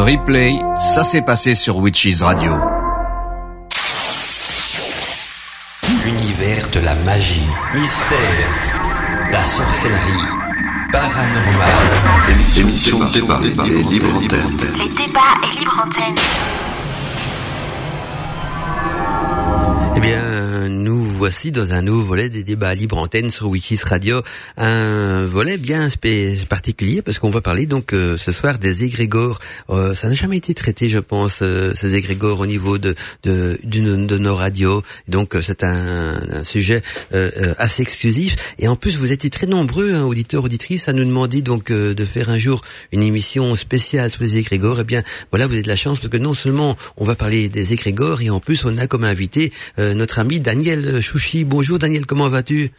Le replay, ça s'est passé sur Witches Radio. L'univers de la magie, mystère, la sorcellerie, paranormal. Émission séparée par les libres antennes. Les débats et libre antenne. Eh bien, nous voici dans un nouveau volet des débats à libre antenne sur Wikis Radio, un volet bien particulier parce qu'on va parler donc euh, ce soir des égrégores. Euh, ça n'a jamais été traité, je pense, euh, ces égrégores au niveau de de, de nos radios. Donc euh, c'est un, un sujet euh, euh, assez exclusif. Et en plus, vous étiez très nombreux, hein, auditeurs, auditrices, à nous demander donc de faire un jour une émission spéciale sur les égrégores. Eh bien, voilà, vous avez de la chance parce que non seulement on va parler des égrégores et en plus on a comme invité notre ami Daniel Chouchi. Bonjour Daniel, comment vas-tu?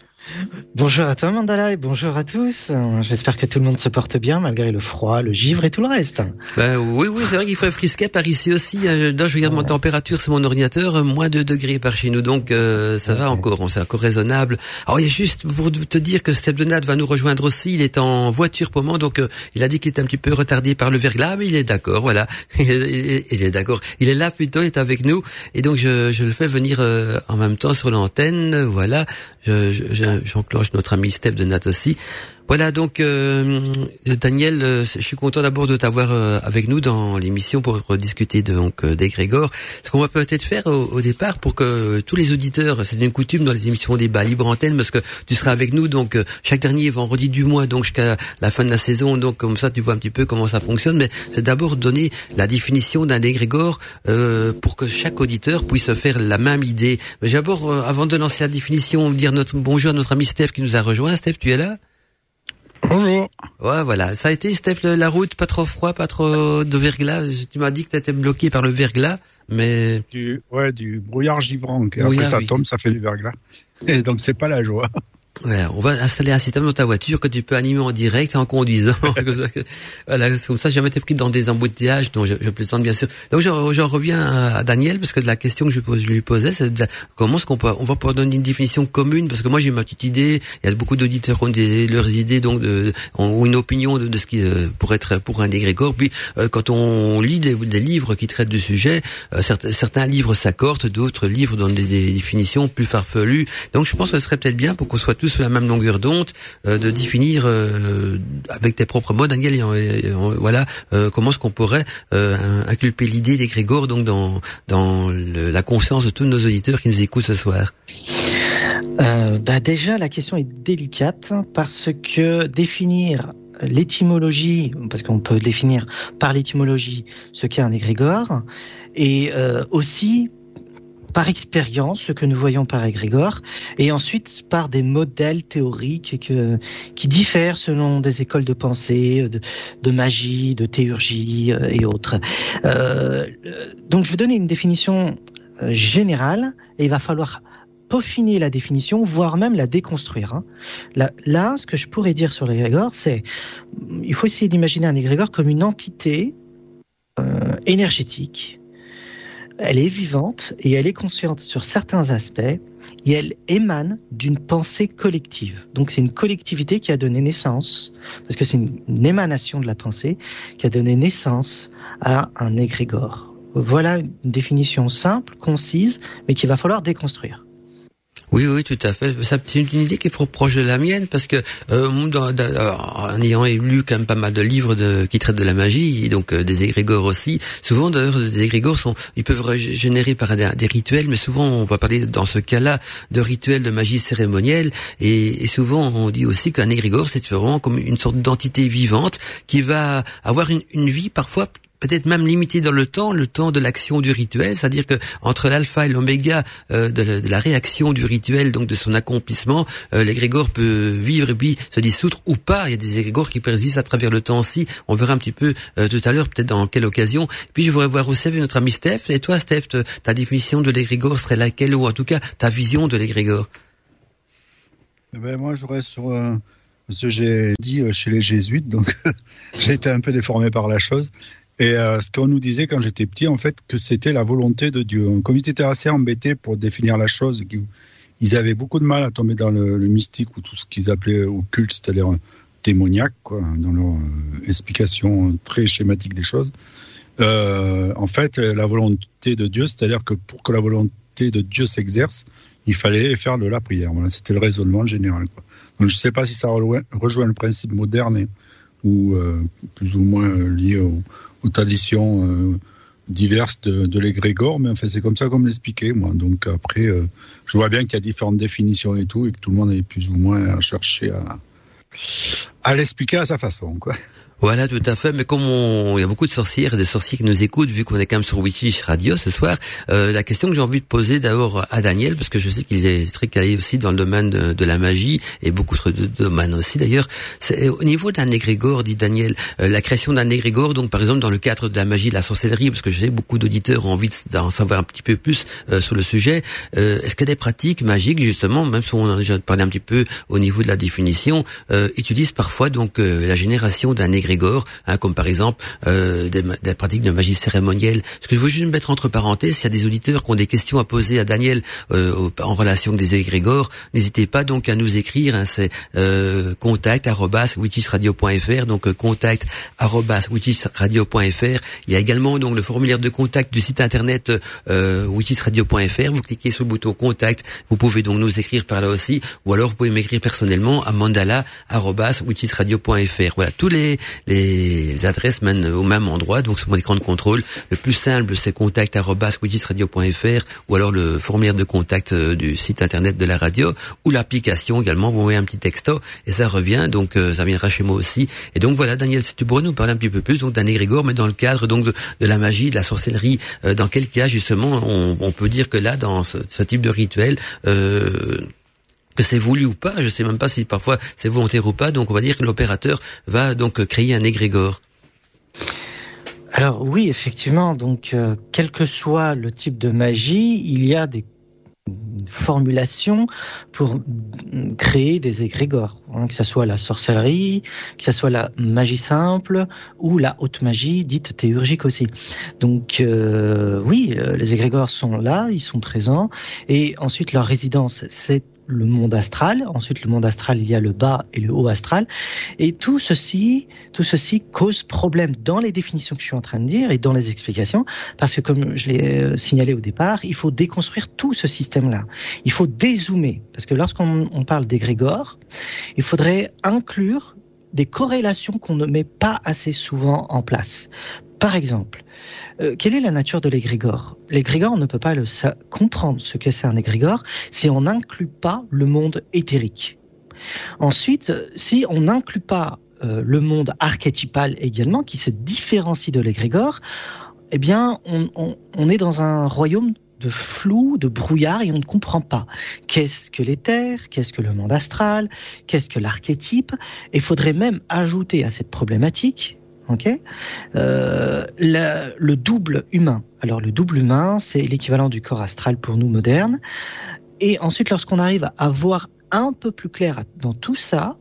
Bonjour à toi Mandala et bonjour à tous. J'espère que tout le monde se porte bien malgré le froid, le givre et tout le reste. ben, Oui, oui, c'est vrai qu'il fait frisquet par ici aussi. hein. Là, je regarde mon température sur mon ordinateur, moins 2 degrés par chez nous, donc euh, ça va encore, on c'est encore raisonnable. Alors, il y a juste pour te dire que Steph Donat va nous rejoindre aussi. Il est en voiture pour moi, donc euh, il a dit qu'il était un petit peu retardé par le verglas, mais il est d'accord, voilà. il est- il est d'accord. Il est là plutôt, il est avec nous, et donc je, je le fais venir euh, en même temps sur l'antenne. Voilà, je, je- je- j'enclenche notre ami Steph Donat aussi. Voilà donc euh, Daniel, euh, je suis content d'abord de t'avoir euh, avec nous dans l'émission pour discuter de, donc euh, des Grégor. Ce qu'on va peut-être faire au, au départ pour que tous les auditeurs, c'est une coutume dans les émissions débat libre antenne parce que tu seras avec nous donc chaque dernier vendredi du mois donc jusqu'à la fin de la saison donc comme ça tu vois un petit peu comment ça fonctionne mais c'est d'abord donner la définition d'un égrégore pour que chaque auditeur puisse se faire la même idée. Mais d'abord avant de lancer la définition dire notre bonjour à notre ami Steph qui nous a rejoint. Steph, tu es là? Bonjour. Ouais, voilà. Ça a été, Steph, la route, pas trop froid, pas trop de verglas. Tu m'as dit que tu étais bloqué par le verglas, mais Du, ouais, du brouillard givrant. Et Brouillard, après, ça oui. tombe, ça fait du verglas. Et donc, c'est pas la joie. Voilà, on va installer un système dans ta voiture que tu peux animer en direct en conduisant. Voilà, comme ça, jamais été pris dans des embouteillages, donc je, je plaisante bien sûr. Donc j'en reviens à, Daniel parce que la question que je, pose, lui posais, c'est comment est-ce qu'on peut, on va pouvoir donner une définition commune? Parce que moi j'ai ma petite idée. Il y a beaucoup d'auditeurs qui ont des, leurs idées, donc de, ont une opinion de, ce qui euh, pourrait être pour un égrégore. Puis euh, quand on lit des, des livres qui traitent du sujet, euh, certains, certains livres s'accordent, d'autres livres donnent des définitions plus farfelues. Donc je pense que ce serait peut-être bien pour qu'on soit tous sur la même longueur d'onde euh, de définir euh, avec tes propres mots, Daniel, et voilà euh, comment est-ce qu'on pourrait inculper l'idée d'égrégore donc dans dans la conscience de tous nos auditeurs qui nous écoutent ce soir. Bah déjà, la question est délicate parce que définir l'étymologie, parce qu'on peut définir par l'étymologie ce qu'est un égrégore, et aussi par expérience ce que nous voyons par égrégore, et ensuite par des modèles théoriques que, qui diffèrent selon des écoles de pensée, de, magie, de théurgie euh, et autres. Euh, donc je vais donner une définition euh, générale, et il va falloir peaufiner la définition, voire même la déconstruire. hein. Là, ce que je pourrais dire sur l'égrégore, c'est il faut essayer d'imaginer un égrégore comme une entité énergétique. Elle est vivante et elle est consciente sur certains aspects et elle émane d'une pensée collective. Donc c'est une collectivité qui a donné naissance, parce que c'est une, émanation de la pensée, qui a donné naissance à un égrégore. Voilà une définition simple, concise, mais qu'il va falloir déconstruire. Oui, oui, tout à fait. C'est une idée qui est trop proche de la mienne parce que euh, en ayant lu quand même pas mal de livres qui traitent de la magie et donc euh, des égrégores aussi, souvent d'ailleurs des égrégores sont, ils peuvent régénérer par des, rituels, mais souvent on va parler dans ce cas-là de rituels de magie cérémonielle et, souvent on dit aussi qu'un égrégore c'est vraiment comme une sorte d'entité vivante qui va avoir une vie parfois peut-être même limité dans le temps, le temps de l'action du rituel, c'est-à-dire que entre l'alpha et l'oméga euh, de, de la réaction du rituel, donc de son accomplissement, euh, l'égrégore peut vivre puis se dissoudre ou pas. Il y a des égrégores qui persistent à travers le temps aussi. On verra un petit peu euh, tout à l'heure, peut-être dans quelle occasion. Puis je voudrais voir aussi avec notre ami Steph. Et toi, Steph, te- ta définition de l'égrégore serait laquelle ou en tout cas ta vision de l'égrégore Eh ben, moi, reste sur euh, ce que j'ai dit euh, chez les jésuites, donc j'ai été un peu déformé par la chose. Et euh, ce qu'on nous disait quand j'étais petit, en fait, que c'était la volonté de Dieu. Comme ils étaient assez embêtés pour définir la chose, ils avaient beaucoup de mal à tomber dans le, mystique ou tout ce qu'ils appelaient occulte, c'est-à-dire démoniaque, quoi, dans leur euh, explication très schématique des choses. euh, en fait, la volonté de Dieu, c'est-à-dire que pour que la volonté de Dieu s'exerce, il fallait faire de la prière. C'était le raisonnement général. Donc, je ne sais pas si ça rejoint, le principe moderne ou euh, plus ou moins lié aux, traditions euh, diverses de, de l'égrégore, mais enfin, c'est comme ça qu'on me l'expliquait, moi. Donc après, euh, je vois bien qu'il y a différentes définitions et tout, et que tout le monde est plus ou moins cherché à, à l'expliquer à sa façon, quoi. Voilà, tout à fait. Mais comme il y a beaucoup de sorcières et de sorciers qui nous écoutent, vu qu'on est quand même sur Witch Radio ce soir, euh, la question que j'ai envie de poser d'abord à Daniel, parce que je sais qu'il est très calé aussi dans le domaine de, la magie et beaucoup de domaines aussi d'ailleurs, c'est au niveau d'un égrégore, dit Daniel, euh, la création d'un égrégore, donc par exemple dans le cadre de la magie, de la sorcellerie, parce que je sais que beaucoup d'auditeurs ont envie d'en savoir un petit peu plus euh, sur le sujet. Euh, est-ce que des pratiques magiques, justement, même si on en a déjà parlé un petit peu au niveau de la définition, utilisent parfois donc la génération d'un égrégore Hein, comme par exemple euh, des, des, pratiques de magie cérémonielle. Ce que je veux juste mettre entre parenthèses, s'il y a des auditeurs qui ont des questions à poser à Daniel euh, en relation avec des égrégores, n'hésitez pas donc à nous écrire. Hein, c'est euh, contact donc euh, contact Il y a également donc le formulaire de contact du site internet euh, Vous cliquez sur le bouton contact, vous pouvez donc nous écrire par là aussi, ou alors vous pouvez m'écrire personnellement à mandala Voilà. Tous les, les adresses mènent au même endroit, donc c'est mon écran de contrôle. Le plus simple, c'est contact@widgisradio.fr ou alors le formulaire de contact euh, du site internet de la radio ou l'application également. Vous envoyez un petit texto et ça revient, donc euh, ça viendra chez moi aussi. Et donc voilà, Daniel, si tu pourrais nous parler un petit peu plus donc d'un égrégore, mais dans le cadre donc de, la magie, de la sorcellerie, euh, dans quel cas justement on, peut dire que là, dans ce, type de rituel, que c'est voulu ou pas, je sais même pas si parfois c'est volontaire ou pas, donc on va dire que l'opérateur va donc créer un égrégore. Alors oui, effectivement, donc euh, quel que soit le type de magie, il y a des formulations pour créer des égrégores, hein, que ce soit la sorcellerie, que ce soit la magie simple ou la haute magie dite théurgique aussi. Donc euh, oui, euh, les égrégores sont là, ils sont présents, et ensuite leur résidence, c'est le monde astral. Ensuite, le monde astral, il y a le bas et le haut astral. Et tout ceci, tout ceci cause problème dans les définitions que je suis en train de dire et dans les explications, parce que comme je l'ai euh, signalé au départ, il faut déconstruire tout ce système-là. Il faut dézoomer, parce que lorsqu'on parle d'égrégore, il faudrait inclure des corrélations qu'on ne met pas assez souvent en place. Par exemple, euh, quelle est la nature de l'égrégore L'égrégore, ne peut pas comprendre ce que c'est un égrégore si on n'inclut pas le monde éthérique. Ensuite, si on n'inclut pas euh, le monde archétypal également, qui se différencie de l'égrégore, eh bien, on, est dans un royaume de flou, de brouillard, et on ne comprend pas qu'est-ce que l'éther, qu'est-ce que le monde astral, qu'est-ce que l'archétype? Il faudrait même ajouter à cette problématique ok euh, le double humain. Alors le double humain, c'est l'équivalent du corps astral pour nous modernes. Et ensuite, lorsqu'on arrive à voir un peu plus clair dans tout ça,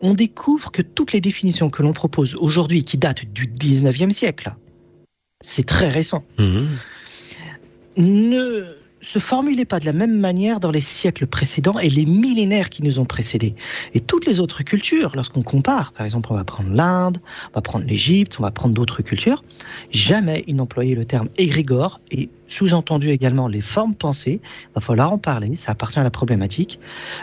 on découvre que toutes les définitions que l'on propose aujourd'hui, qui datent du 19e siècle, c'est très récent, mmh. ne se formulait pas de la même manière dans les siècles précédents et les millénaires qui nous ont précédés. Et toutes les autres cultures, lorsqu'on compare, par exemple, on va prendre l'Inde, on va prendre l'Égypte, on va prendre d'autres cultures, jamais ils n'employaient le terme égrégore et sous-entendu également les formes pensées, il va falloir en parler, ça appartient à la problématique,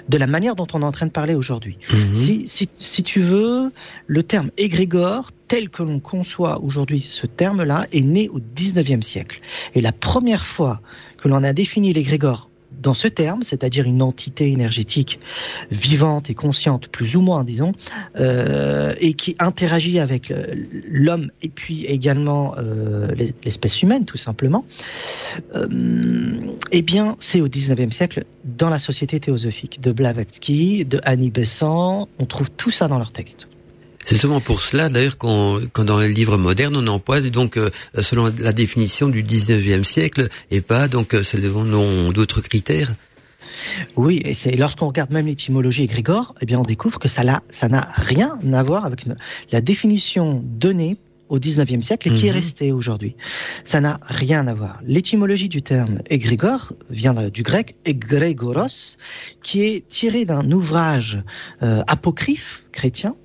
de la manière dont on est en train de parler aujourd'hui. Mhm. Si, si, si, tu veux, le terme égrégore, tel que l'on conçoit aujourd'hui ce terme-là, est né au 19e siècle. Et la première fois que l'on a défini l'égrégore dans ce terme, c'est-à-dire une entité énergétique vivante et consciente, plus ou moins, disons, euh, et qui interagit avec l'homme et puis également euh, l'espèce humaine, tout simplement, euh, eh bien, c'est au XIXe siècle, dans la société théosophique de Blavatsky, de Annie Besant, on trouve tout ça dans leurs textes. C'est souvent pour cela, d'ailleurs, qu'on, quand dans les livres modernes, on emploie donc euh, selon la définition du 19e siècle et pas donc euh, selon d'autres critères. Oui, et c'est lorsqu'on regarde même l'étymologie égrégore, eh bien, on découvre que ça n'a ça n'a rien à voir avec la définition donnée au 19e siècle et qui est mhm. restée aujourd'hui. Ça n'a rien à voir. L'étymologie du terme égrégore vient du grec egregoros, qui est tiré d'un ouvrage euh, apocryphe chrétien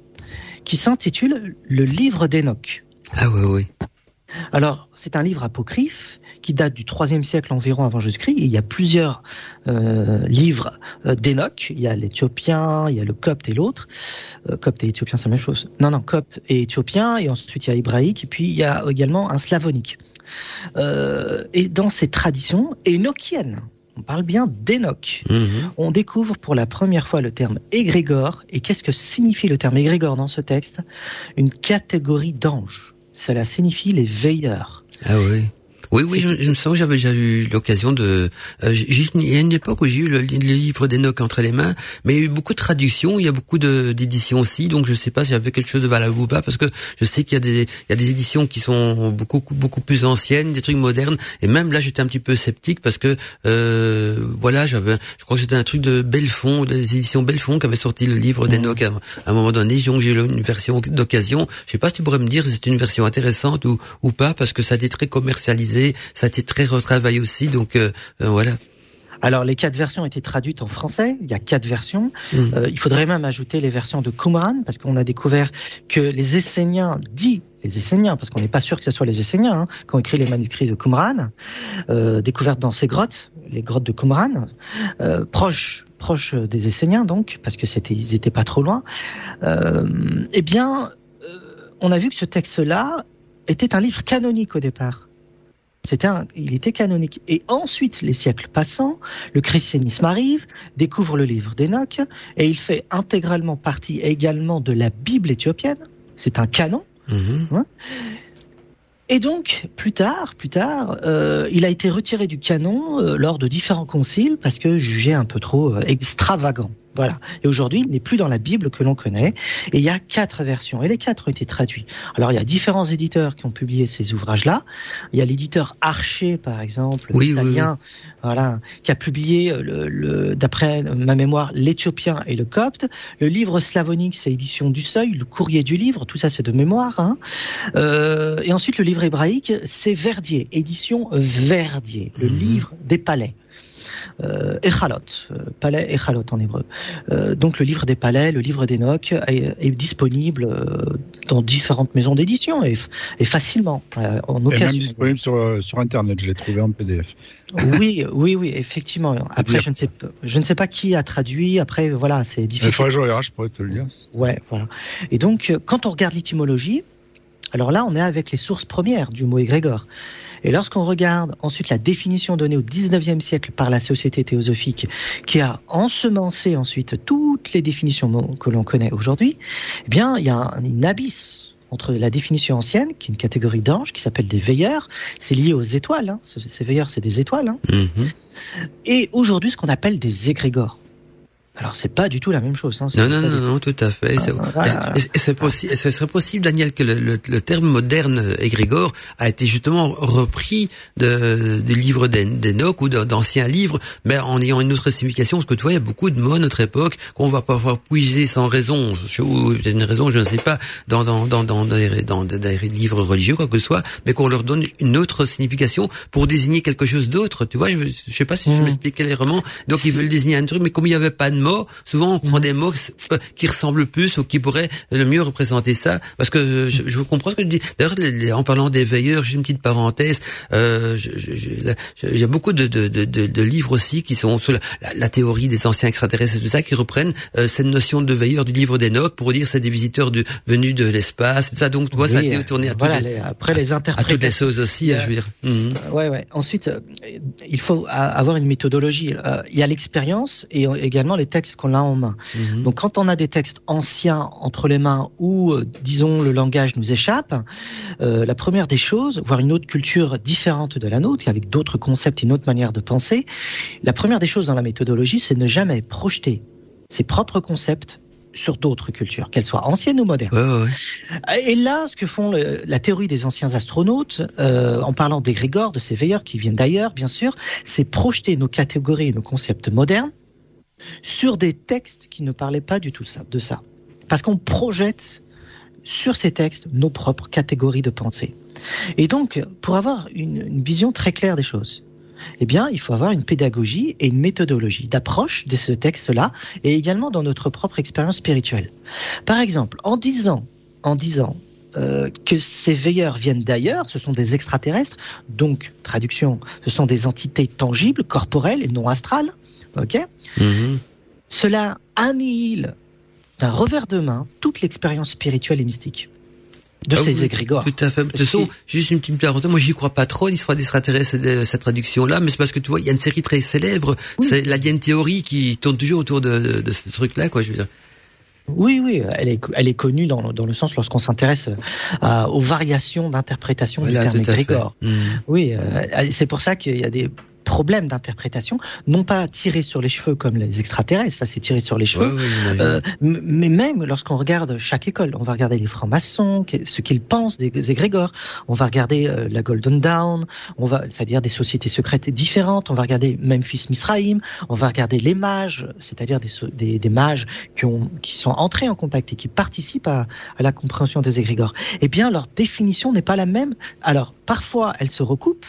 qui s'intitule Le livre d'Enoch. Ah oui, oui. Alors, c'est un livre apocryphe qui date du IIIe siècle environ avant Jésus-Christ. Il y a plusieurs euh, livres euh, d'Enoch. Il y a l'Éthiopien, il y a le Copte et l'autre. Euh, copte et Éthiopien, c'est la même chose. Non, non, Copte et Éthiopien, et ensuite il y a hébraïque, et puis il y a également un slavonique. Euh, et dans ces traditions énochiennes, on parle bien d'Enoch. Mhm. On découvre pour la première fois le terme égrégore. Et qu'est-ce que signifie le terme égrégore dans ce texte? Une catégorie d'anges. Cela signifie les veilleurs. Ah oui. Oui, oui, je, je me sens que j'avais déjà eu l'occasion de. euh, il y a une époque où j'ai eu le, li- le livre d'Enoch entre les mains, mais il y a eu beaucoup de traductions, il y a beaucoup d'éditions aussi, donc je sais pas si j'avais quelque chose de valable ou pas, parce que je sais qu'il y a des, il y a des éditions qui sont beaucoup, beaucoup plus anciennes, des trucs modernes, et même là j'étais un petit peu sceptique parce que, euh, voilà, j'avais, je crois que c'était un truc de Belfond, des éditions Belfond qui avait sorti le livre d'Enoch à, à un moment donné, donc j'ai eu une version d'occasion. Je sais pas si tu pourrais me dire si c'est une version intéressante ou, ou pas, parce que ça a été très commercialisé, ça a été très retravaillé aussi, donc euh, euh, voilà. Alors les quatre versions ont été traduites en français. Il y a quatre versions. Mhm. Euh, il faudrait même ajouter les versions de Qumran parce qu'on a découvert que les Esséniens dit les Esséniens, parce qu'on n'est pas sûr que ce soit les Esséniens hein, qui ont écrit les manuscrits de Qumran, euh, découvertes dans ces grottes, les grottes de Qumran, euh, proches des Esséniens donc, parce que c'était ils étaient pas trop loin. Eh bien, on a vu que ce texte-là était un livre canonique au départ. C'était un, il était canonique. Et ensuite, les siècles passant, le christianisme arrive, découvre le livre d'Enoch, et il fait intégralement partie également de la Bible éthiopienne. C'est un canon. Mhm. Et donc, plus tard, plus tard, euh, il a été retiré du canon euh, lors de différents conciles parce que jugé un peu trop euh, extravagant. Voilà. Et aujourd'hui, il n'est plus dans la Bible que l'on connaît. Et il y a quatre versions. Et les quatre ont été traduits. Alors, il y a différents éditeurs qui ont publié ces ouvrages-là. Il y a l'éditeur Archer, par exemple, Oui, oui, italien, voilà, qui a publié, le, le- d'après ma mémoire, l'Éthiopien et le Copte. Le livre slavonique, c'est édition du Seuil. Le courrier du livre, tout ça, c'est de mémoire. Hein. Euh, et ensuite, le livre hébraïque, c'est Verdier, édition Verdier, le Mhm. livre des palais. Euh, Echalot, euh, palais Echalot en hébreu. Euh, donc le livre des palais, le livre d'Enoch est, est disponible dans différentes maisons d'édition et, facilement en Et même occasion. disponible sur, sur Internet, je l'ai trouvé en PDF. Oui, oui, oui, effectivement. Après, je ne sais, pas- je ne sais pas qui a traduit. Après, voilà, c'est Il difficile. faudrait que je pourrais te le dire. Ouais, voilà. Et donc, quand on regarde l'étymologie, alors là, on est avec les sources premières du mot égrégore. Et lorsqu'on regarde ensuite la définition donnée au 19e siècle par la Société théosophique, qui a ensemencé ensuite toutes les définitions que l'on connaît aujourd'hui, eh bien, il y a un, une abysse entre la définition ancienne, qui est une catégorie d'anges, qui s'appelle des veilleurs, c'est lié aux étoiles, hein. Ce- ces veilleurs, c'est des étoiles, hein. Mhm. et aujourd'hui ce qu'on appelle des égrégores. Alors c'est pas du tout la même chose. Hein. Non, non, non, non, tout à fait. Voilà. et c'est possible, ce serait possible, Daniel, que le, le- le terme moderne euh, égrégore a été justement repris de, des livres d'En- d'Enoch ou d'anciens livres, mais en ayant une autre signification, parce que tu vois, il y a beaucoup de mots à notre époque qu'on va parfois puiser sans raison, ou peut-être une raison, je ne sais pas, dans, dans, dans, dans, des, dans des- livres religieux, quoi que ce soit, mais qu'on leur donne une autre signification pour désigner quelque chose d'autre. Tu vois, je, je sais pas si je Mhm. m'explique clairement. Donc ils veulent désigner un truc, mais comme il n'y avait pas de mots, souvent on prend des mots qui ressemblent plus ou qui pourraient le mieux représenter ça. Parce que je, je comprends ce que tu dis. D'ailleurs, en parlant des veilleurs, j'ai une petite parenthèse. Euh, je- je- je- je- a beaucoup de, de, de, de, de livres aussi qui sont sur la, la- la théorie des anciens extraterrestres et tout ça, qui reprennent euh, cette notion de veilleurs du livre d'Enoch pour dire c'est des visiteurs du, venus de l'espace. Tout ça. Donc, tu vois, ça a Oui, été tourné à, voilà, toutes les, après les à toutes les interprétations. sauces aussi, hein, je veux dire. Mhm. Ouais, ouais. Ensuite, euh, il faut avoir une méthodologie. Euh, Il y a l'expérience et euh, également les textes qu'on a en main. Mhm. Donc, quand on a des textes anciens entre les mains où, euh, disons, le langage nous échappe, euh, la première des choses, voir une autre culture différente de la nôtre, avec d'autres concepts et une autre manière de penser, la première des choses dans la méthodologie, c'est ne jamais projeter ses propres concepts sur d'autres cultures, qu'elles soient anciennes ou modernes. Ouais, ouais, ouais. Et là, ce que font le- la théorie des anciens astronautes, euh, en parlant d'égrégores, de ces veilleurs qui viennent d'ailleurs, bien sûr, c'est projeter nos catégories et nos concepts modernes sur des textes qui ne parlaient pas du tout de ça. Parce qu'on projette sur ces textes nos propres catégories de pensée. Et donc, pour avoir une, une vision très claire des choses, eh bien, il faut avoir une pédagogie et une méthodologie d'approche de ce texte-là, et également dans notre propre expérience spirituelle. Par exemple, en disant, en disant euh, que ces veilleurs viennent d'ailleurs, ce sont des extraterrestres, donc, traduction, ce sont des entités tangibles, corporelles et non astrales, ok Mhm. Cela annihile d'un revers de main toute l'expérience spirituelle et mystique de Ah ces oui, égrégores. Tout à fait. De toute façon, juste une petite parenthèse, moi j'y crois pas trop, l'histoire d'extraterrestres et de cette traduction-là, mais c'est parce que tu vois, il y a une série très célèbre, c'est la Diane Theory qui tourne toujours autour de, de, de ce truc-là, quoi, je veux dire. Oui, oui, elle est, elle est connue dans, dans le sens lorsqu'on s'intéresse euh, aux variations d'interprétation Voilà, du terme égrégore. Mhm. Oui, euh, c'est pour ça qu'il y a des problèmes d'interprétation, non pas tirés sur les cheveux comme les extraterrestres, ça c'est tiré sur les cheveux, Ouais. Euh, mais même lorsqu'on regarde chaque école, on va regarder les francs-maçons, ce qu'ils pensent des égrégores, on va regarder euh, la Golden Dawn, on va, c'est-à-dire des sociétés secrètes différentes, on va regarder Memphis Misraïm, on va regarder les mages, c'est-à-dire des, des, des mages qui, ont, qui sont entrés en contact et qui participent à, à la compréhension des égrégores. Eh bien, leur définition n'est pas la même. Alors, parfois, elle se recoupe,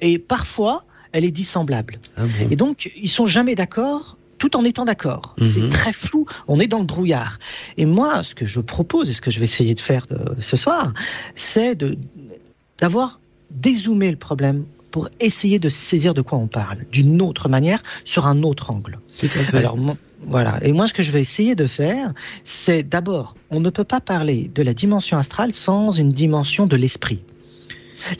et parfois, elle est dissemblable. Ah bon. Et donc, ils sont jamais d'accord tout en étant d'accord. Mhm. C'est très flou, on est dans le brouillard. Et moi, ce que je propose et ce que je vais essayer de faire euh, ce soir, c'est d'avoir dézoomé le problème pour essayer de saisir de quoi on parle, d'une autre manière, sur un autre angle. Tout à fait. Alors moi- voilà. Et moi, ce que je vais essayer de faire, c'est d'abord, on ne peut pas parler de la dimension astrale sans une dimension de l'esprit.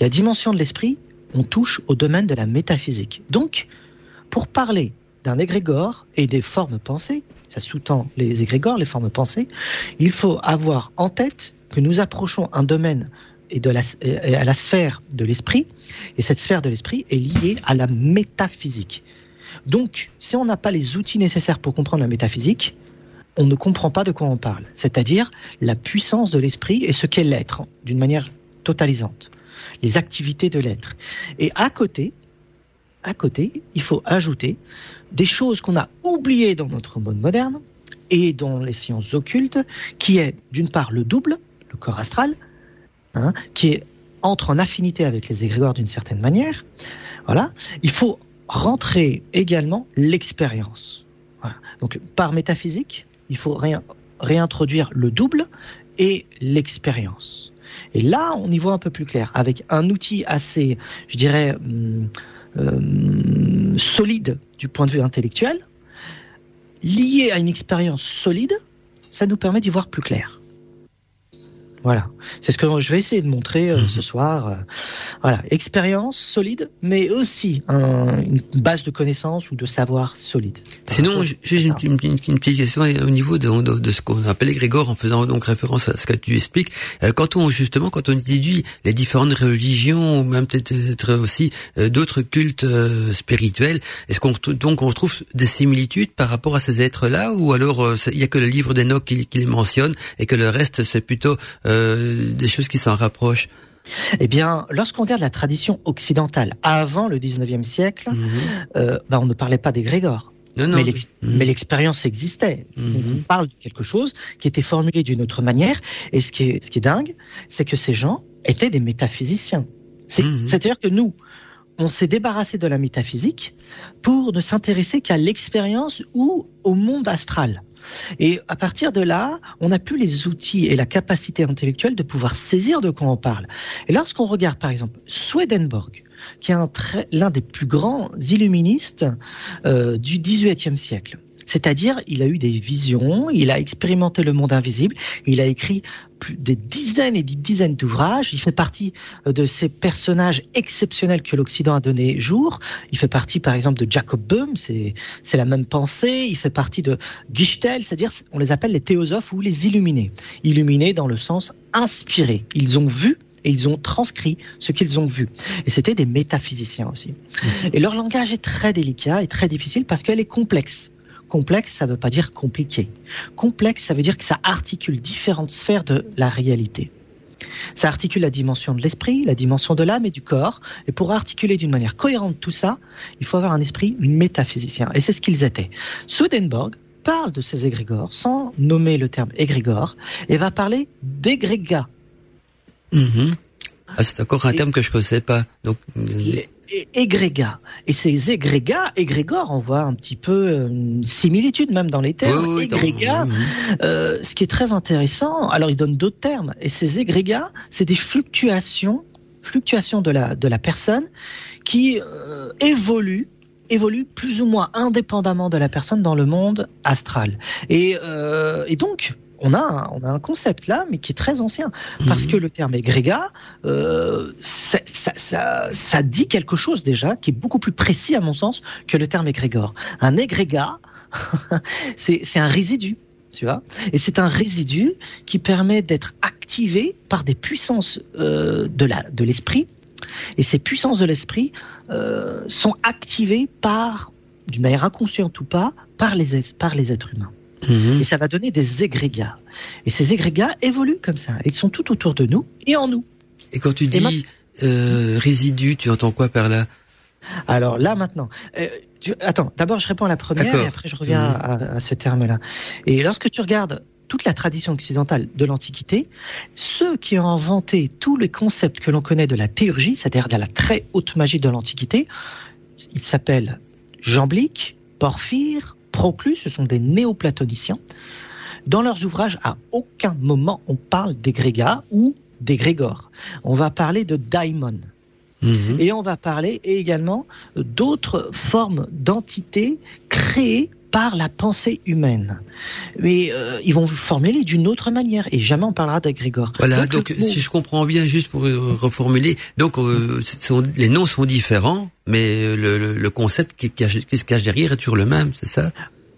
La dimension de l'esprit, on touche au domaine de la métaphysique. Donc, pour parler d'un égrégore et des formes pensées, ça sous-tend les égrégores, les formes pensées, il faut avoir en tête que nous approchons un domaine et à la sphère de l'esprit, et cette sphère de l'esprit est liée à la métaphysique. Donc, si on n'a pas les outils nécessaires pour comprendre la métaphysique, on ne comprend pas de quoi on parle, c'est-à-dire la puissance de l'esprit et ce qu'est l'être, d'une manière totalisante, les activités de l'être. Et à côté, à côté, il faut ajouter des choses qu'on a oubliées dans notre monde moderne et dans les sciences occultes, qui est d'une part le double, le corps astral, hein, qui est, entre en affinité avec les égrégores d'une certaine manière. Voilà. Il faut rentrer également l'expérience. Voilà. Donc par métaphysique, il faut réin- réintroduire le double et l'expérience. Et là, on y voit un peu plus clair, avec un outil assez, je dirais, hum, euh, solide du point de vue intellectuel, lié à une expérience solide, ça nous permet d'y voir plus clair. Voilà, c'est ce que je vais essayer de montrer euh, ce soir. euh, voilà, expérience solide, mais aussi un- une base de connaissances ou de savoir solide. Sinon, ju- juste une, une- une- une petite question au niveau de, de, de ce qu'on appelle égrégore, en faisant donc référence à ce que tu expliques. Euh, Quand on justement, quand on déduit les différentes religions ou même peut-être aussi euh, d'autres cultes euh, spirituels, est-ce qu'on retrouve- donc on retrouve des similitudes par rapport à ces êtres-là, ou alors il y a que le livre d'Enoch qui, qui les mentionne et que le reste c'est plutôt euh, des choses qui s'en rapprochent? Eh bien, lorsqu'on regarde la tradition occidentale avant le 19e siècle, euh, bah, on ne parlait pas d'égrégore. Non, non. mais l'ex- mais l'expérience existait. Mhm. On parle de quelque chose qui était formulé d'une autre manière. Et ce qui est, ce qui est dingue, c'est que ces gens étaient des métaphysiciens. Mhm. C'est-à-dire que nous, on s'est débarrassé de la métaphysique pour ne s'intéresser qu'à l'expérience ou au monde astral. Et à partir de là, on n'a plus les outils et la capacité intellectuelle de pouvoir saisir de quoi on parle. Et lorsqu'on regarde par exemple Swedenborg, qui est l'un des plus grands illuministes euh, du XVIIIe siècle. C'est-à-dire, il a eu des visions, il a expérimenté le monde invisible, il a écrit des dizaines et des dizaines d'ouvrages. Il fait partie euh, de ces personnages exceptionnels que l'Occident a donné jour. Il fait partie, par exemple, de Jacob Böhm, c'est c'est la même pensée. Il fait partie de Gichtel, c'est-à-dire on les appelle les théosophes ou les illuminés. Illuminés dans le sens inspiré. Ils ont vu et ils ont transcrit ce qu'ils ont vu. Et c'était des métaphysiciens aussi. Et leur langage est très délicat et très difficile parce qu'elle est complexe. Complexe, ça ne veut pas dire compliqué. Complexe, ça veut dire que ça articule différentes sphères de la réalité. Ça articule la dimension de l'esprit, la dimension de l'âme et du corps. Et pour articuler d'une manière cohérente tout ça, il faut avoir un esprit métaphysicien. Et c'est ce qu'ils étaient. Swedenborg parle de ces égrégores sans nommer le terme égrégore et va parler d'égrégat. Mhm. Ah, c'est encore un Et- terme que je connaissais pas. Donc, euh, Les- é- Égrégat. Et ces égrégats, égrégores, on voit un petit peu euh, une similitude même dans les termes. Oui, égrégats, oui. euh, ce qui est très intéressant, alors il donne d'autres termes, et ces égrégats, c'est des fluctuations, fluctuations de la, de la personne qui euh, évoluent évoluent plus ou moins indépendamment de la personne dans le monde astral. Et, euh, et donc, on a, un, on a un concept là, mais qui est très ancien, parce que le terme égrégat, euh, ça, ça, ça, ça dit quelque chose déjà qui est beaucoup plus précis à mon sens que le terme égrégore. Un égrégat, c'est c'est un résidu. Tu vois Et c'est un résidu qui permet d'être activé par des puissances euh, de la de l'esprit. Et ces puissances de l'esprit euh, sont activées par, d'une manière inconsciente ou pas, par les es- par les êtres humains. Mhm. Et ça va donner des égrégats. Et ces égrégats évoluent comme ça. Ils sont tout autour de nous et en nous. Et quand tu dis ma- euh, résidu, tu entends quoi par là? Alors là maintenant, euh, tu- attends, d'abord je réponds à la première et après je reviens Mhm. à, à ce terme-là. Et lorsque tu regardes toute la tradition occidentale de l'Antiquité, ceux qui ont inventé tous les concepts que l'on connaît de la théurgie, c'est-à-dire de la très haute magie de l'Antiquité, ils s'appellent Jamblique, Porphyre, Proclus, ce sont des néoplatoniciens. Dans leurs ouvrages, à aucun moment on parle d'égrégats ou d'égrégores. On va parler de daimon. Mhm. Et on va parler également d'autres formes d'entités créées par la pensée humaine. Mais euh, ils vont formuler d'une autre manière et jamais on parlera d'égrégore. Voilà, donc, si je comprends bien, juste pour euh, reformuler, donc euh, sont- les noms sont différents, mais le, le, le concept qui, qui se cache derrière est toujours le même, c'est ça?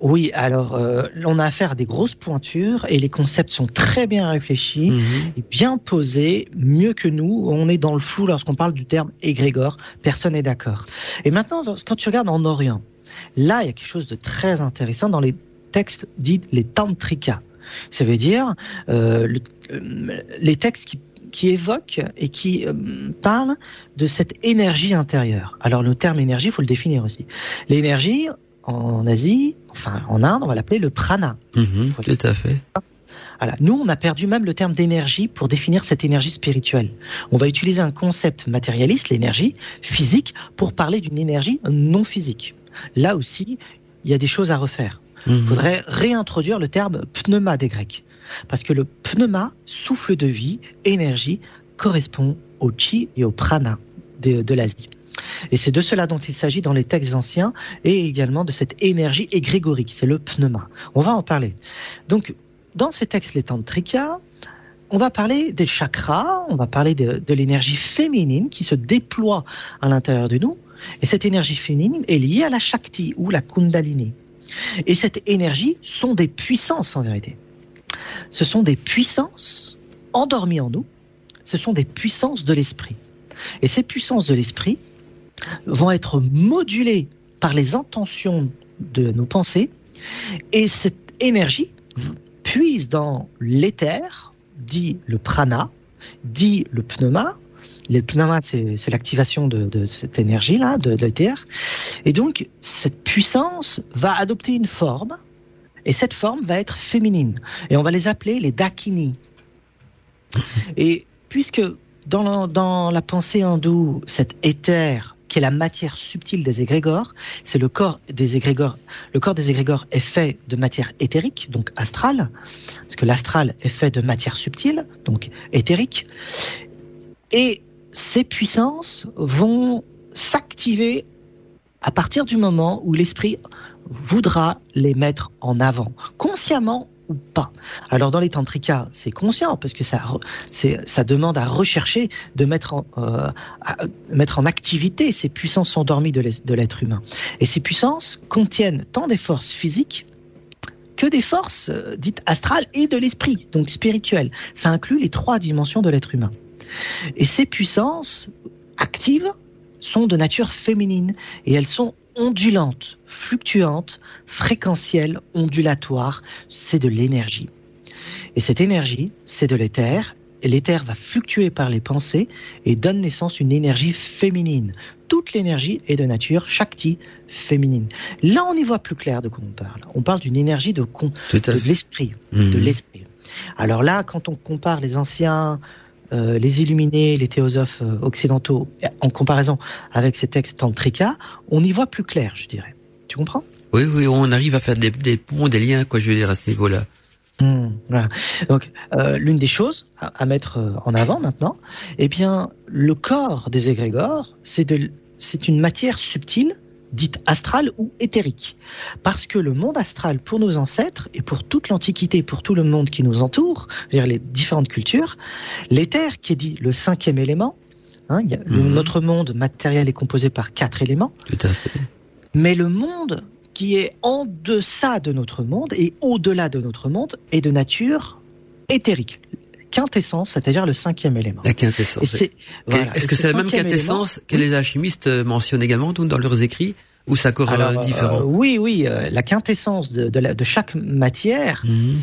Oui, alors euh, on a affaire à des grosses pointures et les concepts sont très bien réfléchis Mhm. et bien posés, mieux que nous. On est dans le flou lorsqu'on parle du terme égrégore. Personne n'est d'accord. Et maintenant, quand tu regardes en Orient, là, il y a quelque chose de très intéressant dans les textes dits les tantrikas. Ça veut dire euh, le- euh, les textes qui qui évoquent et qui euh, parlent de cette énergie intérieure. Alors le terme énergie, il faut le définir aussi. L'énergie, en Asie, enfin en Inde, on va l'appeler le prana. Mhm, Tout à fait. Voilà. Nous, on a perdu même le terme d'énergie pour définir cette énergie spirituelle. On va utiliser un concept matérialiste, l'énergie physique, pour parler d'une énergie non physique. Là aussi, il y a des choses à refaire. Il Mhm. faudrait réintroduire le terme pneuma des Grecs. Parce que le pneuma, souffle de vie, énergie, correspond au chi et au prana de, de l'Asie. Et c'est de cela dont il s'agit dans les textes anciens et également de cette énergie égrégorique, c'est le pneuma. On va en parler. Donc, dans ces textes, les tantrikas, on va parler des chakras, on va parler de, de l'énergie féminine qui se déploie à l'intérieur de nous. Et cette énergie féminine est liée à la Shakti ou la Kundalini. Et cette énergie sont des puissances en vérité. Ce sont des puissances endormies en nous. Ce sont des puissances de l'esprit. Et ces puissances de l'esprit vont être modulées par les intentions de nos pensées. Et cette énergie puise dans l'éther, dit le prana, dit le pneuma. Le pneuma, c'est c'est l'activation de, cette énergie-là, de, de l'éther. Et donc, cette puissance va adopter une forme, et cette forme va être féminine. Et on va les appeler les dakini. Et puisque dans dans la pensée hindoue, cet éther, qui est la matière subtile des égrégores, c'est le corps des égrégores. Le corps des égrégores est fait de matière éthérique, donc astrale, parce que l'astral est fait de matière subtile, donc éthérique. Et ces puissances vont s'activer à partir du moment où l'esprit voudra les mettre en avant, consciemment ou pas. Alors dans les tantrikas, c'est conscient parce que ça, demande à rechercher de mettre en, euh, mettre en activité ces puissances endormies de l'être humain. Et ces puissances contiennent tant des forces physiques que des forces euh, dites astrales et de l'esprit, donc spirituelles. Ça inclut les trois dimensions de l'être humain. Et ces puissances actives sont de nature féminine et elles sont ondulantes, fluctuantes, fréquentielles, ondulatoires. C'est de l'énergie. Et cette énergie, c'est de l'éther. Et l'éther va fluctuer par les pensées et donne naissance à une énergie féminine. Toute l'énergie est de nature Shakti féminine. Là, on y voit plus clair de quoi on parle. On parle d'une énergie de, de l'esprit de Mhm. l'esprit. Alors là, quand on compare les anciens euh, les illuminés, les théosophes euh, occidentaux, en comparaison avec ces textes tantrika, on y voit plus clair, je dirais. Tu comprends? Oui, oui, on arrive à faire des, des ponts, des liens, quoi, je veux dire, à ce niveau-là. Hmm, voilà. Donc, euh, l'une des choses à, à mettre en avant maintenant, eh bien, le corps des égrégores, c'est de, c'est une matière subtile, dite astrale ou éthérique. Parce que le monde astral, pour nos ancêtres et pour toute l'Antiquité, pour tout le monde qui nous entoure, c'est-à-dire les différentes cultures, l'éther, qui est dit le cinquième élément, hein, y a- Mhm. notre monde matériel est composé par quatre éléments, Tout à fait. mais le monde qui est en deçà de notre monde et au-delà de notre monde est de nature éthérique, quintessence, c'est-à-dire le cinquième élément. La quintessence. Voilà. Est-ce que ce c'est la même quintessence élément- que les alchimistes mentionnent également dans leurs écrits ou c'est encore euh, Alors, euh, différent? Oui, oui, euh, la quintessence de, de, la- de chaque matière, Mhm.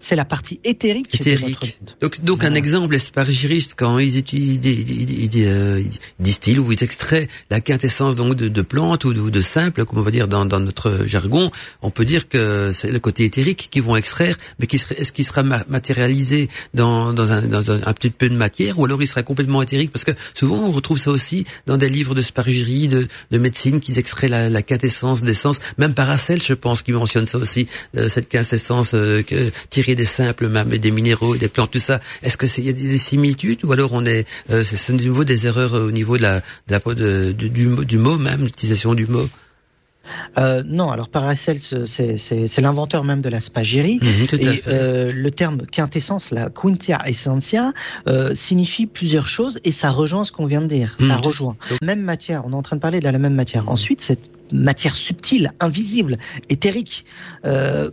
c'est la partie éthérique. Éthérique. notre. Donc, donc un exemple, les spargiristes, quand ils, ils, ils- ils- euh, ils distillent ou ils extraient la quintessence donc de, de plantes ou de, de simples, comme on va dire dans, dans notre jargon, on peut dire que c'est le côté éthérique qu'ils vont extraire, mais qui est-ce qu'il sera ma- matérialisé dans, dans, un, dans un, un petit peu de matière ou alors il sera complètement éthérique? Parce que souvent on retrouve ça aussi dans des livres de spargerie, de, de médecine, extraient la, quintessence d'essence. Même Paracel, je pense, qui mentionne ça aussi, euh, cette quintessence euh, que, tirée des simples, même des minéraux, des plantes, tout ça. Est-ce que c'est il y a des, des similitudes ou alors on est, euh, c'est c'est au niveau des erreurs au niveau de la, de la de- du, du mot même, l'utilisation du mot? Euh, non, alors Paracels, c'est l'inventeur même de la spagyrie. Mhm, Et euh, le terme quintessence, la quintia essentia, euh, signifie plusieurs choses et ça rejoint ce qu'on vient de dire. Mhm. Ça rejoint. Même matière, on est en train de parler de la même matière. Ensuite, cette matière subtile, invisible, éthérique, euh,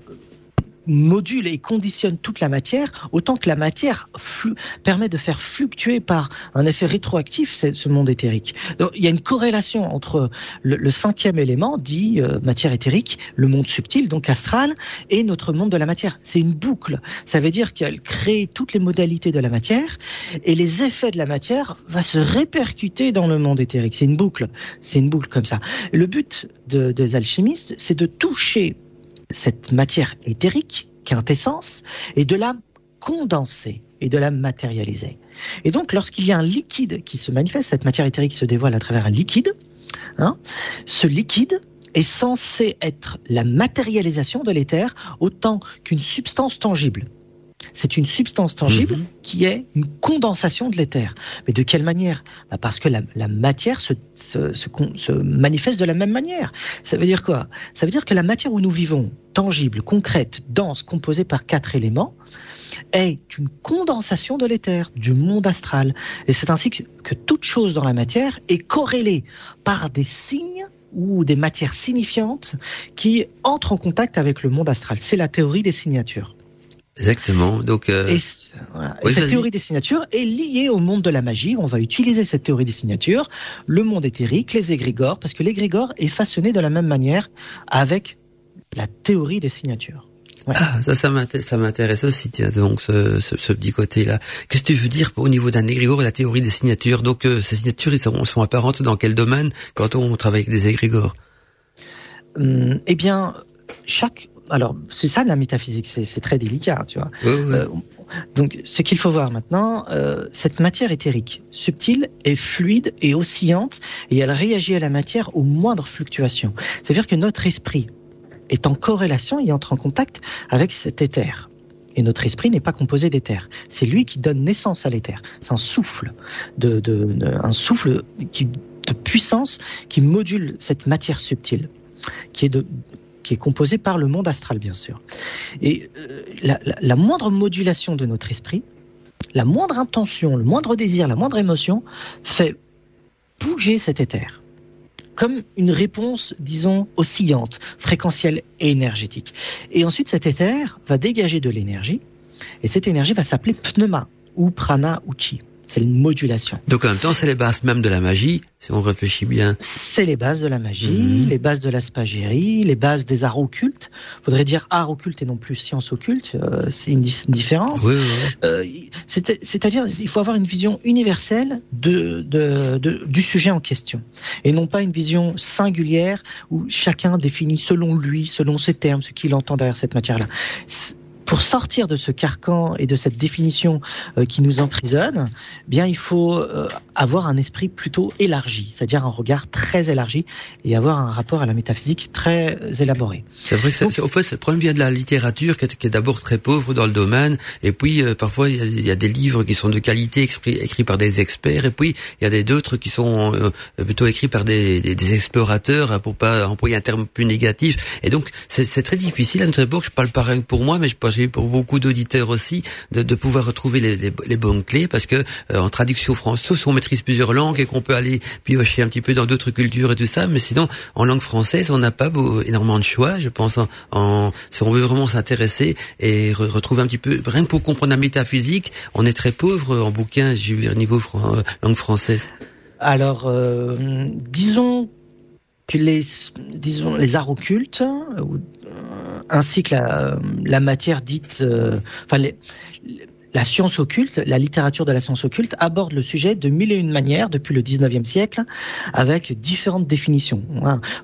module et conditionne toute la matière, autant que la matière permet de faire fluctuer par un effet rétroactif ce monde éthérique. Donc, il y a une corrélation entre le, cinquième élément, dit euh, matière éthérique, le monde subtil, donc astral, et notre monde de la matière. C'est une boucle. Ça veut dire qu'elle crée toutes les modalités de la matière, et les effets de la matière va se répercuter dans le monde éthérique. C'est une boucle. C'est une boucle comme ça. Le but de- des alchimistes, c'est de toucher cette matière éthérique, quintessence, et de la condenser et de la matérialiser. Et donc, lorsqu'il y a un liquide qui se manifeste, cette matière éthérique se dévoile à travers un liquide, hein, ce liquide est censé être la matérialisation de l'éther autant qu'une substance tangible. C'est une substance tangible Mhm. qui est une condensation de l'éther. Mais de quelle manière? Bah Parce que la, la matière se, se, se, con- se manifeste de la même manière. Ça veut dire quoi? Ça veut dire que la matière où nous vivons, tangible, concrète, dense, composée par quatre éléments, est une condensation de l'éther, du monde astral. Et c'est ainsi que, que toute chose dans la matière est corrélée par des signes ou des matières signifiantes qui entrent en contact avec le monde astral. C'est la théorie des signatures. Exactement. Donc, euh, Et, cette théorie des signatures est liée au monde de la magie. On va utiliser cette théorie des signatures, le monde éthérique, les égrégores, parce que l'égrégore est façonné de la même manière avec la théorie des signatures. ah, ça, ça m'intéresse, ça m'intéresse aussi, tiens, donc ce, ce, ce petit côté-là. Qu'est-ce que tu veux dire au niveau d'un égrégore et la théorie des signatures? Donc, euh, ces signatures, ils sont, sont apparentes dans quel domaine quand on travaille avec des égrégores? Hum, eh bien, chaque alors c'est ça de la métaphysique, c'est très délicat, tu vois. Oui, oui. Euh, donc, ce qu'il faut voir maintenant, euh, cette matière éthérique, subtile et fluide et oscillante, et elle réagit à la matière aux moindres fluctuations. C'est-à-dire que notre esprit est en corrélation et entre en contact avec cet éther. Et notre esprit n'est pas composé d'éther. C'est lui qui donne naissance à l'éther. C'est un souffle, de, de, de- un souffle qui, de puissance qui module cette matière subtile, qui est de, qui est composée par le monde astral, bien sûr. Et euh, la, la- la moindre modulation de notre esprit, la moindre intention, le moindre désir, la moindre émotion fait bouger cet éther. Comme une réponse, disons, oscillante, fréquentielle et énergétique. Et ensuite, cet éther va dégager de l'énergie, et cette énergie va s'appeler pneuma, ou prana, ou chi. C'est une modulation. Donc, en même temps, c'est les bases même de la magie, si on réfléchit bien. C'est les bases de la magie, Mhm. les bases de la spagérie, les bases des arts occultes. Faudrait dire art occulte et non plus science occulte. euh, c'est une, différence. Oui, oui. Euh, c'est- C'est-à-dire, il faut avoir une vision universelle de, de, de- du sujet en question, et non pas une vision singulière où chacun définit selon lui, selon ses termes, ce qu'il entend derrière cette matière-là. Pour sortir de ce carcan et de cette définition euh, qui nous emprisonne, eh bien il faut euh, avoir un esprit plutôt élargi, c'est-à-dire un regard très élargi et avoir un rapport à la métaphysique très élaboré. C'est vrai que c'est, au fait, le problème vient de la littérature qui est, qui est d'abord très pauvre dans le domaine, et puis euh, parfois il y, a, il y, a, des livres qui sont de qualité écrits, écrits par des experts, et puis il y a des d'autres qui sont euh, plutôt écrits par des, des, des, explorateurs, hein, pour pas employer un terme plus négatif. Et donc c'est, très difficile à notre époque. Je parle pareil pour moi, mais je pense pour beaucoup d'auditeurs aussi de, pouvoir retrouver les, bonnes clés, parce que euh, en traduction française, on maîtrise plusieurs langues et qu'on peut aller piocher un petit peu dans d'autres cultures et tout ça, mais sinon en langue française, on n'a pas énormément de choix. Je pense en, en si on veut vraiment s'intéresser et re, retrouver un petit peu, rien que pour comprendre la métaphysique, on est très pauvre en bouquins, j'ai vu au niveau fran langue française. Alors, euh, disons que les, disons, les arts occultes, euh, ainsi que la, la matière dite, euh, enfin la science occulte, la littérature de la science occulte aborde le sujet de mille et une manières depuis le 19e siècle, avec différentes définitions.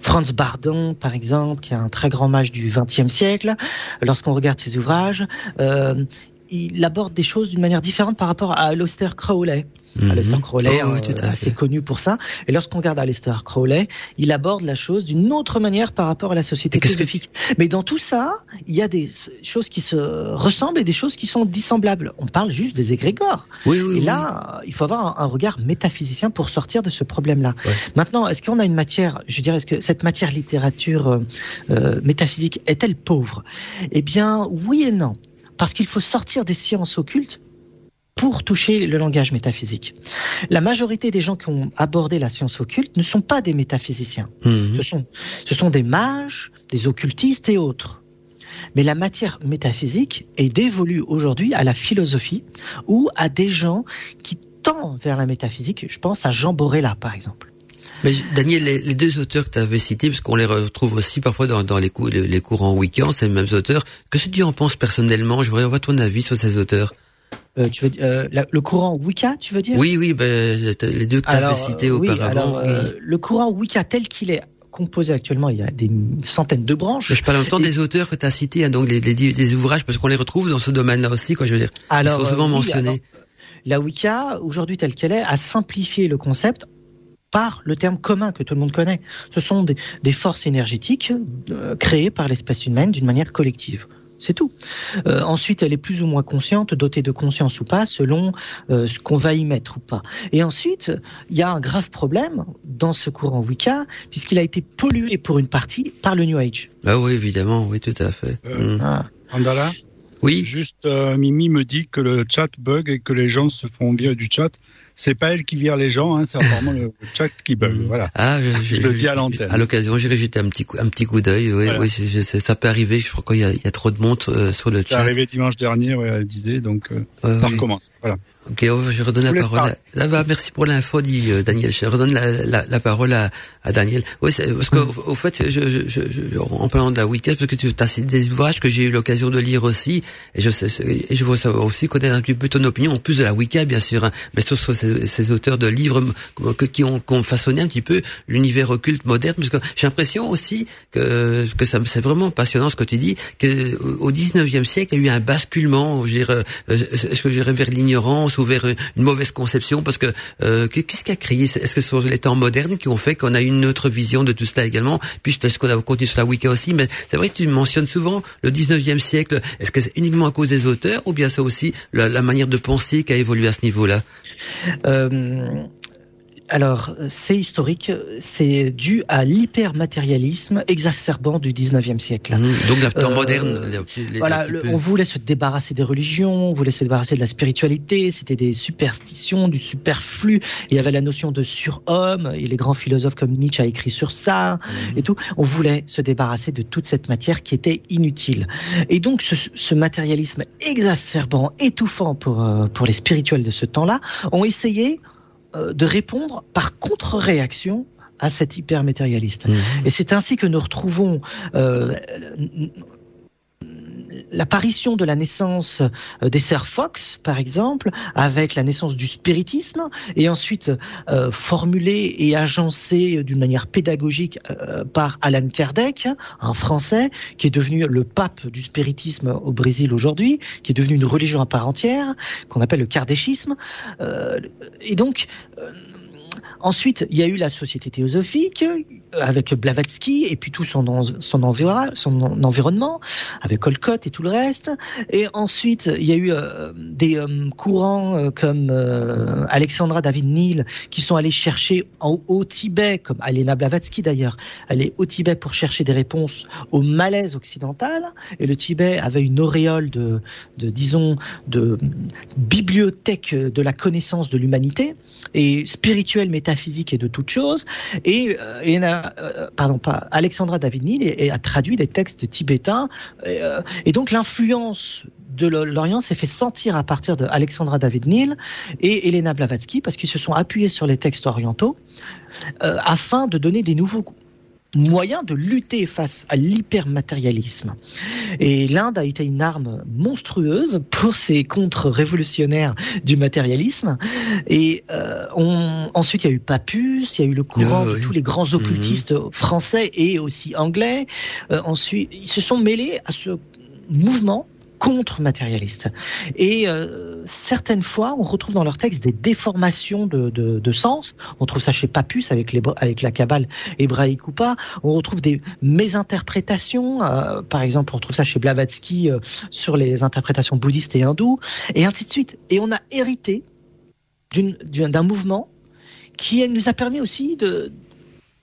Franz Bardon, par exemple, qui est un très grand mage du 20e siècle, lorsqu'on regarde ses ouvrages, euh, il aborde des choses d'une manière différente par rapport à Aleister Crowley. Mmh. Aleister Crowley, oh, oui, euh, assez connu pour ça. Et lorsqu'on regarde Aleister Crowley, il aborde la chose d'une autre manière par rapport à la société philosophique. Que... Mais dans tout ça, il y a des choses qui se ressemblent et des choses qui sont dissemblables. On parle juste des égrégores. Oui, oui, et là, il faut avoir un, regard métaphysicien pour sortir de ce problème-là. Ouais. Maintenant, est-ce qu'on a une matière, je dirais, est-ce que cette matière littérature euh, euh, métaphysique est-elle pauvre? Eh bien, oui et non parce qu'il faut sortir des sciences occultes pour toucher le langage métaphysique. La majorité des gens qui ont abordé la science occulte ne sont pas des métaphysiciens. Mmh. Ce, sont, ce sont des mages, des occultistes et autres. Mais la matière métaphysique est dévolue aujourd'hui à la philosophie ou à des gens qui tendent vers la métaphysique. Je pense à Jean Borella, par exemple. Mais Daniel, les, les, deux auteurs que tu avais cités, parce qu'on les retrouve aussi parfois dans, dans les, cours, les, les, cours en week-end, c'est les mêmes auteurs. Que ce que tu en penses personnellement? Je voudrais avoir ton avis sur ces auteurs. Euh, tu veux euh, la, le courant Wicca, tu veux dire? Oui, oui, ben, les deux que tu avais cités oui, auparavant. Alors, euh, le courant Wicca tel qu'il est composé actuellement, il y a des centaines de branches. Mais je parle en même temps et... des auteurs que tu as cités, hein, donc les, les, les ouvrages, parce qu'on les retrouve dans ce domaine-là aussi, quoi, je veux dire. Alors, Ils sont souvent oui, mentionnés. Alors, la Wicca, aujourd'hui telle qu'elle est, a simplifié le concept par le terme commun que tout le monde connaît. Ce sont des, des forces énergétiques euh, créées par l'espèce humaine d'une manière collective. C'est tout. Euh, ensuite, elle est plus ou moins consciente, dotée de conscience ou pas, selon euh, ce qu'on va y mettre ou pas. Et ensuite, il y a un grave problème dans ce courant Wicca, puisqu'il a été pollué pour une partie par le New Age. Ah oui, évidemment, oui, tout à fait. Euh, mmh. ah. Andala Oui. Juste, euh, Mimi me dit que le chat bug et que les gens se font virer du chat c'est pas elle qui vire les gens, hein, c'est vraiment le chat qui bug. Voilà. Ah, je, je, je le dis à l'antenne. À l'occasion, j'irai jeter un petit coup, un petit coup d'œil. Oui, voilà. oui, je, ça peut arriver. Je crois qu'il y, y, a trop de monde euh, sur le chat. C'est arrivé dimanche dernier, ouais, elle disait, donc euh, euh, ça oui. recommence. Voilà. Ok, oh, je redonne la parole. À... Là, bah, merci pour l'info, dit euh, Daniel. Je redonne la, la, la parole à, à Daniel. Oui, parce qu'au au fait, je, je, je, en parlant de la week-end, parce que tu as cité des ouvrages que j'ai eu l'occasion de lire aussi, et je sais, et je veux savoir aussi connaître un petit peu ton opinion, en plus de la week-end, bien sûr, hein, mais sur ces, ces, auteurs de livres que, qui, ont, qui ont façonné un petit peu l'univers occulte moderne, parce que j'ai l'impression aussi que, que ça, c'est vraiment passionnant ce que tu dis, que au 19e siècle, il y a eu un basculement, je dirais, est-ce que j'irais vers l'ignorance ou vers une mauvaise conception parce que euh, qu'est-ce qui a créé Est-ce que ce sont les temps modernes qui ont fait qu'on a une autre vision de tout cela également Puis est-ce qu'on a continué sur la Wicca aussi Mais c'est vrai que tu mentionnes souvent le 19e siècle. Est-ce que c'est uniquement à cause des auteurs ou bien c'est aussi la, la, manière de penser qui a évolué à ce niveau-là? Euh, alors, c'est historique, c'est dû à l'hypermatérialisme exacerbant du 19e siècle. Mmh, donc, le temps euh, moderne. Les, les voilà, le, on voulait se débarrasser des religions, on voulait se débarrasser de la spiritualité, c'était des superstitions, du superflu. Il y avait la notion de surhomme, et les grands philosophes comme Nietzsche a écrit sur ça, mmh. et tout. On voulait se débarrasser de toute cette matière qui était inutile. Et donc, ce, ce matérialisme exacerbant, étouffant pour, euh, pour les spirituels de ce temps-là, ont essayé de répondre par contre-réaction à cet hypermatérialiste. Mmh. Et c'est ainsi que nous retrouvons euh, l'apparition de la naissance euh, des sœurs Fox, par exemple, avec la naissance du spiritisme, et ensuite euh, formulée et agencée d'une manière pédagogique euh, par Alan Kardec, un Français qui est devenu le pape du spiritisme au Brésil aujourd'hui, qui est devenu une religion à part entière, qu'on appelle le kardéchisme. Euh, et donc, euh, Ensuite, il y a eu la Société théosophique euh, avec Blavatsky et puis tout son, environnement avec Olcott et tout le reste. Et ensuite, il y a eu euh, des euh, courants euh, comme Alexandra David Neal qui sont allés chercher au Tibet, comme Alena Blavatsky d'ailleurs, aller au Tibet pour chercher des réponses au malaise occidental. Et le Tibet avait une auréole de, disons, de bibliothèque de la connaissance de l'humanité et spirituelle, métaphysique et de toutes choses. Et, Euh, pardon, pas Alexandra David Neal et- a traduit des textes tibétains. Et, euh, donc l'influence de l'O- l'Orient s'est fait sentir à partir de Alexandra David Neal et Elena Blavatsky parce qu'ils se sont appuyés sur les textes orientaux euh, afin de donner des nouveaux moyens de lutter face à l'hypermatérialisme. Et l'Inde a été une arme monstrueuse pour ces contre-révolutionnaires du matérialisme. Et euh, on, ensuite, il y a eu Papus, il y a eu le courant Ah, de tous les grands occultistes français et aussi anglais. Euh, ensuite, ils se sont mêlés à ce mouvement contre-matérialiste. Et euh, certaines fois, on retrouve dans leurs textes des déformations de, de, de sens. On trouve ça chez Papus avec, les, avec la Kabbale hébraïque ou pas. On retrouve des mésinterprétations. euh, par exemple, on trouve ça chez Blavatsky euh, sur les interprétations bouddhistes et hindoues, et ainsi de suite. Et on a hérité d'un mouvement qui nous a permis aussi de,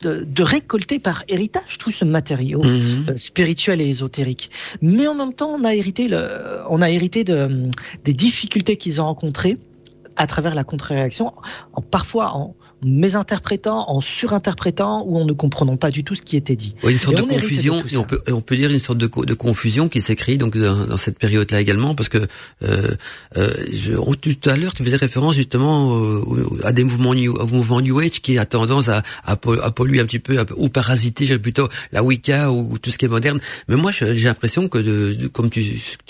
de, de récolter par héritage tout ce matériau Mhm. euh, spirituel et ésotérique. Mais en même temps, on a hérité, le, on a hérité de, des difficultés qu'ils ont rencontrées à travers la contre-réaction, en, parfois en mésinterprétant, en surinterprétant ou en ne comprenant pas du tout ce qui était dit. Oui, une sorte Et de confusion, et on peut, et on peut dire une sorte de, co- de confusion qui s'est créée donc dans, dans cette période-là également, parce que euh, euh, je, tout à l'heure tu faisais référence justement à des mouvements new, au mouvement New Age qui a tendance à, à, po- à polluer un petit peu à- ou parasiter, j'ai plutôt la Wicca ou, ou tout ce qui est moderne. Mais moi, j'ai l'impression que, de, de- comme tu,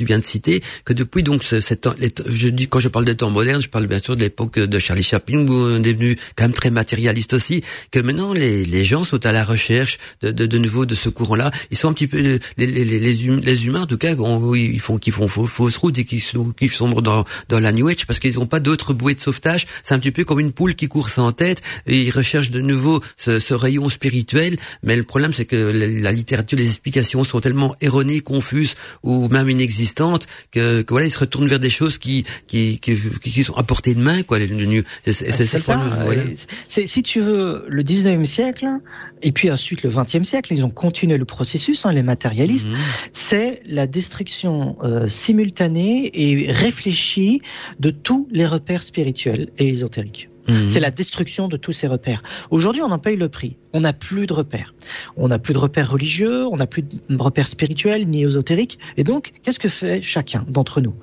viens de citer, que depuis donc ce, cette, je dis quand je parle de temps moderne, je parle bien sûr de l'époque de Charlie Chaplin où on est devenu quand même très matérialiste aussi, que maintenant les, les gens sont à la recherche de, de, de nouveau de ce courant-là. Ils sont un petit peu les, les, les, les, hum- les humains en tout cas, on- ils font qui font fausse, route et qui sont qui sombrent dans dans la New Age parce qu'ils n'ont pas d'autres bouées de sauvetage. C'est un petit peu comme une poule qui court sans tête et ils recherchent de nouveau ce, ce rayon spirituel. Mais le problème c'est que la, littérature, les explications sont tellement erronées, confuses ou même inexistantes que, que voilà ils se retournent vers des choses qui qui qui, qui sont à portée de main quoi. C'est c'est ça le problème. voilà. C'est- si tu veux, le 19e siècle, et puis ensuite le 20e siècle, ils ont continué le processus, hein, les matérialistes, Mhm. c'est la destruction euh, simultanée et réfléchie de tous les repères spirituels et ésotériques. Mhm. C'est la destruction de tous ces repères. Aujourd'hui, on en paye le prix. On n'a plus de repères. On n'a plus de repères religieux, on n'a plus de repères spirituels ni ésotériques. Et donc, qu'est-ce que fait chacun d'entre nous?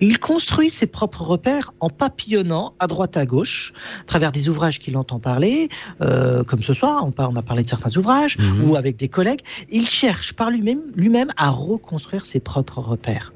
Il construit ses propres repères en papillonnant à droite à gauche, à travers des ouvrages qu'il entend parler, euh, comme ce soir, on, a parlé de certains ouvrages, Mhm. ou avec des collègues. Il cherche par lui-même à reconstruire ses propres repères.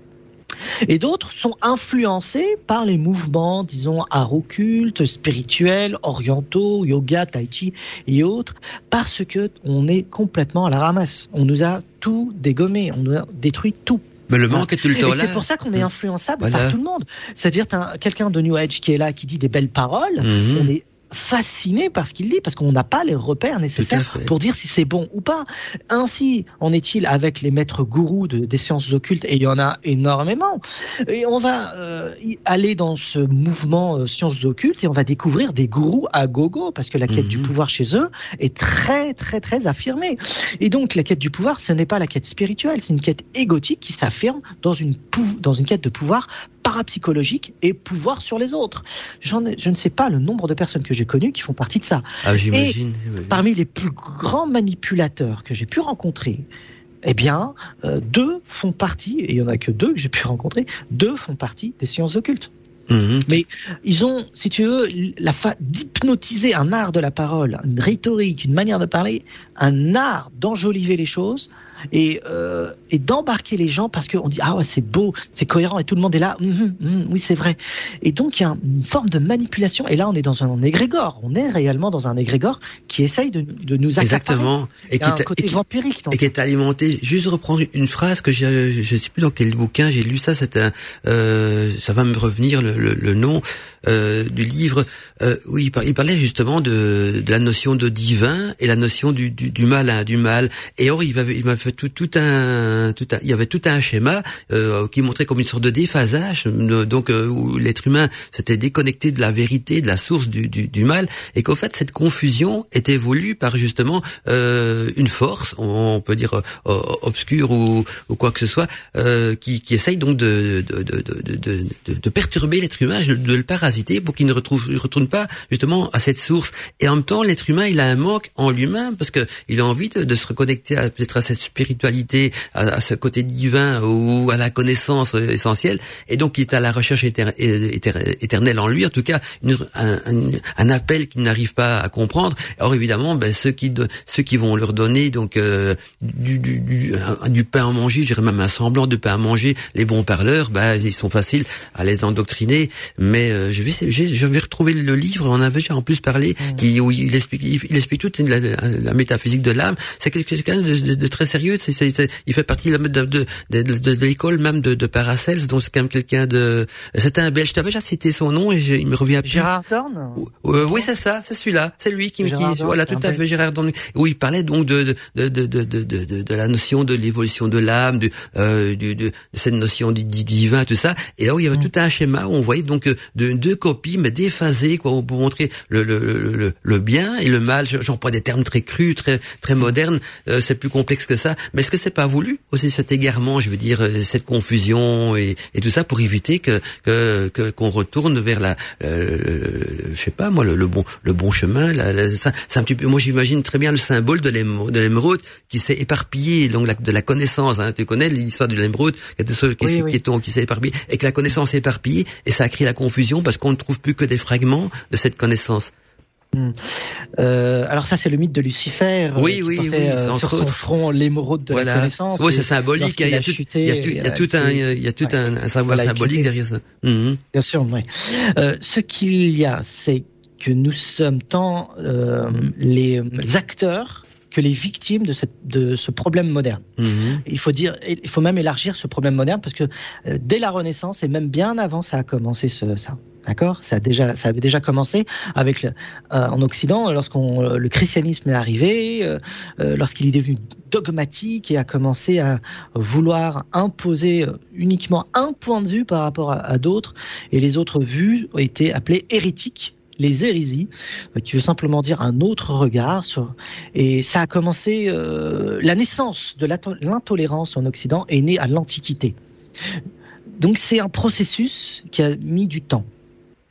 Et d'autres sont influencés par les mouvements, disons, art occulte, spirituels, orientaux, yoga, tai chi et autres, parce que on est complètement à la ramasse. On nous a tout dégommé, on nous a détruit tout. Mais le manque est tout le temps là. c'est pour ça qu'on est influençable Voilà. par tout le monde. C'est-à-dire, quelqu'un de New Age qui est là, qui dit des belles paroles, Mhm. on est fasciné par ce qu'il dit, parce qu'on n'a pas les repères nécessaires pour dire si c'est bon ou pas. Ainsi en est-il avec les maîtres gourous de- des sciences occultes, et il y en a énormément. Et on va euh, aller dans ce mouvement euh, sciences occultes, et on va découvrir des gourous à gogo, parce que la quête Mhm. du pouvoir chez eux est très très très affirmée. Et donc la quête du pouvoir, ce n'est pas la quête spirituelle, c'est une quête égotique qui s'affirme dans une dans une quête de pouvoir parapsychologique et pouvoir sur les autres. Je ne sais pas le nombre de personnes que j'ai connues qui font partie de ça. Ah, j'imagine. Parmi les plus grands manipulateurs que j'ai pu rencontrer, eh bien, euh, deux font partie, et il y en a que deux que j'ai pu rencontrer, deux font partie des sciences occultes. Mhm. Mais ils ont, si tu veux, la fa d'hypnotiser un art de la parole, une rhétorique, une manière de parler, un art d'enjoliver les choses et, euh, et d'embarquer les gens parce qu'on dit ah ouais c'est beau, c'est cohérent et tout le monde est là. Mhm, mhm, oui c'est vrai. Et donc il y a une forme de manipulation. Et là on est dans un égrégore. On est réellement dans un égrégore qui essaye de, de nous. Exactement. Et qui, un côté et qui, vampirique. Et qui est alimenté. Juste reprendre une phrase que j'ai, je sais plus dans quel bouquin j'ai lu ça. C'est un, euh, ça va me revenir le, le, le nom euh, du livre euh, où il, parlait justement de, de, la notion de divin et la notion du, du, du malin, du mal. Et or il m'avait, il m'a fait tout, tout un, tout un, il y avait tout un schéma euh, qui montrait comme une sorte de déphasage, donc euh, où l'être humain s'était déconnecté de la vérité, de la source du, du, du mal, et qu'au fait cette confusion était voulue par justement euh, une force, on peut dire euh, obscure ou, ou, quoi que ce soit, euh, qui, qui essaye donc de, de, de, de, de, perturber l'être humain, de le parasiter pour qu'il ne retrouve, retourne pas justement à cette source. Et en même temps, l'être humain, il a un manque en lui-même parce que il a envie de, de se reconnecter peut-être à cette spiritualité, à, à, ce côté divin ou à la connaissance essentielle. Et donc, il est à la recherche éternelle en lui, en tout cas, une, un, un, appel qu'il n'arrive pas à comprendre. Or, évidemment, ben, ceux qui ceux qui vont leur donner donc euh, du, du, du, du, pain à manger, je dirais même un semblant de pain à manger, les bons parleurs, ben, ils sont faciles à les endoctriner. Mais euh, je vais je vais retrouver le livre, on avait déjà en plus parlé, mmh. qui, où il explique, il, explique toute la, la, métaphysique de l'âme. C'est quelqu'un de, de, de, très sérieux. C'est, c'est, il fait partie de, de, de, de l'école même de, de Paracels, donc c'est quand même quelqu'un de. C'était un Belge. T'avais déjà cité son nom et je, il me revient plus. Gérard Dorn. Euh, oui, c'est ça, c'est celui-là, c'est lui qui, qui voilà, tout à fait Gérard Dorn. Où il parlait donc de de de de de de, de la notion de l'évolution de l'âme, de, euh, de, de, cette notion du, du, divin, tout ça. Et là où il y avait mmh. tout un schéma où on voyait donc de deux copies mais déphasées quoi pour montrer le, le, le, le bien et le mal j'emploie des termes très crus très très modernes euh, c'est plus complexe que ça mais est-ce que c'est pas voulu aussi cet égarement je veux dire euh, cette confusion et, et tout ça pour éviter que que qu'on retourne vers la euh, je sais pas moi le, bon le bon chemin c'est un petit peu moi j'imagine très bien le symbole de l'émeraude qui s'est éparpillé donc la, de la connaissance hein, tu connais l'histoire de l'émeraude qui, qui, oui, qui s'est éparpillé et que la connaissance s'est éparpillée et ça a créé la confusion parce qu'on ne trouve plus que des fragments de cette connaissance. Hmm. Euh, alors ça c'est le mythe de Lucifer. Oui oui oui. Euh, entre sur autres. front l'émeraude de voilà. la connaissance. Oui c'est symbolique. Il y a tout, il y a tout, il y a tout un, il y a tout ouais. un, un, savoir voilà, symbolique derrière ça. -hmm. Bien sûr. Oui. Euh, ce qu'il y a, c'est que nous sommes tant euh, les acteurs que les victimes de, cette, de ce problème moderne. Mmh. Il faut dire, il faut même élargir ce problème moderne parce que euh, dès la Renaissance et même bien avant, ça a commencé ce, ça. D'accord? Ça a déjà, ça avait déjà commencé avec le, euh, en Occident lorsqu'on euh, le christianisme est arrivé, euh lorsqu'il est devenu dogmatique et a commencé à vouloir imposer uniquement un point de vue par rapport à, à d'autres et les autres vues ont été appelées hérétiques les hérésies, qui veut simplement dire un autre regard. Sur... Et ça a commencé, euh, la naissance de l'intolérance en Occident est née à l'Antiquité. Donc c'est un processus qui a mis du temps,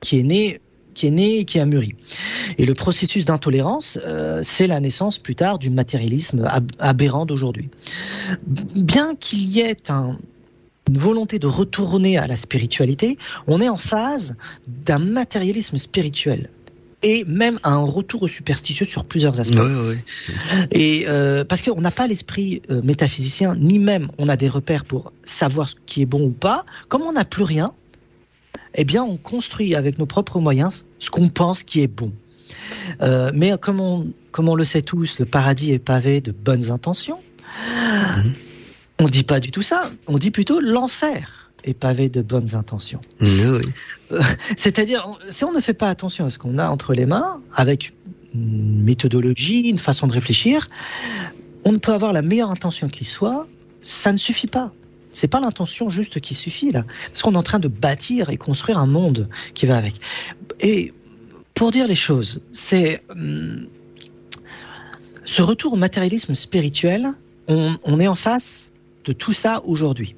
qui est né qui est né et qui a mûri. Et le processus d'intolérance, euh, c'est la naissance plus tard du matérialisme ab aberrant d'aujourd'hui. Bien qu'il y ait un, une volonté de retourner à la spiritualité, on est en phase d'un matérialisme spirituel et même un retour au superstitieux sur plusieurs aspects. Oui, oui. Et euh, parce qu'on n'a pas l'esprit euh, métaphysicien, ni même on a des repères pour savoir ce qui est bon ou pas. Comme on n'a plus rien, eh bien, on construit avec nos propres moyens ce qu'on pense qui est bon. Euh, mais comme on, comme on le sait tous, le paradis est pavé de bonnes intentions. Mmh. On dit pas du tout ça. On dit plutôt l'enfer est pavé de bonnes intentions. Oui. C'est-à-dire, si on ne fait pas attention à ce qu'on a entre les mains, avec une méthodologie, une façon de réfléchir, on ne peut avoir la meilleure intention qui soit, ça ne suffit pas. C'est pas l'intention juste qui suffit là, parce qu'on est en train de bâtir et construire un monde qui va avec. Et pour dire les choses, c'est hum, ce retour au matérialisme spirituel. On, on est en face de tout ça aujourd'hui.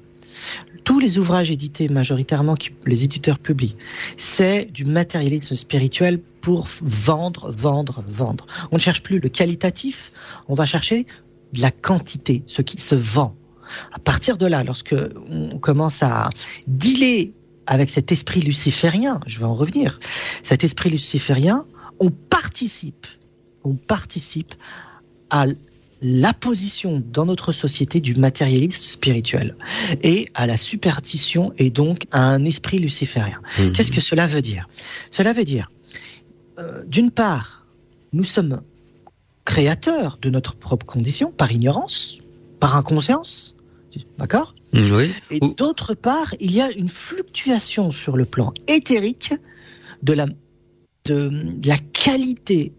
Tous les ouvrages édités majoritairement que les éditeurs publient, c'est du matérialisme spirituel pour vendre, vendre, vendre. On ne cherche plus le qualitatif, on va chercher de la quantité, ce qui se vend. À partir de là, lorsque on commence à dealer avec cet esprit luciférien, je vais en revenir, cet esprit luciférien, on participe, on participe à la position dans notre société du matérialisme spirituel et à la superstition et donc à un esprit luciférien. Mhm. Qu'est-ce que cela veut dire? Cela veut dire, euh, d'une part, nous sommes créateurs de notre propre condition par ignorance, par inconscience, d'accord? Mm, Oui. Et d'autre part, il y a une fluctuation sur le plan éthérique de la, de, de la qualité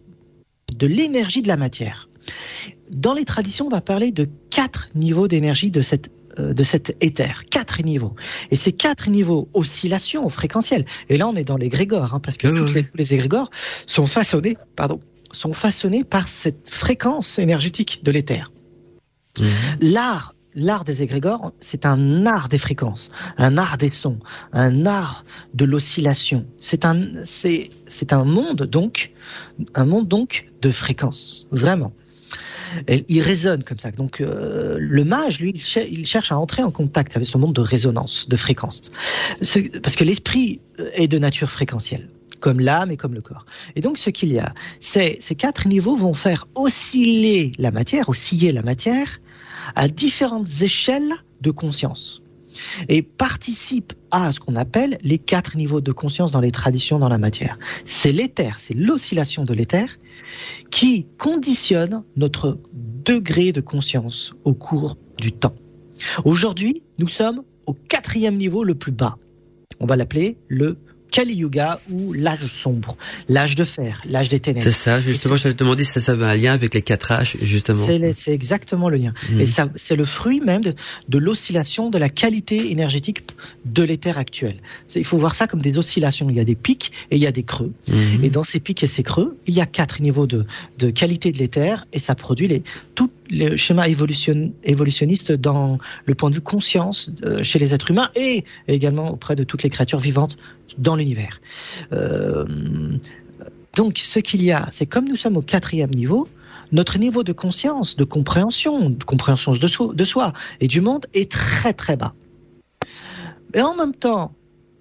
de l'énergie de la matière. Dans les traditions, on va parler de quatre niveaux d'énergie de cette euh, de cet éther, quatre niveaux. Et ces quatre niveaux oscillation fréquentielle. Et là, on est dans les grégores, hein, parce que Oui, toutes oui, les, tous les égrégores sont façonnés, pardon, sont façonnés par cette fréquence énergétique de l'éther. Mhm. L'art, l'art des égrégores, c'est un art des fréquences, un art des sons, un art de l'oscillation. C'est un, c'est, c'est un monde donc, un monde donc de fréquences, vraiment. Il résonne comme ça. Donc euh, le mage, lui, il, cher- il cherche à entrer en contact avec ce monde de résonance, de fréquence, Ce- parce que l'esprit euh, est de nature fréquentielle comme l'âme et comme le corps. Et donc ce qu'il y a, c'est ces quatre niveaux vont faire osciller la matière, osciller la matière à différentes échelles de conscience et participe à ce qu'on appelle les quatre niveaux de conscience dans les traditions dans la matière. C'est l'éther, c'est l'oscillation de l'éther qui conditionne notre degré de conscience au cours du temps. Aujourd'hui, nous sommes au quatrième niveau le plus bas. On va l'appeler le Kali Yuga ou l'âge sombre, l'âge de fer, l'âge des ténèbres. C'est ça, justement, je te demandé si ça, ça avait un lien avec les quatre H, justement. C'est exactement le lien. Mhm. Et ça, c'est le fruit même de, de l'oscillation de la qualité énergétique de l'éther actuel. Il faut voir ça comme des oscillations. Il y a des pics et il y a des creux. Mhm. Et dans ces pics et ces creux, il y a quatre niveaux de, de qualité de l'éther et ça produit les, tout le schéma évolution, évolutionniste dans le point de vue conscience euh, chez les êtres humains et également auprès de toutes les créatures vivantes dans l'univers. Euh, donc ce qu'il y a, c'est comme nous sommes au quatrième niveau, notre niveau de conscience, de compréhension, de compréhension de soi, de soi et du monde est très très bas. Mais en même temps,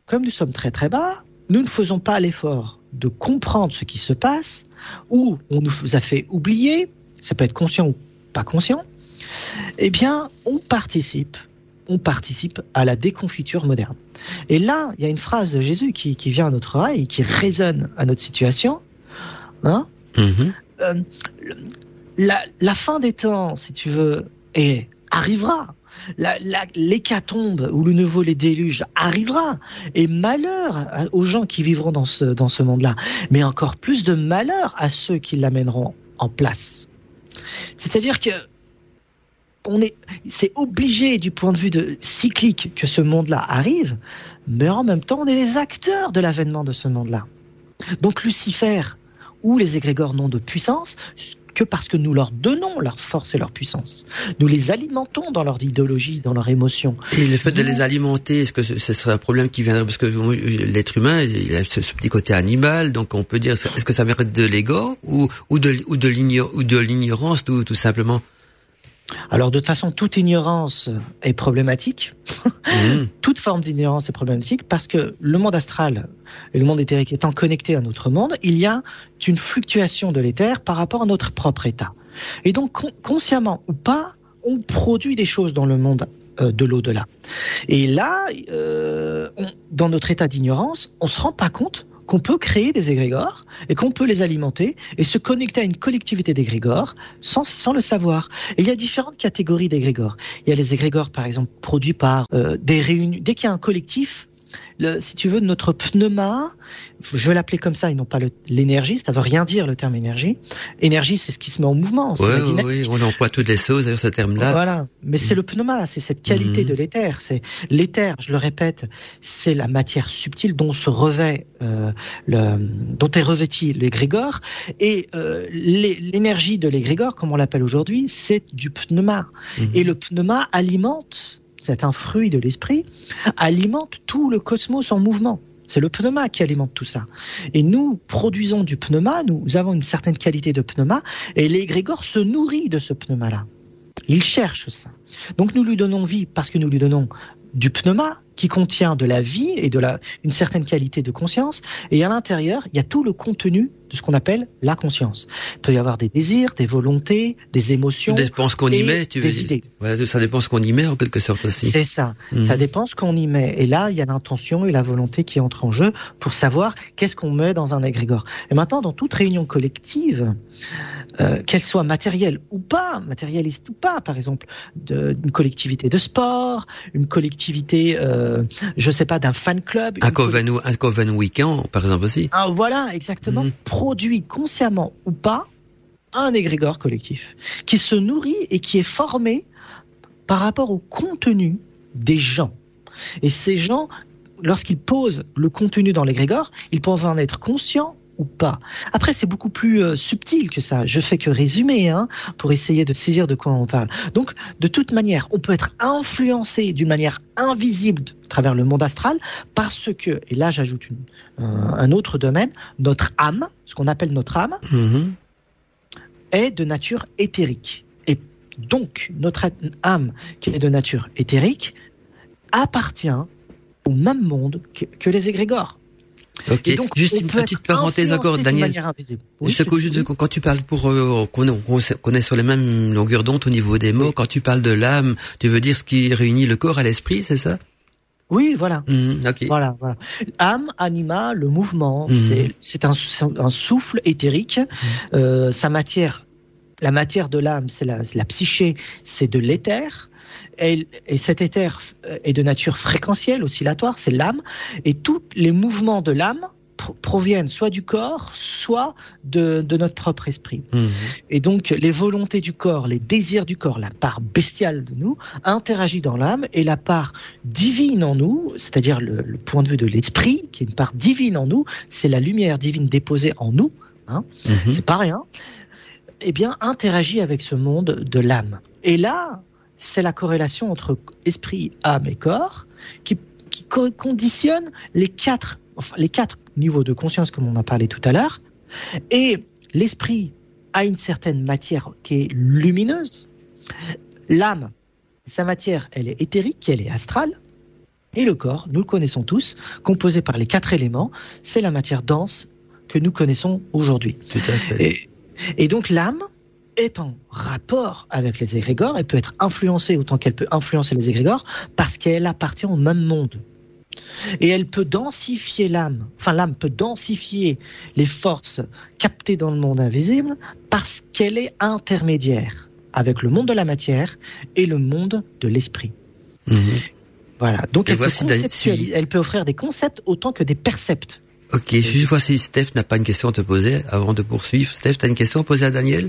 comme nous sommes très très bas, nous ne faisons pas l'effort de comprendre ce qui se passe, ou on nous a fait oublier, ça peut être conscient ou pas conscient, eh bien, on participe, on participe à la déconfiture moderne. Et là, il y a une phrase de Jésus qui, qui vient à notre oreille, qui résonne à notre situation. Hein Mhm. Euh, la, la fin des temps, si tu veux, est, arrivera. L'hécatombe ou le nouveau les déluges arrivera. Et malheur aux gens qui vivront dans ce, dans ce monde-là. Mais encore plus de malheur à ceux qui l'amèneront en place. C'est-à-dire que on est, c'est obligé du point de vue de cyclique que ce monde-là arrive, mais en même temps, on est les acteurs de l'avènement de ce monde-là. Donc Lucifer ou les égrégores n'ont de puissance que parce que nous leur donnons leur force et leur puissance. Nous les alimentons dans leur idéologie, dans leur émotion. Et le fait de les alimenter, est-ce que ce, ce serait un problème qui viendrait parce que l'être humain, il a ce, ce petit côté animal, donc on peut dire, est-ce que ça mérite de l'ego ou, ou de ou de l'igno- ou de l'ignorance tout, tout simplement? Alors de toute façon, toute ignorance est problématique. Mhm. toute forme d'ignorance est problématique parce que le monde astral et le monde éthérique étant connectés à notre monde, il y a une fluctuation de l'éther par rapport à notre propre état. Et donc, con- consciemment ou pas, on produit des choses dans le monde euh, de l'au-delà. Et là, euh, on- dans notre état d'ignorance, on se rend pas compte qu'on peut créer des égrégores et qu'on peut les alimenter et se connecter à une collectivité d'égrégores sans, sans le savoir. Et il y a différentes catégories d'égrégores. Il y a les égrégores, par exemple, produits par euh, des réunions. Dès qu'il y a un collectif, le, si tu veux, notre pneuma, je vais l'appeler comme ça et non pas l'énergie, ça veut rien dire le terme énergie. Énergie, c'est ce qui se met en mouvement. Ouais, oui, oui, on emploie toutes les choses d'ailleurs ce terme-là. Voilà, mais c'est le pneuma, c'est cette qualité Mhm. de l'éther. C'est l'éther, je le répète, c'est la matière subtile dont se revêt, euh, le, dont est revêti l'égrégore, et euh, l'é- l'énergie de l'égrégore, comme on l'appelle aujourd'hui, c'est du pneuma. Mhm. Et le pneuma alimente, c'est un fruit de l'esprit, alimente tout le cosmos en mouvement. C'est le pneuma qui alimente tout ça. Et nous produisons du pneuma, nous avons une certaine qualité de pneuma, et l'égrégore se nourrit de ce pneuma-là. Il cherche ça. Donc nous lui donnons vie parce que nous lui donnons du pneuma qui contient de la vie et de la, une certaine qualité de conscience. Et à l'intérieur, il y a tout le contenu de ce qu'on appelle la conscience. Il peut y avoir des désirs, des volontés, des émotions. Ça dépend ce qu'on y et met, tu veux dire. Ouais, ça dépend ce qu'on y met en quelque sorte aussi. C'est ça. Mhm. Ça dépend ce qu'on y met. Et là, il y a l'intention et la volonté qui entrent en jeu pour savoir qu'est-ce qu'on met dans un égrégore. Et maintenant, dans toute réunion collective, euh, qu'elle soit matérielle ou pas, matérialiste ou pas, par exemple, de- d'une collectivité de sport, une collectivité, euh, je sais pas, d'un fan club. Un coven, ou- un coven week-end, par exemple aussi. ah, voilà, exactement. Mhm. Produit consciemment ou pas un égrégore collectif qui se nourrit et qui est formé par rapport au contenu des gens. Et ces gens, lorsqu'ils posent le contenu dans l'égrégore, ils peuvent en être conscients ou pas. Après, c'est beaucoup plus euh, subtil que ça. Je fais que résumer hein, pour essayer de saisir de quoi on parle. Donc, de toute manière, on peut être influencé d'une manière invisible à travers le monde astral parce que, et là j'ajoute un, autre domaine, notre âme, ce qu'on appelle notre âme, Mhm. est de nature éthérique. Et donc, notre âme, qui est de nature éthérique, appartient au même monde que, que les égrégores. Ok. Et donc, juste une petite parenthèse encore, Daniel. Oui, je te juste, quand tu parles pour euh, qu'on est sur les mêmes longueurs d'onde au niveau des mots, quand tu parles de l'âme, tu veux dire ce qui réunit le corps à l'esprit, c'est ça? Oui, voilà. Mhm, Ok. Voilà, voilà. Âme, anima, le mouvement, Mhm. c'est- un, souffle éthérique. Euh, sa matière, la matière de l'âme, c'est la, c'est la psyché, c'est de l'éther. Et, et cet éther euh, est de nature fréquentielle, oscillatoire, c'est l'âme. Et tous les mouvements de l'âme pro- proviennent soit du corps, soit de, de notre propre esprit. Mhm. Et donc, les volontés du corps, les désirs du corps, la part bestiale de nous, interagit dans l'âme et la part divine en nous, c'est-à-dire le, le point de vue de l'esprit, qui est une part divine en nous, c'est la lumière divine déposée en nous, hein, Mhm. c'est pas rien, eh bien, interagit avec ce monde de l'âme. Et là, c'est la corrélation entre esprit, âme et corps qui, qui co- conditionne les quatre, enfin, les quatre niveaux de conscience comme on a parlé tout à l'heure. Et l'esprit a une certaine matière qui est lumineuse. L'âme, sa matière, elle est éthérique, elle est astrale. Et le corps, nous le connaissons tous, composé par les quatre éléments, c'est la matière dense que nous connaissons aujourd'hui. Tout à fait. Et, et donc l'âme est en rapport avec les égrégores, elle peut être influencée autant qu'elle peut influencer les égrégores, parce qu'elle appartient au même monde. Et elle peut densifier l'âme, enfin l'âme peut densifier les forces captées dans le monde invisible, parce qu'elle est intermédiaire avec le monde de la matière et le monde de l'esprit. Mhm. Voilà. Donc Et elle peut, si- elle peut offrir des concepts autant que des percepts. Ok, juste voir si Steph n'a pas une question à te poser avant de poursuivre. Steph, t'as une question à poser à Daniel?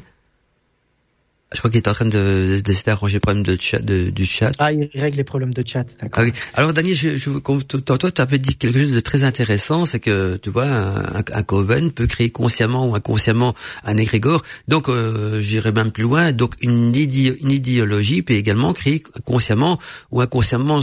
Je crois qu'il est en train de d'essayer d'arranger le problème de chat, de- du chat. Ah, il règle les problèmes de chat. d'accord. Ah oui. Alors Daniel, je, je, comme t- toi, tu avais dit quelque chose de très intéressant, c'est que tu vois, un, un- coven peut créer consciemment ou inconsciemment un égrégore. Donc, euh, j'irai même plus loin. Donc, une, idé- une idéologie peut également créer consciemment ou inconsciemment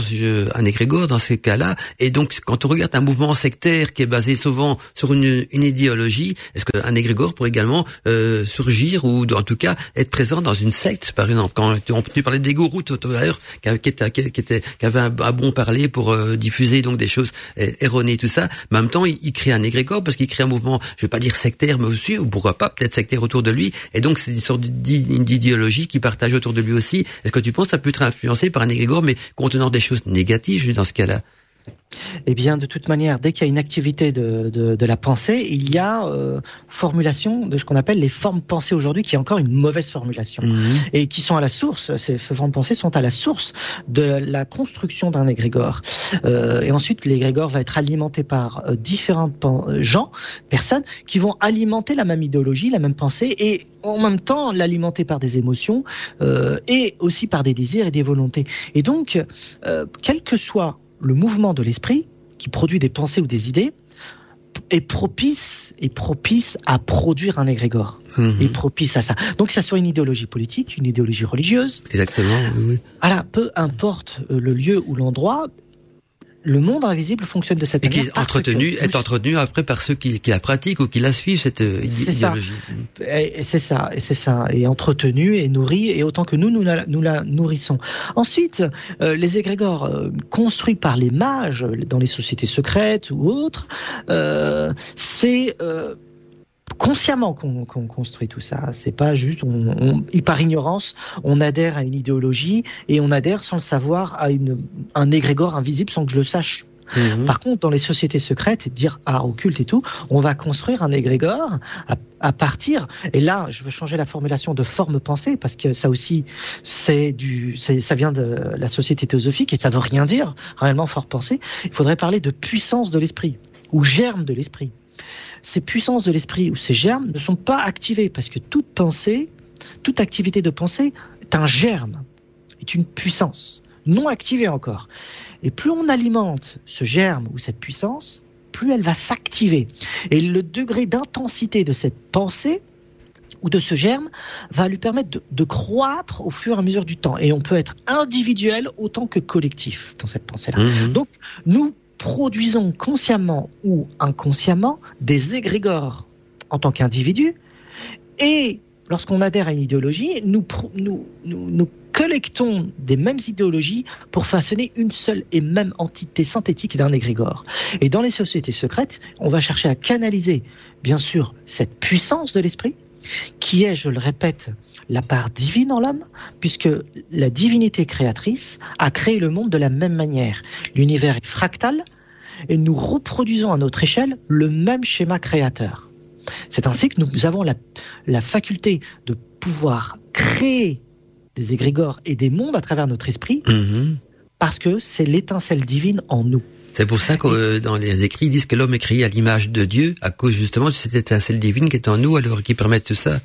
un égrégore dans ces cas-là. Et donc, quand on regarde un mouvement sectaire qui est basé souvent sur une, une idéologie, est-ce qu'un égrégore pourrait également euh, surgir ou en tout cas être présent dans une secte, par exemple Quand on- tu parlais des gourous tout à l'heure, qui, qui, qui, un, bon parler pour euh, diffuser donc des choses euh, erronées, tout ça. Mais en même temps, il, crée un égrégore parce qu'il crée un mouvement, je vais pas dire sectaire, mais aussi, ou pourquoi pas, peut-être sectaire autour de lui. Et donc, c'est une sorte d'i- d'idéologie qui partage autour de lui aussi. Est-ce que tu penses que ça peut être influencé par un égrégore, mais contenant des choses négatives dans ce cas-là? Eh bien, de toute manière, dès qu'il y a une activité de, de, de la pensée, il y a euh, formulation de ce qu'on appelle les formes pensées aujourd'hui, qui est encore une mauvaise formulation, Mhm. et qui sont à la source. Ces formes pensées sont à la source de la construction d'un égrégore. Euh, et ensuite, l'égrégore va être alimenté par euh, différentes euh, gens, personnes, qui vont alimenter la même idéologie, la même pensée, et en même temps l'alimenter par des émotions et aussi par des désirs et des volontés. Et donc, quel que soit le mouvement de l'esprit qui produit des pensées ou des idées, est propice, est propice à produire un égrégore. Est propice à ça. Donc, que ça soit une idéologie politique, une idéologie religieuse, Exactement. oui, oui. voilà, peu importe euh, le lieu ou l'endroit, le monde invisible fonctionne de cette Et qui manière. est parce entretenu, que- est entretenu après par ceux qui, qui la pratiquent ou qui la suivent, cette euh, idéologie. Et et c'est ça, et c'est ça, et entretenu et nourri, et autant que nous nous la, nous la nourrissons. Ensuite, euh, les égrégores euh, construits par les mages dans les sociétés secrètes ou autres, euh, c'est euh, consciemment qu'on construit tout ça. C'est pas juste, on, on- et par ignorance, on adhère à une idéologie et on adhère sans le savoir à une, un égrégore invisible sans que je le sache. Mhm. Par contre, dans les sociétés secrètes, dire art occulte et tout, on va construire un égrégore à, à partir. Et là, je veux changer la formulation de forme pensée parce que ça aussi, c'est du, ça vient de la société théosophique et ça veut rien dire réellement forme pensée. Il faudrait parler de puissance de l'esprit ou germe de l'esprit. Ces puissances de l'esprit ou ces germes ne sont pas activées parce que toute pensée, toute activité de pensée est un germe, est une puissance non activée encore. Et plus on alimente ce germe ou cette puissance, plus elle va s'activer. Et le degré d'intensité de cette pensée ou de ce germe va lui permettre de, de croître au fur et à mesure du temps. Et on peut être individuel autant que collectif dans cette pensée-là. Mhm. Donc, nous produisons consciemment ou inconsciemment des égrégores en tant qu'individu. Et lorsqu'on adhère à une idéologie, nous, nous collectons des mêmes idéologies pour façonner une seule et même entité synthétique d'un égrégore. Et dans les sociétés secrètes, on va chercher à canaliser, bien sûr, cette puissance de l'esprit, qui est, je le répète, la part divine en l'homme, puisque la divinité créatrice a créé le monde de la même manière. L'univers est fractal et nous reproduisons à notre échelle le même schéma créateur. C'est ainsi que nous avons la, la faculté de pouvoir créer des égrégores et des mondes à travers notre esprit Mhm. parce que c'est l'étincelle divine en nous. C'est pour ça que euh, dans les écrits, ils disent que l'homme est créé à l'image de Dieu, à cause justement de cette étincelle divine qui est en nous, alors qui permet tout ça.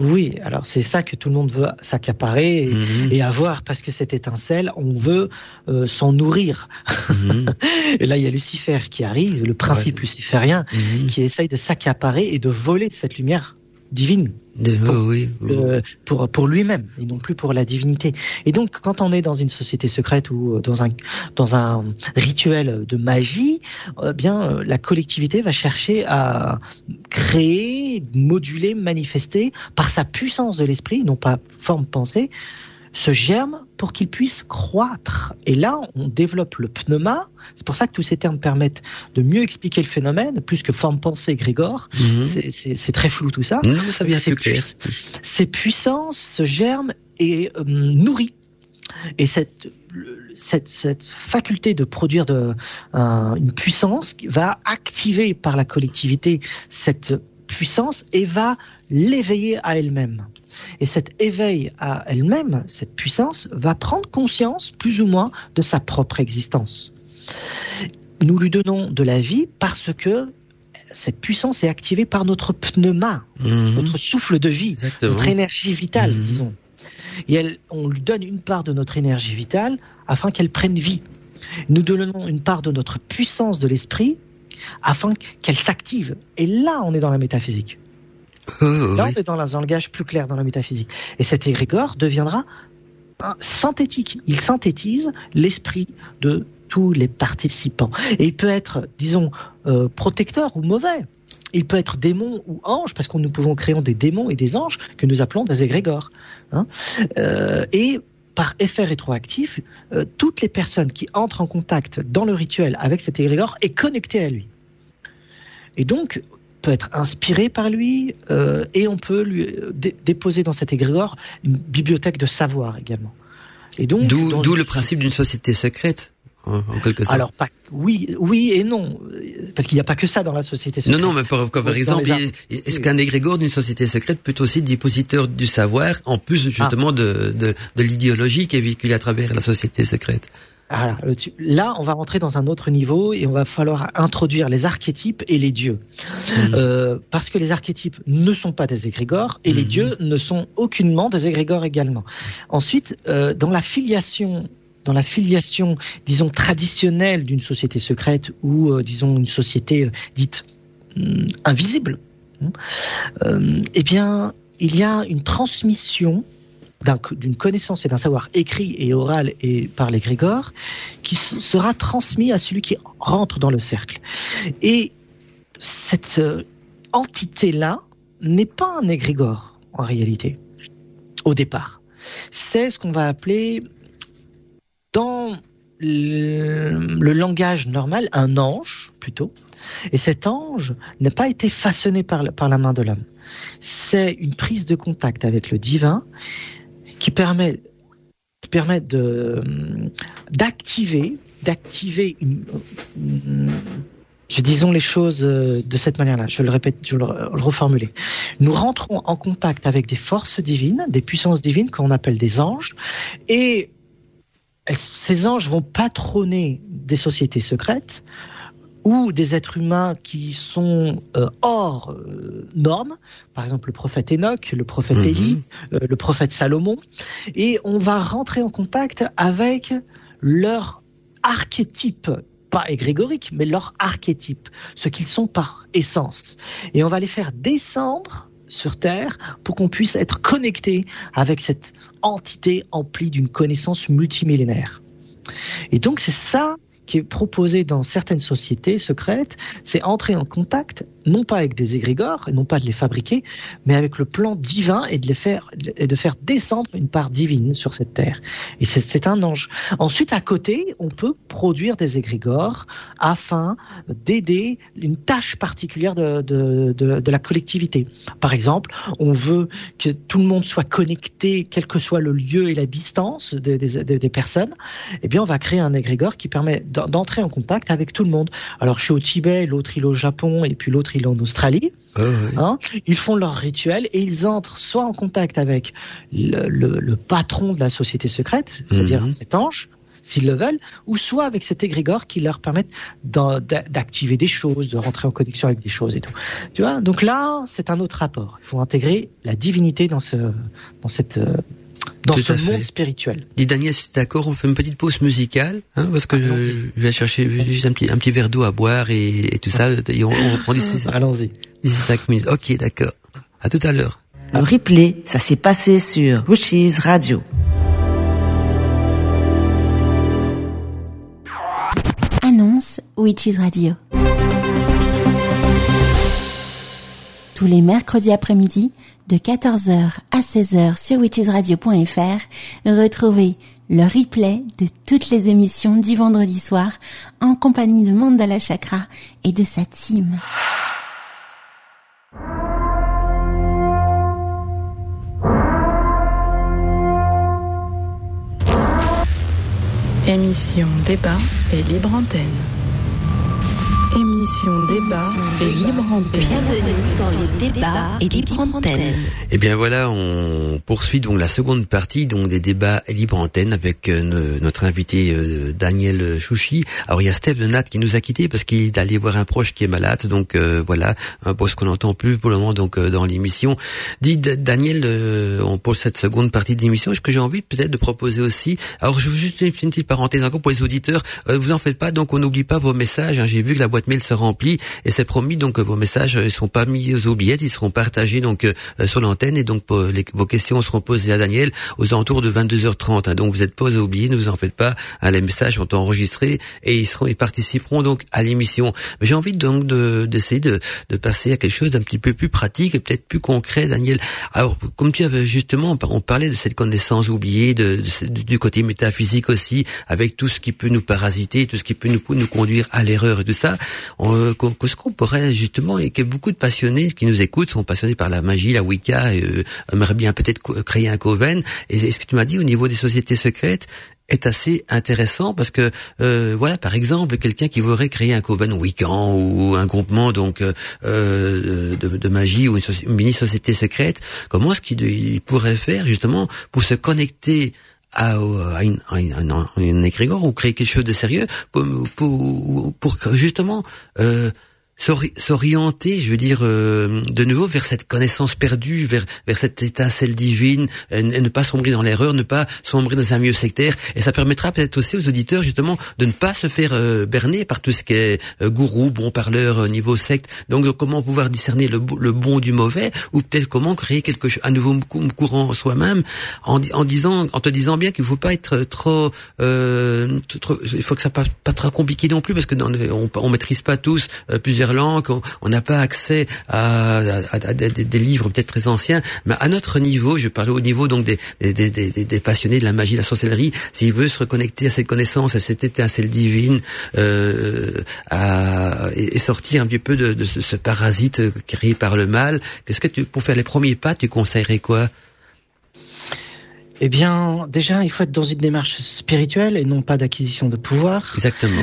Oui, alors c'est ça que tout le monde veut s'accaparer et, Mhm. et avoir parce que cette étincelle, on veut euh, s'en nourrir. Mhm. Et là, il y a Lucifer qui arrive, le principe Ouais. luciférien, Mhm. qui essaye de s'accaparer et de voler cette lumière divine De- oh, oui. euh, pour pour lui-même et non plus pour la divinité. Et donc, quand on est dans une société secrète ou euh, dans un dans un rituel de magie, euh, bien euh, la collectivité va chercher à créer, moduler, manifester par sa puissance de l'esprit, non pas forme pensée, ce germe pour qu'il puisse croître. Et là, on développe le pneuma. C'est pour ça que tous ces termes permettent de mieux expliquer le phénomène, plus que forme pensée, Grégor. Mhm. C'est- très flou tout ça. Non, ça vient C'est plus clair. Ces puissances, ce germe est euh, nourri. Et cette, cette, cette faculté de produire de, un- une puissance va activer par la collectivité cette puissance et va l'éveiller à elle-même. Et cet éveil à elle-même, cette puissance, va prendre conscience, plus ou moins, de sa propre existence. Nous lui donnons de la vie parce que cette puissance est activée par notre pneuma, Mhm. notre souffle de vie, Exactement. notre énergie vitale, Mhm. disons. Et elle, on lui donne une part de notre énergie vitale afin qu'elle prenne vie. Nous donnons une part de notre puissance de l'esprit afin qu'elle s'active. Et là, on est dans la métaphysique. Oh, Là, oui. on est dans un langage plus clair dans la métaphysique. Et cet égrégore deviendra un synthétique. Il synthétise l'esprit de tous les participants. Et il peut être, disons, euh, protecteur ou mauvais. Il peut être démon ou ange, parce que nous pouvons créer des démons et des anges que nous appelons des égrégores. hein. Euh, et par effet rétroactif, euh, toutes les personnes qui entrent en contact dans le rituel avec cet égrégore est connectée à lui. Et donc, peut être inspiré par lui, euh, et on peut lui euh, dé- déposer dans cet égrégore une bibliothèque de savoir également. Et donc, D'où une- le principe d'une société secrète, en, en quelque sorte. Alors, pas, oui, oui et non, parce qu'il n'y a pas que ça dans la société. non, secrète. non, mais par, comme par Dans exemple, est-ce qu'un égrégore d'une société secrète peut aussi être dépositeur du savoir, en plus justement de, de, de l'idéologie qui est véhiculée à travers la société secrète? Voilà, là, on va rentrer dans un autre niveau et on va falloir introduire les archétypes et les dieux. Euh, parce que les archétypes ne sont pas des égrégores et les Mhm. dieux ne sont aucunement des égrégores également. Ensuite, euh, dans la filiation dans la filiation, disons, traditionnelle d'une société secrète ou, euh, disons, une société dite hum, invisible, hein, eh bien, il y a une transmission d'une connaissance et d'un savoir écrit et oral et par l'égrégore qui sera transmis à celui qui rentre dans le cercle. Et cette euh, entité-là n'est pas un égrégore en réalité, au départ. C'est ce qu'on va appeler dans le, langage normal un ange plutôt. Et cet ange n'a pas été façonné par, par la main de l'homme. C'est une prise de contact avec le divin qui permet, permet de, d'activer, d'activer je disons les choses euh, de cette manière-là. Je le répète, je le, le reformuler. Nous rentrons en contact avec des forces divines, des puissances divines qu'on appelle des anges, et ces anges vont patronner des sociétés secrètes ou des êtres humains qui sont euh, hors euh, normes, par exemple le prophète Enoch, le prophète mhm. Élie, euh, le prophète Salomon, et on va rentrer en contact avec leur archétype, pas égrégorique, mais leur archétype, ce qu'ils sont par essence. Et on va les faire descendre sur Terre pour qu'on puisse être connecté avec cette entité emplie d'une connaissance multimillénaire. Et donc c'est ça qui est proposé dans certaines sociétés secrètes, c'est entrer en contact, non pas avec des égrégores, non pas de les fabriquer, mais avec le plan divin et de les faire, et de faire descendre une part divine sur cette terre. Et c'est un ange. Ensuite, à côté, on peut produire des égrégores afin d'aider une tâche particulière de, de, de, de, la collectivité. Par exemple, on veut que tout le monde soit connecté, quel que soit le lieu et la distance des, des, des personnes. Eh bien, on va créer un égrégore qui permet d'entrer en contact avec tout le monde. Alors je suis au Tibet, l'autre il est au Japon et puis l'autre il est en Australie. Ah hein ils font leur rituel et ils entrent soit en contact avec le, patron de la société secrète, c'est-à-dire mhm. cet ange, s'ils le veulent, ou soit avec cet égrégore qui leur permet d'activer des choses, de rentrer en connexion avec des choses et tout. Tu vois Donc là, c'est un autre rapport. Il faut intégrer la divinité dans ce, dans cette dans ce monde spirituel. Dis Daniel, si tu es d'accord, on fait une petite pause musicale, hein, parce que je, vais chercher juste un petit, un petit verre d'eau à boire et, tout ça, et on, reprend d'ici. Allons-y. D'ici 5 minutes. Ok, d'accord. À tout à l'heure. Le replay, ça s'est passé sur Wishes Radio. Annonce Witches Radio. Tous les mercredis après-midi, de 14h à 16h sur witchesradio.fr, retrouvez le replay de toutes les émissions du vendredi soir en compagnie de Mandala Chakra et de sa team. Émission débat et libre antenne. Émission débat et libre antenne. Bienvenue dans les débats et libre antenne. Et eh bien voilà, on poursuit donc la seconde partie donc des débats et libre antenne avec euh, notre invité euh, Daniel Chouchi. Alors il y a Steph de Nat qui nous a quitté parce qu'il est allé voir un proche qui est malade. Donc euh, voilà, un poste qu'on n'entend plus pour le moment donc dans l'émission. Dit Daniel, on pose cette seconde partie de l'émission. Ce que j'ai envie peut-être de proposer aussi. Alors je veux juste une petite parenthèse encore pour les auditeurs. vous en faites pas, donc on n'oublie pas vos messages. Hein. J'ai vu que la boîte mail se remplit et c'est promis donc que vos messages ne euh, seront pas mis aux oubliettes, ils seront partagés donc euh, sur l'antenne et donc vos questions seront posées à Daniel aux alentours de 22h30. Hein. donc vous êtes pas oubliettes, ne vous en faites pas. Hein, les messages sont enregistrés et ils seront, ils participeront donc à l'émission. Mais j'ai envie donc d'essayer de, de, passer à quelque chose d'un petit peu plus pratique et peut-être plus concret, Daniel. Alors comme tu avais justement, on parlait de cette connaissance oubliée, de, du côté métaphysique aussi, avec tout ce qui peut nous parasiter, tout ce qui peut nous, nous conduire à l'erreur et tout ça euh, ce qu'on pourrait justement, et que beaucoup de passionnés qui nous écoutent sont passionnés par la magie, la Wicca, et, euh, aimeraient bien peut-être créer un coven. Et, ce que tu m'as dit au niveau des sociétés secrètes, est assez intéressant parce que euh, voilà par exemple quelqu'un qui voudrait créer un coven wiccan ou un groupement donc euh, euh de, magie ou une, mini société secrète comment est-ce qu'il pourrait faire justement pour se connecter à, à, une, à, un égrégore ou créer quelque chose de sérieux pour, pour, pour justement euh, s'orienter, je veux dire, euh, de nouveau vers cette connaissance perdue, vers vers cette étincelle divine, et, ne pas sombrer dans l'erreur, ne pas sombrer dans un milieu sectaire. Et ça permettra peut-être aussi aux auditeurs justement de ne pas se faire euh, berner par tout ce qui est euh, gourou, bon parleur, euh, niveau secte. Donc comment pouvoir discerner le, le bon du mauvais, ou peut-être comment créer quelque chose, un nouveau cou- courant soi-même, en, en disant, en te disant bien qu'il faut pas être trop, euh, trop- il faut que ça pas pas trop compliqué non plus parce que dans on, on maîtrise pas tous euh, plusieurs langues, on- on n'a pas accès à, à- à- à des, des livres peut-être très anciens, mais à notre niveau, je parlais au niveau donc des, des, passionnés de la magie, de la sorcellerie, s'il veut se reconnecter à cette connaissance, à cette étincelle divine, euh, et, et sortir un petit peu de, de ce, ce parasite créé par le mal, qu'est-ce que tu, pour faire les premiers pas, tu conseillerais quoi? Eh bien, déjà, il faut être dans une démarche spirituelle et non pas d'acquisition de pouvoir. Exactement.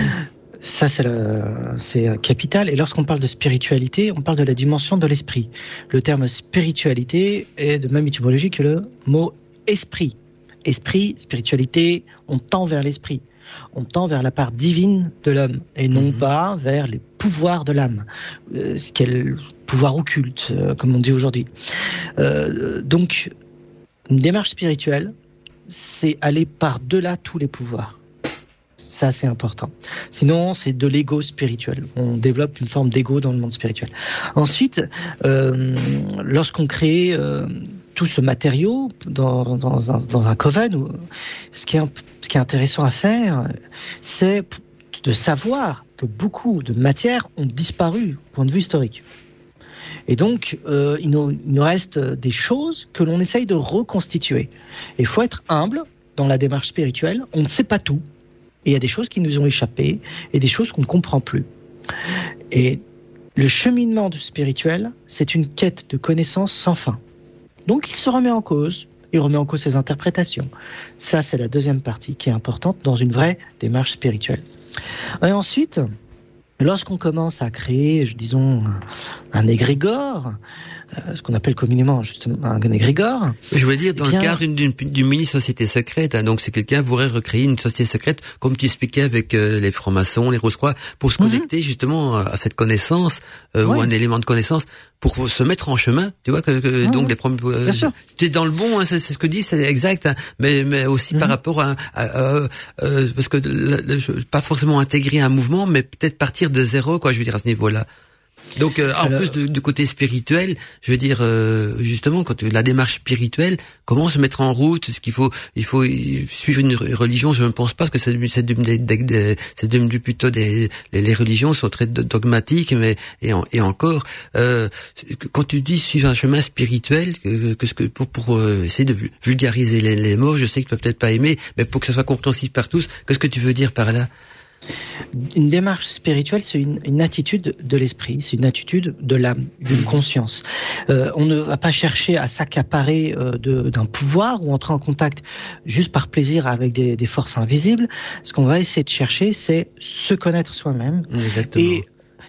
Ça, c'est euh, capital. Et lorsqu'on parle de spiritualité, on parle de la dimension de l'esprit. Le terme spiritualité est de même étymologie que le mot esprit. Esprit, spiritualité, on tend vers l'esprit. On tend vers la part divine de l'homme et non pas vers les pouvoirs de l'âme, euh, ce qu'est le pouvoir occulte, euh, comme on dit aujourd'hui. Euh, donc, une démarche spirituelle, c'est aller par-delà tous les pouvoirs. Ça, c'est important. Sinon, c'est de l'ego spirituel. On développe une forme d'ego dans le monde spirituel. Ensuite, euh, lorsqu'on crée euh, tout ce matériau dans, un, coven, ce qui, est, intéressant à faire, c'est de savoir que beaucoup de matières ont disparu, au point de vue historique. Et donc, euh, il, nous, reste des choses que l'on essaye de reconstituer. Il faut être humble dans la démarche spirituelle. On ne sait pas tout. Et il y a des choses qui nous ont échappé et des choses qu'on ne comprend plus. Et le cheminement du spirituel, c'est une quête de connaissances sans fin. Donc il se remet en cause, il remet en cause ses interprétations. Ça, c'est la deuxième partie qui est importante dans une vraie démarche spirituelle. Et ensuite, lorsqu'on commence à créer, disons, un égrégore, euh, ce qu'on appelle communément justement un égrégore, Je voulais dire, dans Eh bien- le cadre d'une- d'une d'une mini-société secrète, hein, donc si quelqu'un voudrait recréer une société secrète, comme tu expliquais avec euh, les francs-maçons, les rose-croix, pour se connecter justement à cette connaissance, euh, ou Mhm. Ouais. un élément de connaissance, pour se mettre en chemin, tu vois, que, que- donc ouais. des euh, sûr. tu es dans le bon, hein, c'est c'est ce que dit, c'est exact, hein, mais, mais aussi par Mhm. rapport à... à- euh, euh, parce que pas forcément intégrer un mouvement, mais peut-être partir de zéro, quoi, je veux dire, à ce niveau-là. Donc, euh, en plus du, du côté spirituel, je veux dire euh, justement quand tu- la démarche spirituelle, comment se mettre en route Est-ce qu'il faut, il faut suivre une re- religion? Je ne pense pas parce que c'est devenu- plutôt des les, les religions sont très do- dogmatiques, mais et, en- et encore euh, quand tu dis suivre un chemin spirituel, que, que ce que pour, pour euh, essayer de vul- vulgariser les, les mots, je sais que tu peux peut-être pas aimer, mais pour que ça soit compréhensible par tous, qu'est-ce que tu veux dire par là? Une démarche spirituelle, c'est une, une attitude de l'esprit, c'est une attitude de l'âme, d'une conscience. Euh, on ne va pas chercher à s'accaparer euh, d'un pouvoir ou entrer en contact juste par plaisir avec des, des forces invisibles. Ce qu'on va essayer de chercher, c'est se connaître soi-même. Exactement. Et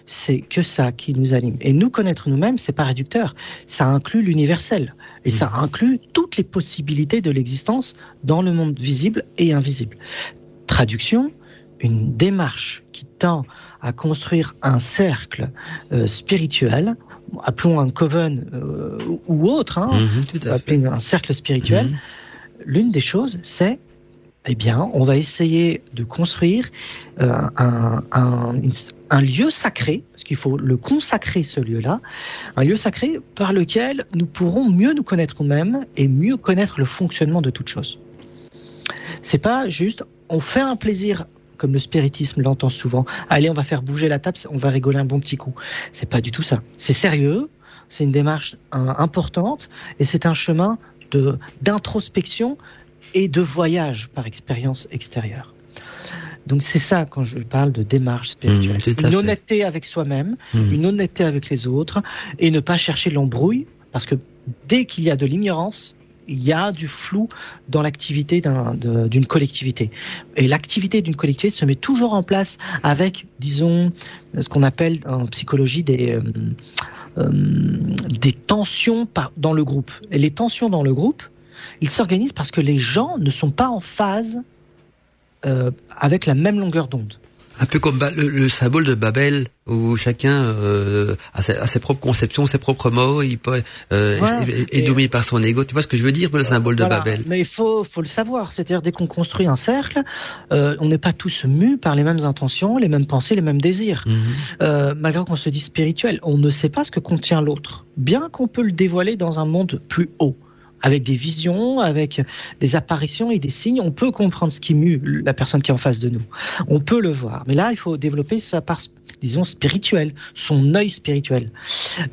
c'est que ça qui nous anime. Et nous connaître nous-mêmes, c'est pas réducteur. Ça inclut l'universel. Et ça inclut toutes les possibilités de l'existence dans le monde visible et invisible. Traduction, une démarche qui tend à construire un cercle euh, spirituel, appelons un coven euh, ou autre, hein, Mhm, un cercle spirituel. Mhm. L'une des choses, c'est, eh bien, on va essayer de construire euh, un, un, une- un lieu sacré, parce qu'il faut le consacrer ce lieu-là, un lieu sacré par lequel nous pourrons mieux nous connaître nous-mêmes et mieux connaître le fonctionnement de toute chose. C'est pas juste, on fait un plaisir comme le spiritisme l'entend souvent. Allez, on va faire bouger la table, on va rigoler un bon petit coup. C'est pas du tout ça. C'est sérieux, c'est une démarche importante et c'est un chemin de d'introspection et de voyage par expérience extérieure. Donc c'est ça quand je parle de démarche spirituelle. Mmh, une honnêteté avec soi-même, Mhm. une honnêteté avec les autres et ne pas chercher l'embrouille parce que dès qu'il y a de l'ignorance, il y a du flou dans l'activité d'une collectivité. Et l'activité d'une collectivité se met toujours en place avec, disons, ce qu'on appelle en psychologie des, euh, euh, tensions dans le groupe. Et les tensions dans le groupe, ils s'organisent parce que les gens ne sont pas en phase euh, avec la même longueur d'onde. Un peu comme le, le symbole de Babel, où chacun euh, a, ses, a ses propres conceptions, ses propres mots, il peut, euh, Voilà. est, dominé par son ego. Tu vois ce que je veux dire, le symbole de Voilà. Babel? Mais il faut, faut le savoir. C'est-à-dire, dès qu'on construit un cercle, euh, on n'est pas tous mus par les mêmes intentions, les mêmes pensées, les mêmes désirs. Mhm. Euh, malgré qu'on se dit spirituel, on ne sait pas ce que contient l'autre. Bien qu'on peut le dévoiler dans un monde plus haut. Avec des visions, avec des apparitions et des signes, on peut comprendre ce qui mue la personne qui est en face de nous. On peut le voir. Mais là, il faut développer sa part, disons, spirituelle, son œil spirituel.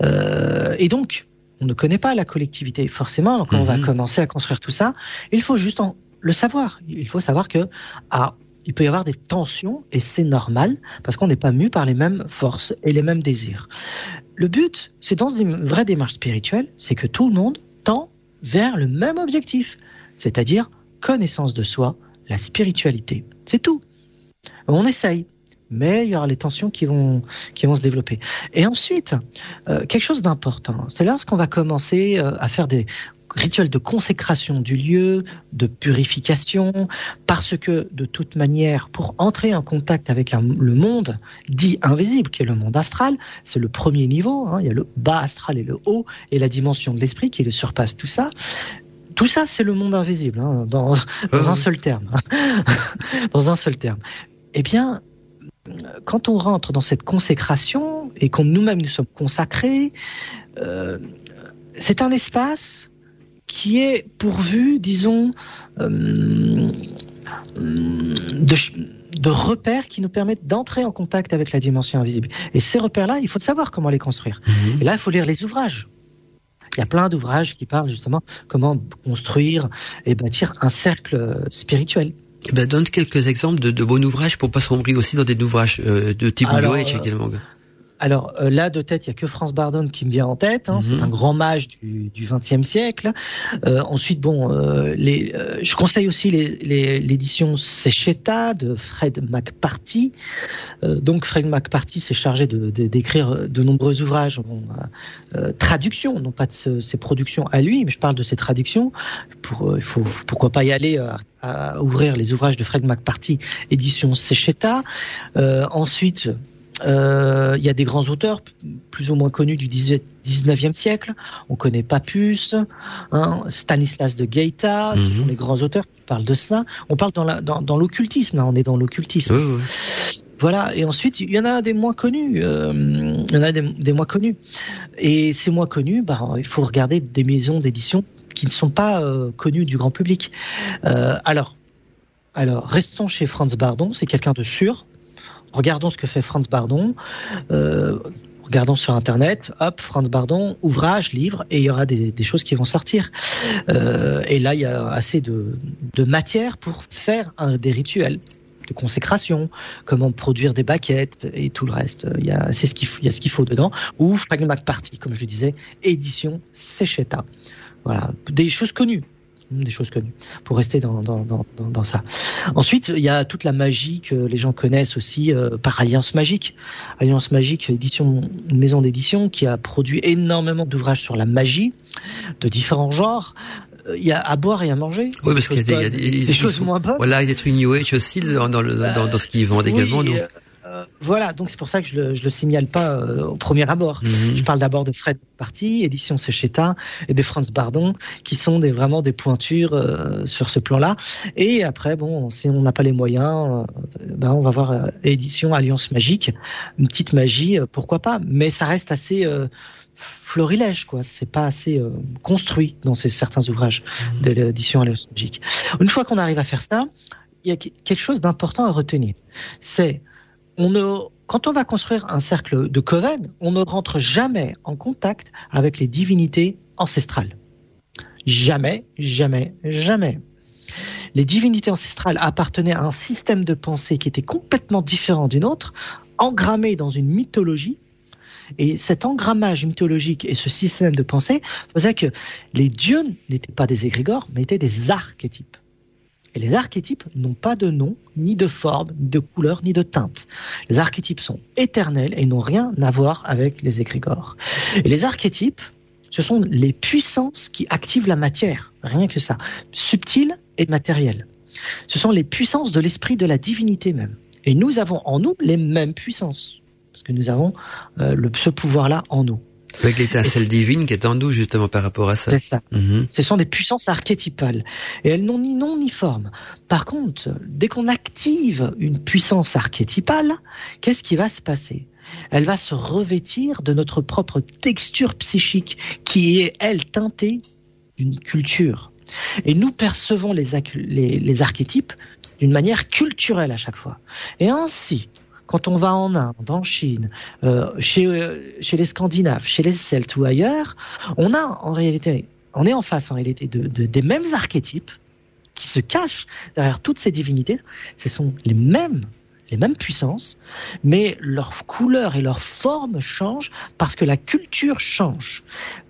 Euh, et donc, on ne connaît pas la collectivité. Forcément, quand on va Mhm. commencer à construire tout ça, il faut juste en- le savoir. Il faut savoir que ah, il peut y avoir des tensions et c'est normal parce qu'on n'est pas mu par les mêmes forces et les mêmes désirs. Le but, c'est dans une vraie démarche spirituelle, c'est que tout le monde tend vers le même objectif, c'est-à-dire connaissance de soi, la spiritualité. C'est tout. On essaye, mais il y aura les tensions qui vont qui vont se développer. Et ensuite, euh, quelque chose d'important, c'est lorsqu'on va commencer euh, à faire des rituels de consécration du lieu, de purification, parce que de toute manière, pour entrer en contact avec un- le monde dit invisible, qui est le monde astral, c'est le premier niveau, hein, il y a le bas astral et le haut, et la dimension de l'esprit qui le surpasse tout ça. Tout ça, c'est le monde invisible, hein, dans, dans un seul terme. dans un seul terme. Eh bien, quand on rentre dans cette consécration et qu'on nous-mêmes nous sommes consacrés, euh, c'est un espace qui est pourvu, disons, euh, de, repères qui nous permettent d'entrer en contact avec la dimension invisible. Et ces repères-là, il faut savoir comment les construire. Mhm. Et là, il faut lire les ouvrages. Il y a plein d'ouvrages qui parlent justement comment construire et bâtir un cercle spirituel. Eh ben, donne quelques exemples de, de bons ouvrages pour pas sombrer aussi dans des ouvrages euh, de type Alors, également. Alors euh, là, de tête, il y a que France Bardon qui me vient en tête. Hein, Mhm. C'est un grand mage du XXe siècle. Euh, ensuite, bon, euh, les, je conseille aussi les- les- l'édition Secheta de Fred McParty. Donc Fred McParty s'est chargé de de- d'écrire de, nombreux ouvrages, bon, euh, traductions, non pas de ce- ses productions à lui, mais je parle de ses traductions. Pour, il faut pourquoi pas y aller à ouvrir les ouvrages de Fred McParty, édition Secheta. Euh, euh, il y a des grands auteurs plus ou moins connus du 18 19e siècle. On connaît Papus, hein, Stanislas de Gaeta, ce Mhm. sont les grands auteurs qui parlent de ça. On parle dans la- dans, dans l'occultisme, là, on est dans l'occultisme. Oui, oui. Voilà, et ensuite, il y en a des moins connus. euh, il y en a des, des moins connus. Et ces moins connus, bah, il faut regarder des maisons d'édition qui ne sont pas euh, connues du grand public. Alors, alors, restons chez Franz Bardon, c'est quelqu'un de sûr. Regardons ce que fait Franz Bardon. Euh, regardons sur Internet, hop, Franz Bardon, ouvrage, livre, et il y aura des, choses qui vont sortir. Euh, et là, il y a assez de, matière pour faire des rituels de consécration, comment produire des baquettes et tout le reste. Il y a, c'est ce qu'il faut, y a ce qu'il faut dedans. Ou Frank McParty, comme je le disais, édition Secheta. Voilà, des choses connues des choses connues pour rester dans, dans, dans, ça. Ensuite, il y a toute la magie que les gens connaissent aussi euh, par Alliance Magique. Alliance Magique, édition, une maison d'édition qui a produit énormément d'ouvrages sur la magie de différents genres. Euh, Il y a à boire et à manger. Oui, parce qu'il y a des, il y a des, des- des ils choses moins bonnes. Voilà, il y a des trucs New Age aussi dans, dans, le, dans, dans ce qu'ils vendent également. Donc. Voilà, donc c'est pour ça que je le, je le signale pas euh, au premier abord. Mhm. Je parle d'abord de Fred Party, édition Secheta, et de Franz Bardon, qui sont des, vraiment des pointures euh, sur ce plan-là. Et après, bon, si on n'a pas les moyens, euh, ben on va voir euh, édition Alliance Magique, une petite magie, euh, pourquoi pas. Mais ça reste assez euh, florilège, quoi. C'est pas assez euh, construit dans ces certains ouvrages de l'édition Alliance Magique. Une fois qu'on arrive à faire ça, il y a quelque chose d'important à retenir. C'est quand on va construire un cercle de Coven, on ne rentre jamais en contact avec les divinités ancestrales. Jamais, jamais, jamais. Les divinités ancestrales appartenaient à un système de pensée qui était complètement différent d'une autre, engrammé dans une mythologie. Et cet engrammage mythologique et ce système de pensée faisait que les dieux n'étaient pas des égrégores, mais étaient des archétypes. Et les archétypes n'ont pas de nom, ni de forme, ni de couleur, ni de teinte. Les archétypes sont éternels et n'ont rien à voir avec les égrégores. Et les archétypes, ce sont les puissances qui activent la matière, rien que ça, subtiles et matérielles. Ce sont les puissances de l'esprit de la divinité même. Et nous avons en nous les mêmes puissances. Parce que nous avons euh, ce pouvoir-là en nous. Avec l'étincelle divine qui est en nous justement par rapport à ça. C'est ça. Mhm. Ce sont des puissances archétypales. Et elles n'ont ni nom ni forme. Par contre, dès qu'on active une puissance archétypale, qu'est-ce qui va se passer? Elle va se revêtir de notre propre texture psychique qui est, elle, teintée d'une culture. Et nous percevons les, ac- les, les archétypes d'une manière culturelle à chaque fois. Et ainsi, quand on va en Inde, en Chine, euh, chez, euh, chez les Scandinaves, chez les Celtes ou ailleurs, on a en réalité, on est en face en réalité de, de- des mêmes archétypes qui se cachent derrière toutes ces divinités. Ce sont les mêmes, les mêmes puissances, mais leur couleur et leur forme changent parce que la culture change,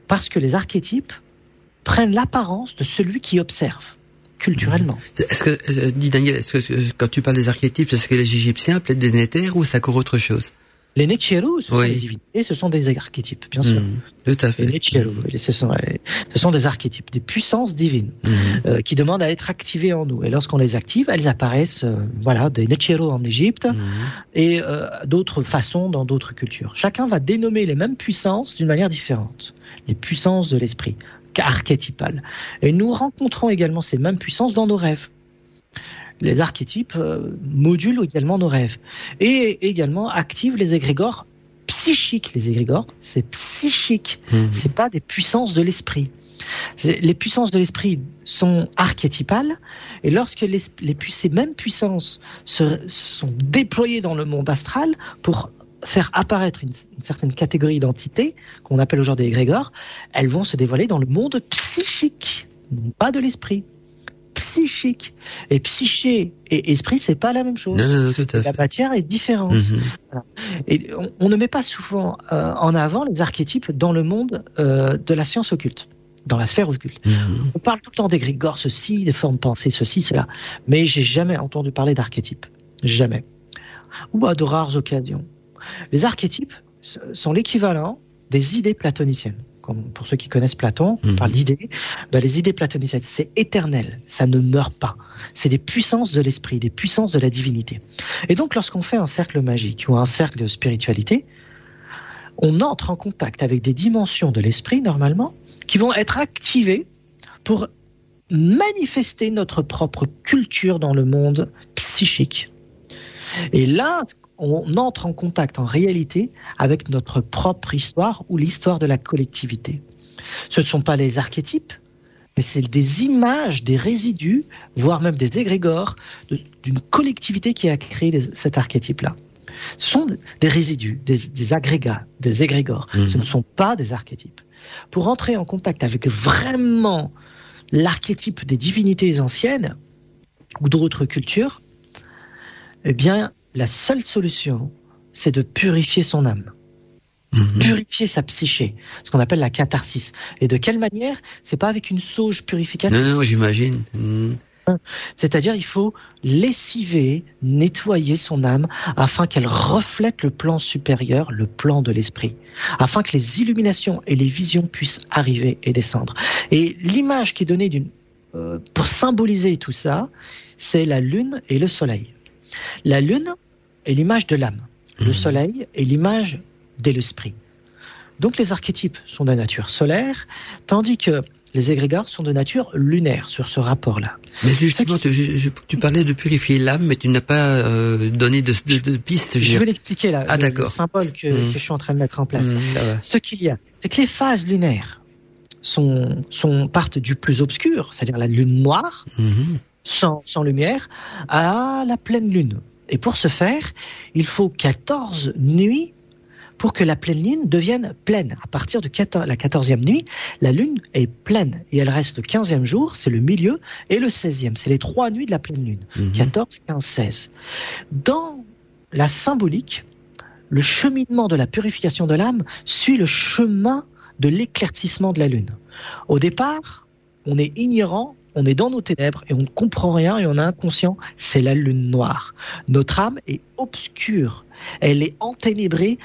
parce que les archétypes prennent l'apparence de celui qui observe culturellement. Est-ce que, euh, dis Daniel, est-ce que euh, quand tu parles des archétypes, est-ce que les Égyptiens appelaient des néthers ou c'est encore autre chose? Les Nechiru, ce Oui. sont des divinités, ce sont des archétypes, bien sûr. Mhm. Tout à Les fait. Nechiru, et ce sont, ce sont des archétypes, des puissances divines euh, qui demandent à être activées en nous. Et lorsqu'on les active, elles apparaissent, euh, voilà, des Nechiru en Égypte Mhm. et euh, d'autres façons dans d'autres cultures. Chacun va dénommer les mêmes puissances d'une manière différente. Les puissances de l'esprit, archétypales. Et nous rencontrons également ces mêmes puissances dans nos rêves. Les archétypes euh, modulent également nos rêves et également activent les égrégores psychiques. Les égrégores, c'est psychique. Mhm. C'est pas des puissances de l'esprit. Les puissances de l'esprit sont archétypales, et lorsque les, ces mêmes puissances se, sont déployées dans le monde astral pour faire apparaître une, une certaine catégorie d'entités, qu'on appelle aujourd'hui égrégores, elles vont se dévoiler dans le monde psychique, non pas de l'esprit. Psychique. Et psyché et esprit, c'est pas la même chose. Non, non, non, tout à La matière est différente. Mhm. Et on, on ne met pas souvent euh, en avant les archétypes dans le monde euh, de la science occulte, dans la sphère occulte. Mhm. On parle tout le temps d'égrégores, ceci, des formes pensées, ceci, cela. Mais j'ai jamais entendu parler d'archétypes. Jamais. Ou à de rares occasions. Les archétypes sont l'équivalent des idées platoniciennes. Comme pour ceux qui connaissent Platon, on Mhm. parle d'idées. Ben, les idées platoniciennes, c'est éternel. Ça ne meurt pas. C'est des puissances de l'esprit, des puissances de la divinité. Et donc, lorsqu'on fait un cercle magique ou un cercle de spiritualité, on entre en contact avec des dimensions de l'esprit, normalement, qui vont être activées pour manifester notre propre culture dans le monde psychique. Et là, on entre en contact en réalité avec notre propre histoire ou l'histoire de la collectivité. Ce ne sont pas les archétypes, mais c'est des images, des résidus, voire même des égrégores de- d'une collectivité qui a créé les- cet archétype-là. Ce sont des résidus, des, des agrégats, des égrégores. Mhm. Ce ne sont pas des archétypes. Pour entrer en contact avec vraiment l'archétype des divinités anciennes ou d'autres cultures, eh bien, la seule solution, c'est de purifier son âme, Mhm. purifier sa psyché, ce qu'on appelle la catharsis. Et de quelle manière? C'est pas avec une sauge purificatrice? Non, non, j'imagine. Mhm. C'est-à-dire, il faut lessiver, nettoyer son âme afin qu'elle reflète le plan supérieur, le plan de l'esprit, afin que les illuminations et les visions puissent arriver et descendre. Et l'image qui est donnée d'une, euh, pour symboliser tout ça, c'est la lune et le soleil. La lune est l'image de l'âme. Le soleil est l'image de l'esprit. Donc les archétypes sont de nature solaire, tandis que les égrégores sont de nature lunaire sur ce rapport-là. Mais justement, tu, je- je- tu parlais de purifier l'âme, mais tu n'as pas euh, donné de, de, de pistes. Je veux vais l'expliquer là, Ah, le- le symbole que, Mhm. que je suis en train de mettre en place. Va. Ce qu'il y a, c'est que les phases lunaires sont, sont partent du plus obscur, c'est-à-dire la lune noire, sans, sans lumière, à la pleine lune. Et pour ce faire, il faut 14 nuits pour que la pleine lune devienne pleine. À partir de 14 la 14e nuit, la lune est pleine et elle reste le 15e jour, c'est le milieu, et le 16e, c'est les trois nuits de la pleine lune. Mhm. 14, 15, 16. Dans la symbolique, le cheminement de la purification de l'âme suit le chemin de l'éclaircissement de la lune. Au départ, on est ignorant, on est dans nos ténèbres et on ne comprend rien et on est inconscient, c'est la lune noire. Notre âme est obscure, elle est enténébrée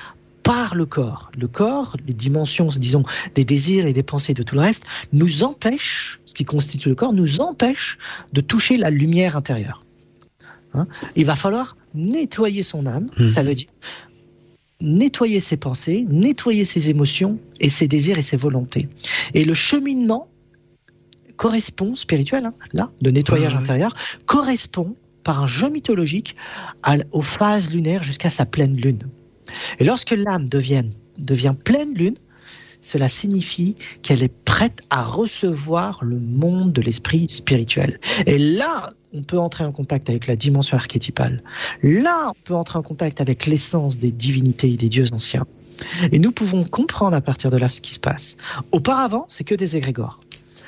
par le corps. Le corps, les dimensions, disons, des désirs et des pensées de tout le reste, nous empêchent, ce qui constitue le corps, nous empêche de toucher la lumière intérieure. hein, il va falloir nettoyer son âme. Mhm. Ça veut dire nettoyer ses pensées, nettoyer ses émotions et ses désirs et ses volontés. Et le cheminement correspond, spirituel, hein, là, de nettoyage Ouais, ouais. intérieur, correspond par un jeu mythologique à aux phases lunaires jusqu'à sa pleine lune. Et lorsque l'âme devient, devient pleine lune, cela signifie qu'elle est prête à recevoir le monde de l'esprit spirituel. Et là, on peut entrer en contact avec la dimension archétypale. Là, on peut entrer en contact avec l'essence des divinités et des dieux anciens. Et nous pouvons comprendre à partir de là ce qui se passe. Auparavant, c'est que des égrégores.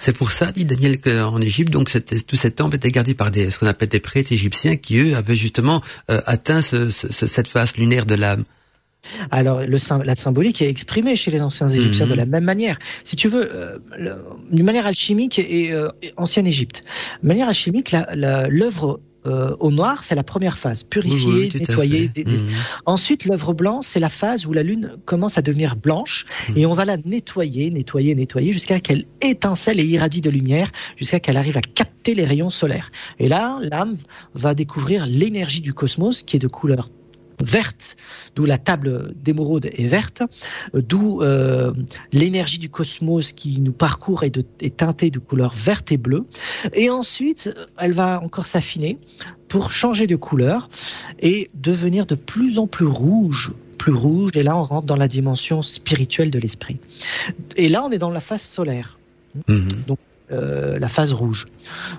C'est pour ça, dit Daniel, qu'en Égypte, donc tous ces temples étaient gardés par des, ce qu'on appelle des prêtres égyptiens qui, eux, avaient justement euh, atteint ce- ce- ce- cette phase lunaire de l'âme. Alors, le, la symbolique est exprimée chez les anciens Égyptiens Mhm. de la même manière. Si tu veux, euh, d'une manière alchimique et euh, ancienne Égypte. De manière alchimique, l'œuvre euh, au noir, c'est la première phase. Purifier, Oui, oui, nettoyer. Mhm. Ensuite, l'œuvre blanche, c'est la phase où la lune commence à devenir blanche et on va la nettoyer, nettoyer, nettoyer jusqu'à qu'elle étincelle et irradie de lumière, jusqu'à qu'elle arrive à capter les rayons solaires. Et là, l'âme va découvrir l'énergie du cosmos qui est de couleur verte, d'où la table d'émeraude est verte, euh, d'où euh, l'énergie du cosmos qui nous parcourt est, de, est teintée de couleur verte et bleue. Et ensuite, elle va encore s'affiner pour changer de couleur et devenir de plus en plus rouge plus rouge et là on rentre dans la dimension spirituelle de l'esprit. Et là on est dans la phase solaire, Mhm. Euh, la phase rouge.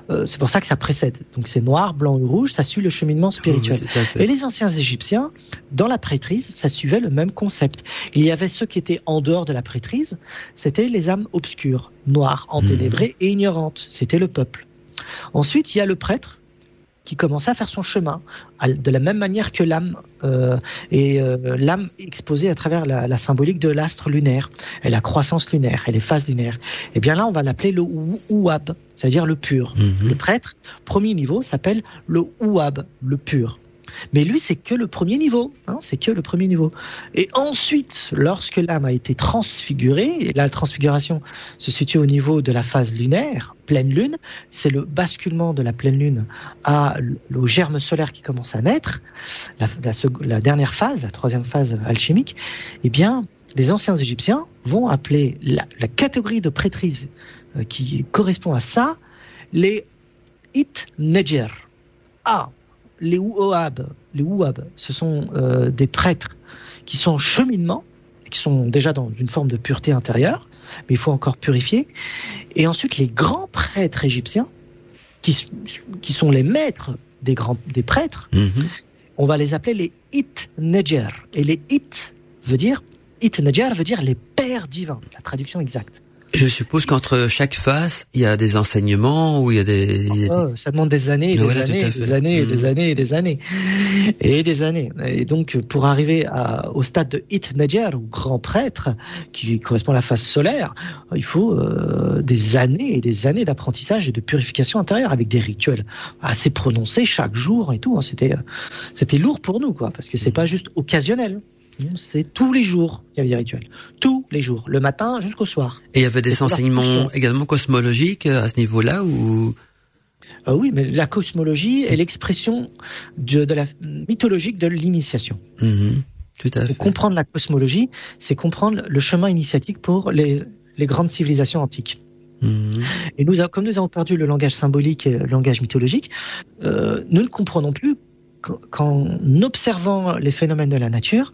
Euh, c'est pour ça que ça précède. Donc c'est noir, blanc ou rouge, ça suit le cheminement spirituel. Oui, à fait. Et les anciens Égyptiens, dans la prêtrise, ça suivait le même concept. Il y avait ceux qui étaient en dehors de la prêtrise, c'était les âmes obscures, noires, enténébrées et ignorantes. C'était le peuple. Ensuite, il y a le prêtre qui commençait à faire son chemin, de la même manière que l'âme euh, et euh, l'âme exposée à travers la, la symbolique de l'astre lunaire et la croissance lunaire et les phases lunaires. Et bien là, on va l'appeler le ou- ouab, c'est-à-dire le pur. Mhm. Le prêtre, premier niveau, s'appelle le ouab, le pur. Mais lui, c'est que le premier niveau, hein, c'est que le premier niveau. Et ensuite, lorsque l'âme a été transfigurée, et la transfiguration se situe au niveau de la phase lunaire, pleine lune, c'est le basculement de la pleine lune au germe solaire qui commence à naître, la, dernière phase, la troisième phase alchimique, eh bien, les anciens Égyptiens vont appeler la, la catégorie de prêtrise euh, qui correspond à ça les It Neger. Ah, les Ouab, les ce sont euh, des prêtres qui sont en cheminement, qui sont déjà dans une forme de pureté intérieure, mais il faut encore purifier. Et ensuite, les grands prêtres égyptiens, qui sont les maîtres des grands des prêtres, Mhm. on va les appeler les It Neger. Et les It veut dire It Neger veut dire les pères divins, la traduction exacte. Je suppose qu'entre chaque phase, il y a des enseignements ou il y a des... Oh, ça demande des années, et des Voilà, années, des années, et des Mhm. années, et des années, et des années. Et donc, pour arriver à- au stade de It Nadir, ou grand prêtre, qui correspond à la phase solaire, il faut euh, des années et des années d'apprentissage et de purification intérieure avec des rituels assez prononcés chaque jour et tout. hein. C'était, euh, c'était lourd pour nous, quoi, parce que c'est pas juste occasionnel. C'est tous les jours, il y avait des rituels. Tous les jours. Le matin jusqu'au soir. Et il y avait des enseignements également cosmologiques euh, à ce niveau-là ou? Ah oui, mais la cosmologie est l'expression de, de la mythologique de l'initiation. Mhm. Tout à fait. Comprendre la cosmologie, c'est comprendre le chemin initiatique pour les, les grandes civilisations antiques. Mhm. Et nous, comme nous avons perdu le langage symbolique et le langage mythologique, euh, nous ne comprenons plus qu'en- observant les phénomènes de la nature,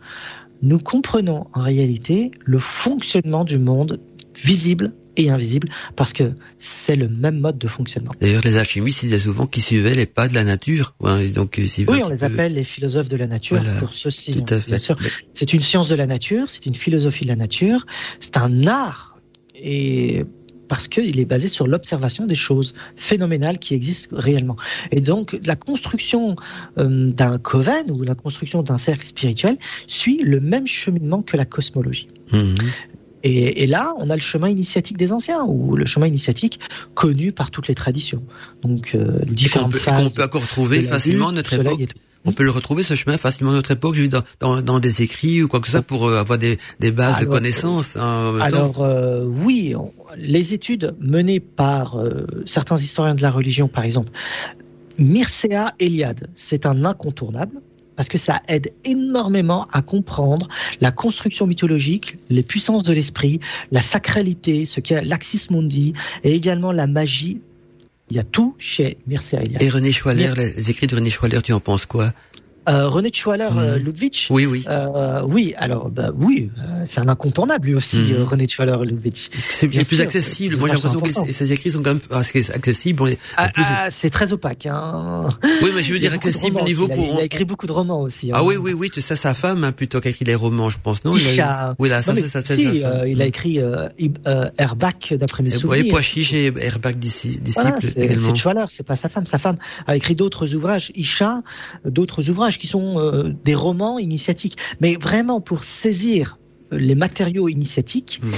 nous comprenons en réalité le fonctionnement du monde visible et invisible, parce que c'est le même mode de fonctionnement. D'ailleurs, les alchimistes disaient souvent qu'ils suivaient les pas de la nature. Ouais, et donc, euh, Oui, on les peu- appelle les philosophes de la nature Voilà, pour ceci. Tout hein, à fait. Bien sûr. C'est une science de la nature, c'est une philosophie de la nature, c'est un art, et parce qu'il est basé sur l'observation des choses phénoménales qui existent réellement. Et donc, la construction euh, d'un coven ou la construction d'un cercle spirituel suit le même cheminement que la cosmologie. Mhm. Et, et là, on a le chemin initiatique des anciens, ou le chemin initiatique connu par toutes les traditions. Donc, euh, Et qu'on différentes peut, et phases qu'on peut encore retrouver facilement notre époque. On peut le retrouver ce chemin facilement à notre époque, je dire, dans, dans, dans des écrits ou quoi que ce soit pour euh, avoir des, des bases de connaissances. hein, en même temps. Alors euh, oui, on- les études menées par euh, certains historiens de la religion, par exemple, Mircea Eliade, c'est un incontournable parce que ça aide énormément à comprendre la construction mythologique, les puissances de l'esprit, la sacralité, ce qu'est l'Axis Mundi, et également la magie. Il y a tout chez Mircea Eliade. Et René Schwaller, les écrits de René Schwaller, tu en penses quoi? Euh, René Schwaller euh, Ludwig. Oui, oui. Euh, oui, alors, bah, oui, euh, c'est un incontournable lui aussi, euh, René Schwaller Ludwig. C'est bien plus sûr, accessible Moi, j'ai l'impression que ces écrits sont quand même assez accessibles. Ah, plus, ah, c'est très opaque. Hein. oui, mais je veux dire accessible au romans niveau. Il a- pour. Il a écrit beaucoup de romans aussi. Ah hein. oui, oui, oui, c'est ça sa femme hein, plutôt qu'à écrit les romans, je pense, non? Il a- Isha. Oui, là, ça, c'est ça, c'est si, euh, il a euh, Airbag d'après mes souvenirs. oui, Poichiche et Airbag disciple c'est également. c'est Schwaller, c'est pas sa femme. Sa femme a écrit d'autres ouvrages, Isha, d'autres ouvrages qui sont euh, des romans initiatiques. Mais vraiment pour saisir euh, les matériaux initiatiques, Mhm.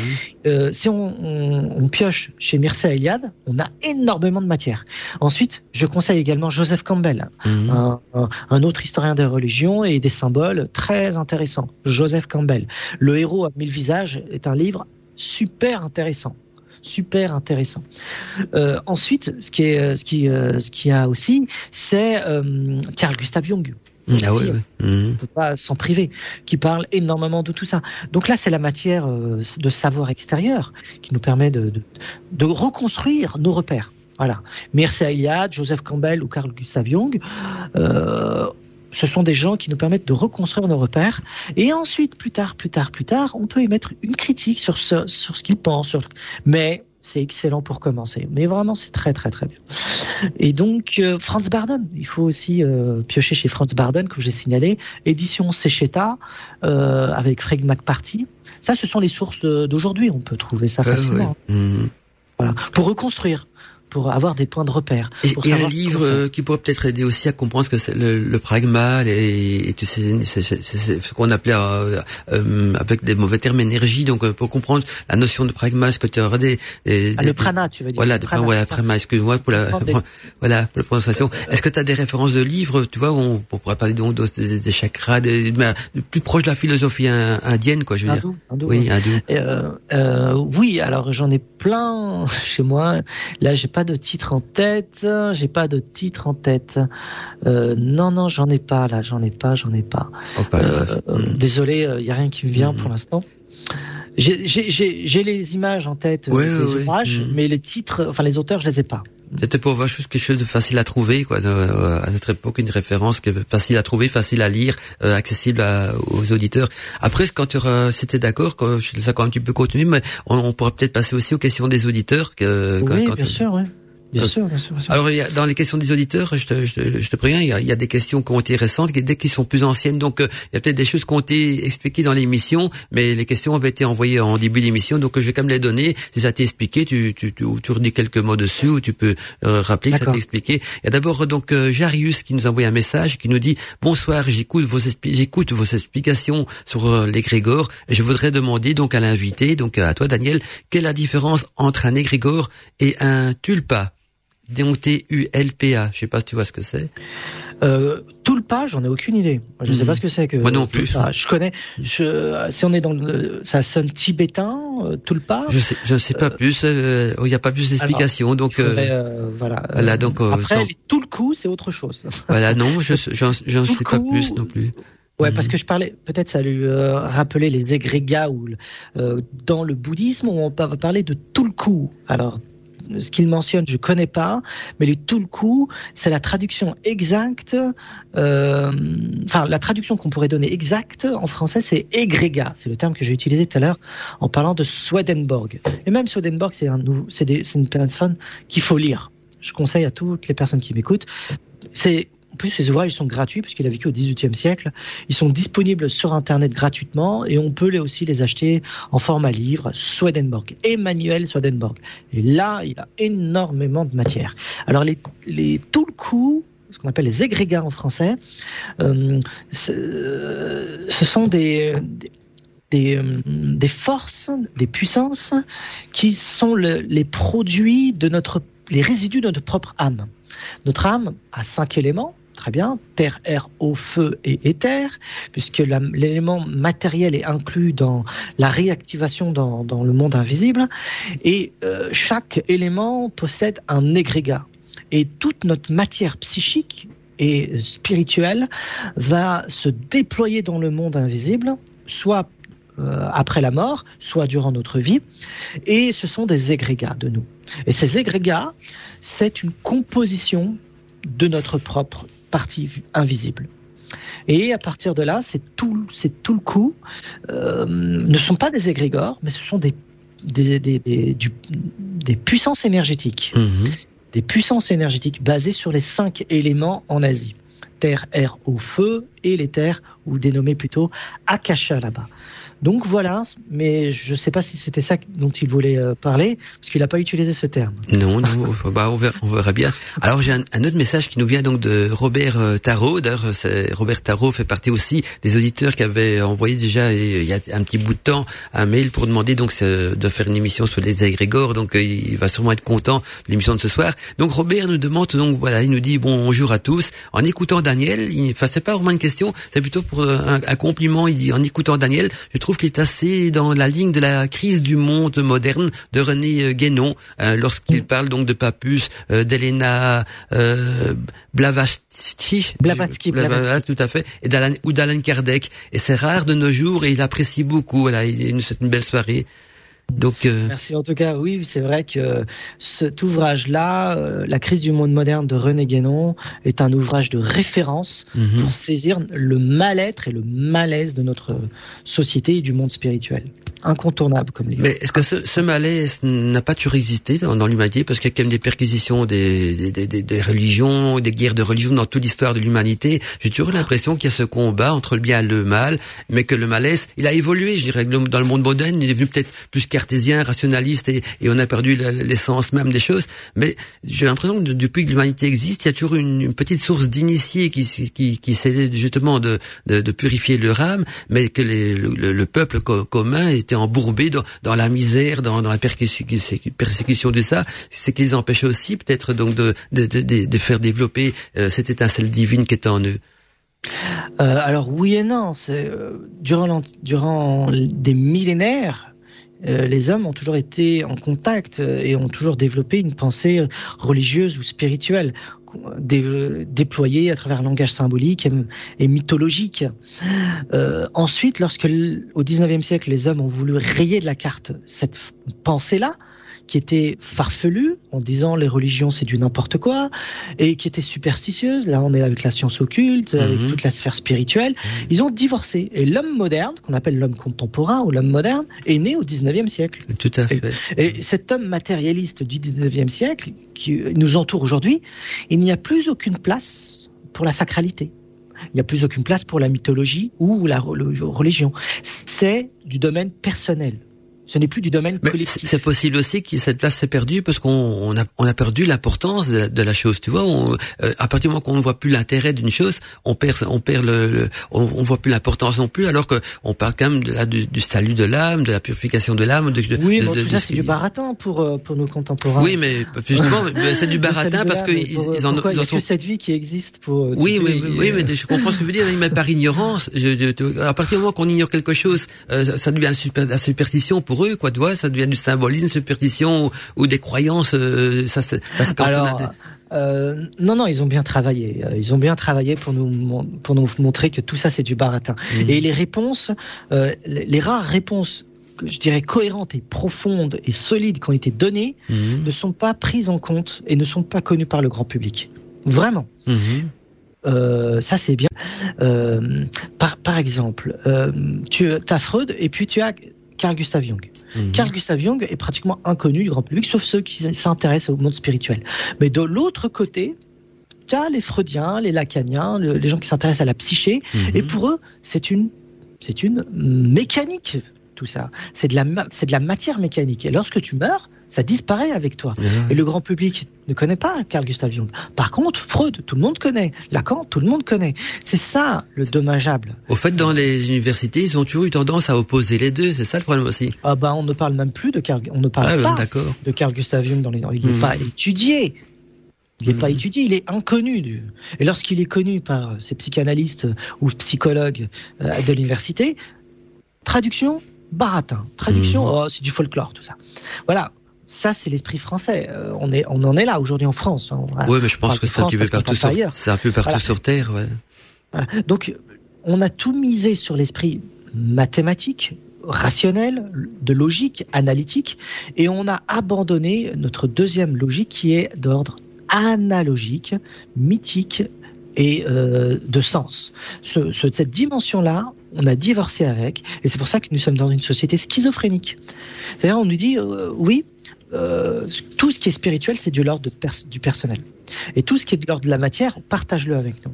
euh, si on, on- on pioche chez Mircea Eliade, on a énormément de matière. Ensuite, je conseille également Joseph Campbell, Mhm. un, un- un autre historien des religions et des symboles très intéressant. Joseph Campbell, Le héros à mille visages est un livre super intéressant. Super intéressant. Euh, ensuite, ce qui est, ce qui, euh, ce qu'il y a aussi, c'est Carl Gustav Jung. Ah oui, oui. on Mhm. peut pas s'en priver, qui parle énormément de tout ça. Donc là, c'est la matière euh, de savoir extérieur qui nous permet de, de, de reconstruire nos repères. Voilà. Mircea Eliade, Joseph Campbell ou Carl Gustav Jung, euh, ce sont des gens qui nous permettent de reconstruire nos repères. Et ensuite, plus tard, plus tard, plus tard, on peut émettre une critique sur ce, sur ce qu'ils pensent. Sur... Mais c'est excellent pour commencer. Mais vraiment, c'est très, très, très bien. Et donc, euh, Franz Barden, il faut aussi euh, piocher chez Franz Barden, que j'ai signalé, édition Secheta, euh, avec Fred McParty. Ça, ce sont les sources d'aujourd'hui. On peut trouver ça facilement. ouais. Mhm. Voilà. Pour reconstruire, pour avoir des points de repère. Et, pour et un livre euh, qui pourrait peut-être aider aussi à comprendre ce que c'est le, le pragma et, et c'est- c'est- c'est- c'est ce qu'on appelait euh, euh, avec des mauvais termes énergie. Donc euh, pour comprendre la notion de pragma, ce que tu aurais des, des, Ah, des- le prana, tu veux dire. voilà, le prana, ça. prana, excuse-moi pour la, des- voilà, pour la prononciation. Est-ce que tu as des références de livres, tu vois, où on, on pourrait parler donc de- des, des chakras, des, mais, de plus proche de la philosophie in- indienne, quoi, je veux dire. Hindou, hindou, Oui, hindou. Euh, euh, oui, alors j'en ai plein chez moi. Là, j'ai pas de titre en tête. J'ai pas de titre en tête. Euh, non, non, j'en ai pas. Là, j'en ai pas. J'en ai pas. Oh, pas Euh, euh. Désolé, il y a rien qui me vient Mhm. pour l'instant. J'ai- les images en tête euh, Ouais, des ouais, ouais. ouvrages, Mhm. mais les titres, enfin les auteurs, je les ai pas. C'était pour voir juste quelque chose de facile à trouver, quoi. euh, à notre époque, une référence qui est facile à trouver, facile à lire, euh, accessible à- aux auditeurs. Après, quand tu t'es d'accord, quand je sais quand tu peux continuer, mais on, on pourra peut-être passer aussi aux questions des auditeurs. Que, quand- oui, quand bien tu- sûr, oui. Bien Euh, sûr, bien sûr, bien sûr. Alors, il y a, dans les questions des auditeurs, je te, je te, je te préviens, il y, a, il y a des questions qui ont été récentes, dès qui sont plus anciennes. Donc, euh, il y a peut-être des choses qui ont été expliquées dans l'émission, mais les questions avaient été envoyées en début d'émission. Donc, je vais quand même les donner. Si ça t'a expliqué, tu, tu, tu, tu redis quelques mots dessus, ou tu peux euh, rappeler que ça t'a expliqué. Il y a d'abord donc euh, Jarius qui nous a envoyé un message, qui nous dit bonsoir, j'écoute vos j'écoute vos explications sur euh. Et je voudrais demander donc à l'invité, donc à toi Daniel, quelle est la différence entre un égrégore et un tulpa? Donc T-U-L-P-A. Je sais pas si tu vois ce que c'est. Euh, Tulpa, j'en ai aucune idée. Je ne sais Mhm. pas ce que c'est que. Moi non plus. Je connais. Je, si on est dans le, ça sonne tibétain, euh, Tulpa. Je sais, je sais pas plus. euh, Il n'y a pas plus d'explications. Donc euh, euh, voilà. voilà, donc, euh, après, les Tulku, c'est autre chose. voilà, non, je j'en j'en sais pas plus non plus. Ouais, Mhm. parce que je parlais, peut-être ça lui euh, rappelait les égrégats ou le- euh, dans le bouddhisme on va parler de Tulku. Alors, ce qu'il mentionne, je connais pas, mais le Tulku, c'est la traduction exacte. euh, Enfin, la traduction qu'on pourrait donner exacte en français, c'est égrégat. C'est le terme que j'ai utilisé tout à l'heure en parlant de Swedenborg. Et même Swedenborg, c'est un une personne qu'il faut lire. Je conseille à toutes les personnes qui m'écoutent. C'est en plus, ces ouvrages ils sont gratuits puisqu'il a vécu au XVIIIe siècle. Ils sont disponibles sur Internet gratuitement et on peut les aussi les acheter en format livre. Swedenborg, Emmanuel Swedenborg. Et là, il a énormément de matière. Alors les, tout le coup, ce qu'on appelle les égrégats en français, euh, ce ce sont des, euh, des forces, des puissances qui sont le- les produits de notre, les résidus de notre propre âme. Notre âme a cinq éléments, très bien, terre, air, eau, feu et éther, puisque l'élément matériel est inclus dans la réactivation dans, dans le monde invisible, et euh, chaque élément possède un égrégat. Et toute notre matière psychique et spirituelle va se déployer dans le monde invisible, soit euh, après la mort, soit durant notre vie. Et ce sont des égrégats de nous. Et ces égrégats, c'est une composition de notre propre partie invisible. Et à partir de là, c'est tout, c'est tout le coup. Euh, ne sont pas des égrégores, mais ce sont des des, des, des, du- des puissances énergétiques, Mhm. des puissances énergétiques basées sur les cinq éléments en Asie terre, air, eau, feu et les terres, ou dénommées plutôt Akasha là-bas. Donc voilà, mais je ne sais pas si c'était ça dont il voulait euh, parler, parce qu'il n'a pas utilisé ce terme. Non, non, bah, on, verra, bien. Alors j'ai un, autre message qui nous vient donc de Robert euh, Tarot. D'ailleurs, c'est- Robert Tarot fait partie aussi des auditeurs qui avaient envoyé déjà euh, il y a un petit bout de temps un mail pour demander donc de faire une émission sur les égrégores. Donc euh, il va sûrement être content de l'émission de ce soir. Donc Robert nous demande donc voilà, il nous dit bonjour à tous. En écoutant Daniel, il, enfin c'est pas vraiment une question, c'est plutôt pour euh, un, un compliment. Il dit en écoutant Daniel, je trouve qu'il est assez dans la ligne de la crise du monde moderne de René euh, Guénon euh, lorsqu'il parle donc de Papus, euh, d'Elena euh, Blavatsky, Blavatsky, Blava- Blavatsky. tout à fait, et d'Alan ou d'Alan Kardec. Et c'est rare de nos jours et il apprécie beaucoup. Voilà, il souhaite une belle soirée. Donc euh, Merci en tout cas. Oui, c'est vrai que cet ouvrage-là, euh, La crise du monde moderne de René Guénon, est un ouvrage de référence mhm. pour saisir le mal-être et le malaise de notre société et du monde spirituel. Incontournable comme livre. Mais est-ce que ce, ce malaise n'a pas toujours existé dans, dans l'humanité? Parce qu'il y a quand même des perquisitions des, des, des- des, religions, des guerres de religion dans toute l'histoire de l'humanité. J'ai toujours l'impression qu'il y a ce combat entre le bien et le mal, mais que le malaise, il a évolué, je dirais, dans le monde moderne, il est devenu peut-être plus cartésien, rationaliste, et, on a perdu l'essence même des choses. Mais j'ai l'impression que de- depuis que l'humanité existe, il y a toujours une, petite source d'initiés qui, qui, essaie justement de, de, purifier leur âme, mais que le, le- le peuple co- commun était embourbé dans, la misère, dans, la persécution, de ça, c'est qu'ils empêchaient aussi peut-être donc de, de, faire développer euh, cette étincelle divine qui est en eux. Euh, alors oui et non. C'est euh, durant durant des millénaires, euh, les hommes ont toujours été en contact euh, et ont toujours développé une pensée euh, religieuse ou spirituelle dé- déployée à travers un langage symbolique et, mythologique. Euh, ensuite, lorsque au 19e siècle, les hommes ont voulu rayer de la carte cette pensée-là, qui était farfelue, en disant les religions c'est du n'importe quoi, et qui était superstitieuse, là on est avec la science occulte, avec Mhm. toute la sphère spirituelle, ils ont divorcé. Et l'homme moderne, qu'on appelle l'homme contemporain ou l'homme moderne, est né au 19e siècle. Tout à fait. Et cet homme matérialiste du 19e siècle, qui nous entoure aujourd'hui, il n'y a plus aucune place pour la sacralité. Il n'y a plus aucune place pour la mythologie ou la re- religion. C'est du domaine personnel. Ce n'est plus du domaine collectif. c'est possible aussi que cette place s'est perdue parce qu'on on a, on a perdu l'importance de, la- de la chose. Tu vois, on, euh, à partir du moment qu'on ne voit plus l'intérêt d'une chose, on perd, on perd le, le- on, on voit plus l'importance non plus. Alors que on parle quand même de la, du, du salut de l'âme, de la purification de l'âme. De, Oui, de- bon, de- tout de ça ce c'est du baratin pour euh, pour nos contemporains. Oui, mais justement, c'est du baratin parce pour- ils en, pourquoi ils en a sont que cette vie qui existe pour. euh, Oui, oui, oui, euh, mais je comprends ce que tu veux dire, mais par ignorance. Je, je- à partir du moment qu'on ignore quelque chose, euh, ça, devient la, super- la superstition pour eux, quoi, tu vois, ça devient du symbolisme, superstition ou, ou des croyances. euh, ça, se cantonne à Alors, des- euh, non, non, ils ont bien travaillé. Euh, Ils ont bien travaillé pour nous mon- pour nous montrer que tout ça c'est du baratin. Mhm. Et les réponses, euh, les, rares réponses, je dirais cohérentes et profondes et solides qui ont été données, Mhm. ne sont pas prises en compte et ne sont pas connues par le grand public. Vraiment. Mhm. Euh, ça c'est bien. Par, par exemple, tu as Freud et puis tu as Carl Gustav Jung. Carl Gustav Jung est pratiquement inconnu du grand public, sauf ceux qui s'intéressent au monde spirituel. Mais de l'autre côté, tu as les Freudiens, les Lacaniens, le- les gens qui s'intéressent à la psyché, Mhm. et pour eux, c'est une, c'est une mécanique, tout ça. C'est de la, c'est de la matière mécanique. Et lorsque tu meurs, ça disparaît avec toi. Ah. Et le grand public ne connaît pas Carl Gustav Jung. Par contre, Freud, tout le monde connaît. Lacan, tout le monde connaît. C'est ça le dommageable. Au fait, dans les universités, ils ont toujours eu tendance à opposer les deux. C'est ça le problème aussi. Ah bah, on ne parle même plus de Carl, on ne parle Ah, ben, pas d'accord. de Carl Gustav Jung dans les, il n'est pas étudié. Il n'est pas étudié, il est inconnu. du- Et lorsqu'il est connu par ces psychanalystes ou psychologues euh, de l'université, traduction, baratin. Traduction, Mhm. oh, c'est du folklore, tout ça. Voilà. Ça, c'est l'esprit français. Euh, on, est, on en est là aujourd'hui en France. hein. Oui, mais je pense que c'est un peu partout sur, un peu partout Voilà. sur Terre, ouais. Voilà. Donc, on a tout misé sur l'esprit mathématique, rationnel, de logique, analytique, et on a abandonné notre deuxième logique qui est d'ordre analogique, mythique et euh, de sens. Ce- ce- cette dimension-là, on a divorcé avec, et c'est pour ça que nous sommes dans une société schizophrénique. C'est-à-dire, on nous dit, euh, oui, euh, tout ce qui est spirituel, c'est de l'ordre du personnel. Et tout ce qui est de l'ordre de la matière, partage-le avec nous.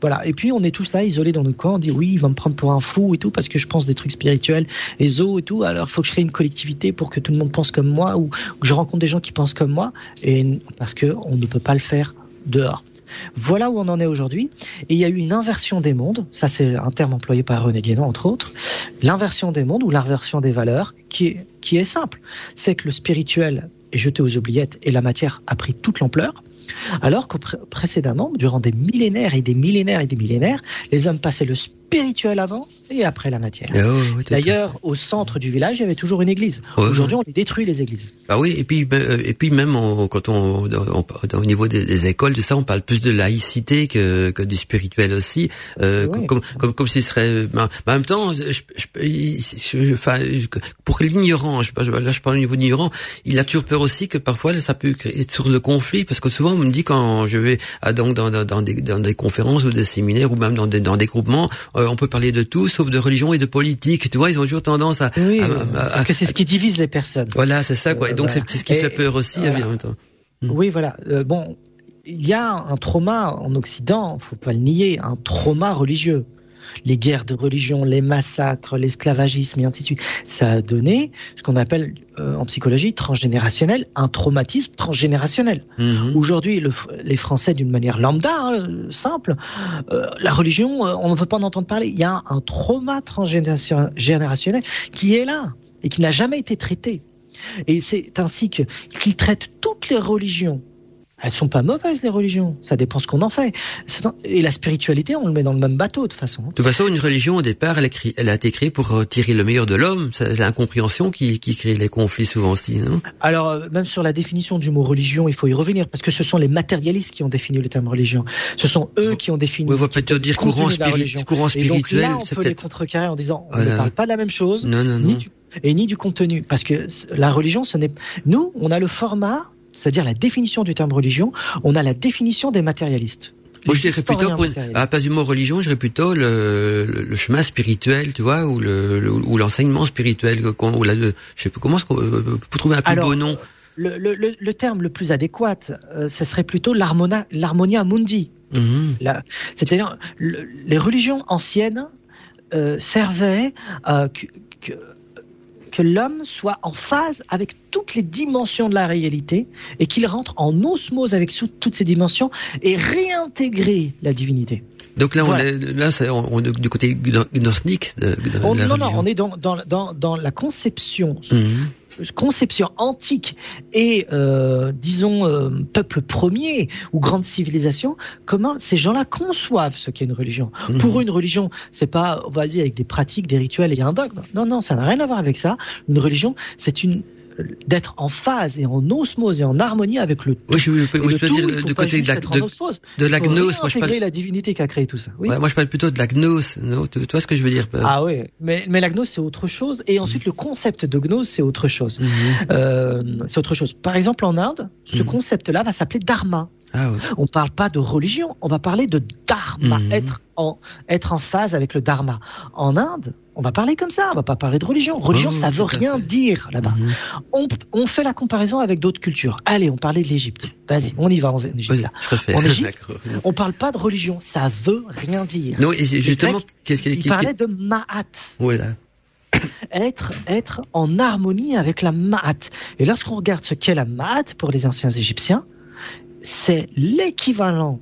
Voilà. Et puis on est tous là isolés dans nos coins. On dit oui, il va me prendre pour un fou et tout parce que je pense des trucs spirituels, éso et tout. Alors il faut que je crée une collectivité pour que tout le monde pense comme moi ou que je rencontre des gens qui pensent comme moi. Et parce que on ne peut pas le faire dehors. Voilà où on en est aujourd'hui. Et il y a eu une inversion des mondes. Ça, c'est un terme employé par René Guénon, entre autres. L'inversion des mondes ou l'inversion des valeurs, qui est, simple. C'est que le spirituel est jeté aux oubliettes et la matière a pris toute l'ampleur. Alors que pré- précédemment, durant des millénaires et des millénaires et des millénaires, les hommes passaient le avant et après la matière. Ah oui, oui. D'ailleurs, au centre du village, il y avait toujours une église. Ouais, Aujourd'hui, on les détruit, les églises. Ah oui, et puis euh, et puis même on- quand on, on- au niveau des, des écoles, tout ça, on parle plus de laïcité que, que du spirituel aussi, euh, Ouais. comme comme comme s'il serait. Mais en mais en même temps, je, je, je- enfin, pour l'ignorant, là je parle au niveau de l'ignorant, il a toujours peur aussi que parfois ça peut créer être source de conflit, parce que souvent on me dit quand je vais à, donc dans, dans, dans des, dans des conférences ou des séminaires ou même dans des, dans des groupements, euh, on peut parler de tout sauf de religion et de politique. Tu vois, ils ont toujours tendance à, Oui, à- euh, à- à- parce que c'est ce qui divise les personnes. voilà, c'est ça quoi. Et donc Euh, c'est ce qui et- fait peur aussi voilà. en même temps. Oui, voilà. Euh, bon, il y a un trauma en Occident, faut pas le nier, un trauma religieux. Les guerres de religion, les massacres, l'esclavagisme et ainsi de suite. Ça a donné ce qu'on appelle euh, en psychologie transgénérationnel, un traumatisme transgénérationnel. Mhm. Aujourd'hui, le- les Français, d'une manière lambda, hein, simple, euh, la religion, euh, on ne veut pas en entendre parler. Il y a un, trauma transgénérationnel qui est là et qui n'a jamais été traité. Et c'est ainsi qu'ils traitent toutes les religions. Elles sont pas mauvaises les religions, ça dépend ce qu'on en fait. Et la spiritualité, on le met dans le même bateau de toute façon. De toute façon, une religion, au départ, elle elle a été créée pour euh, tirer le meilleur de l'homme. C'est l'incompréhension qui, qui crée les conflits souvent aussi, non? Alors, euh, même sur la définition du mot religion, il faut y revenir, parce que ce sont les matérialistes qui ont défini le terme religion. Ce sont eux qui ont défini. Oui, on va plutôt dire courant, de la spiri- religion. courant Et donc spirituel, là, on peut les peut-être... contrecarrer en disant, on Voilà. ne parle pas de la même chose, Non, non, ni non. du, et ni du contenu, parce que la religion, ce n'est. Nous, on a le format, c'est-à-dire la définition du terme religion, on a la définition des matérialistes. Moi, je dirais plutôt, pour une- à place du mot religion, je dirais plutôt le, le, le chemin spirituel, tu vois, ou le, le- ou l'enseignement spirituel, ou la, je sais plus comment, euh, pour trouver un plus Alors, beau nom. Le, le- terme le plus adéquat, euh, ce serait plutôt l'harmonia mundi. Mhm. C'est-à-dire, le- les religions anciennes euh, servaient que, que, que l'homme soit en phase avec toutes les dimensions de la réalité et qu'il rentre en osmose avec toutes ces dimensions et réintégrer la divinité. Donc là, on Voilà. est, là, c'est- on, on est du côté gno- gnostique de, de On- la non, non, on est dans, dans, dans, dans la conception Mhm. Conception antique et euh, disons euh, peuple premier ou grande civilisation, comment ces gens-là conçoivent ce qu'est une religion. Mhm. Pour eux, une religion, c'est pas vas-y avec des pratiques, des rituels et un dogme. Non, non, ça n'a rien à voir avec ça. Une religion, c'est une d'être en phase et en osmose et en harmonie avec le tout. Oui, je, je le je peux tout, dire du pas côté de la, de, de la gnose. Moi, je parle, la divinité qui a créé tout ça. Oui. ouais, moi, je parle plutôt de la gnose. Non, tu, tu vois ce que je veux dire Ah oui, mais, mais la gnose c'est autre chose et ensuite le concept de gnose c'est autre chose. Mhm. Euh, c'est autre chose. Par exemple en Inde, ce Mhm. concept-là va s'appeler dharma. Ah ouais. On parle pas de religion, on va parler de dharma, Mhm. être en être en phase avec le dharma. En Inde, on va parler comme ça, on va pas parler de religion. Religion, Oh, ça veut rien fait. dire là-bas. Mhm. On, on fait la comparaison avec d'autres cultures. Allez, on parlait de l'Égypte. Vas-y, on y va en Égypte. Là. En on parle pas de religion, ça veut rien dire. Non, et justement, qu'est-ce qui, Il qui, parlait de ma'at. ouais, là. être, être en harmonie avec la Ma'at. Et lorsqu'on regarde ce qu'est la Ma'at pour les anciens Égyptiens, c'est l'équivalent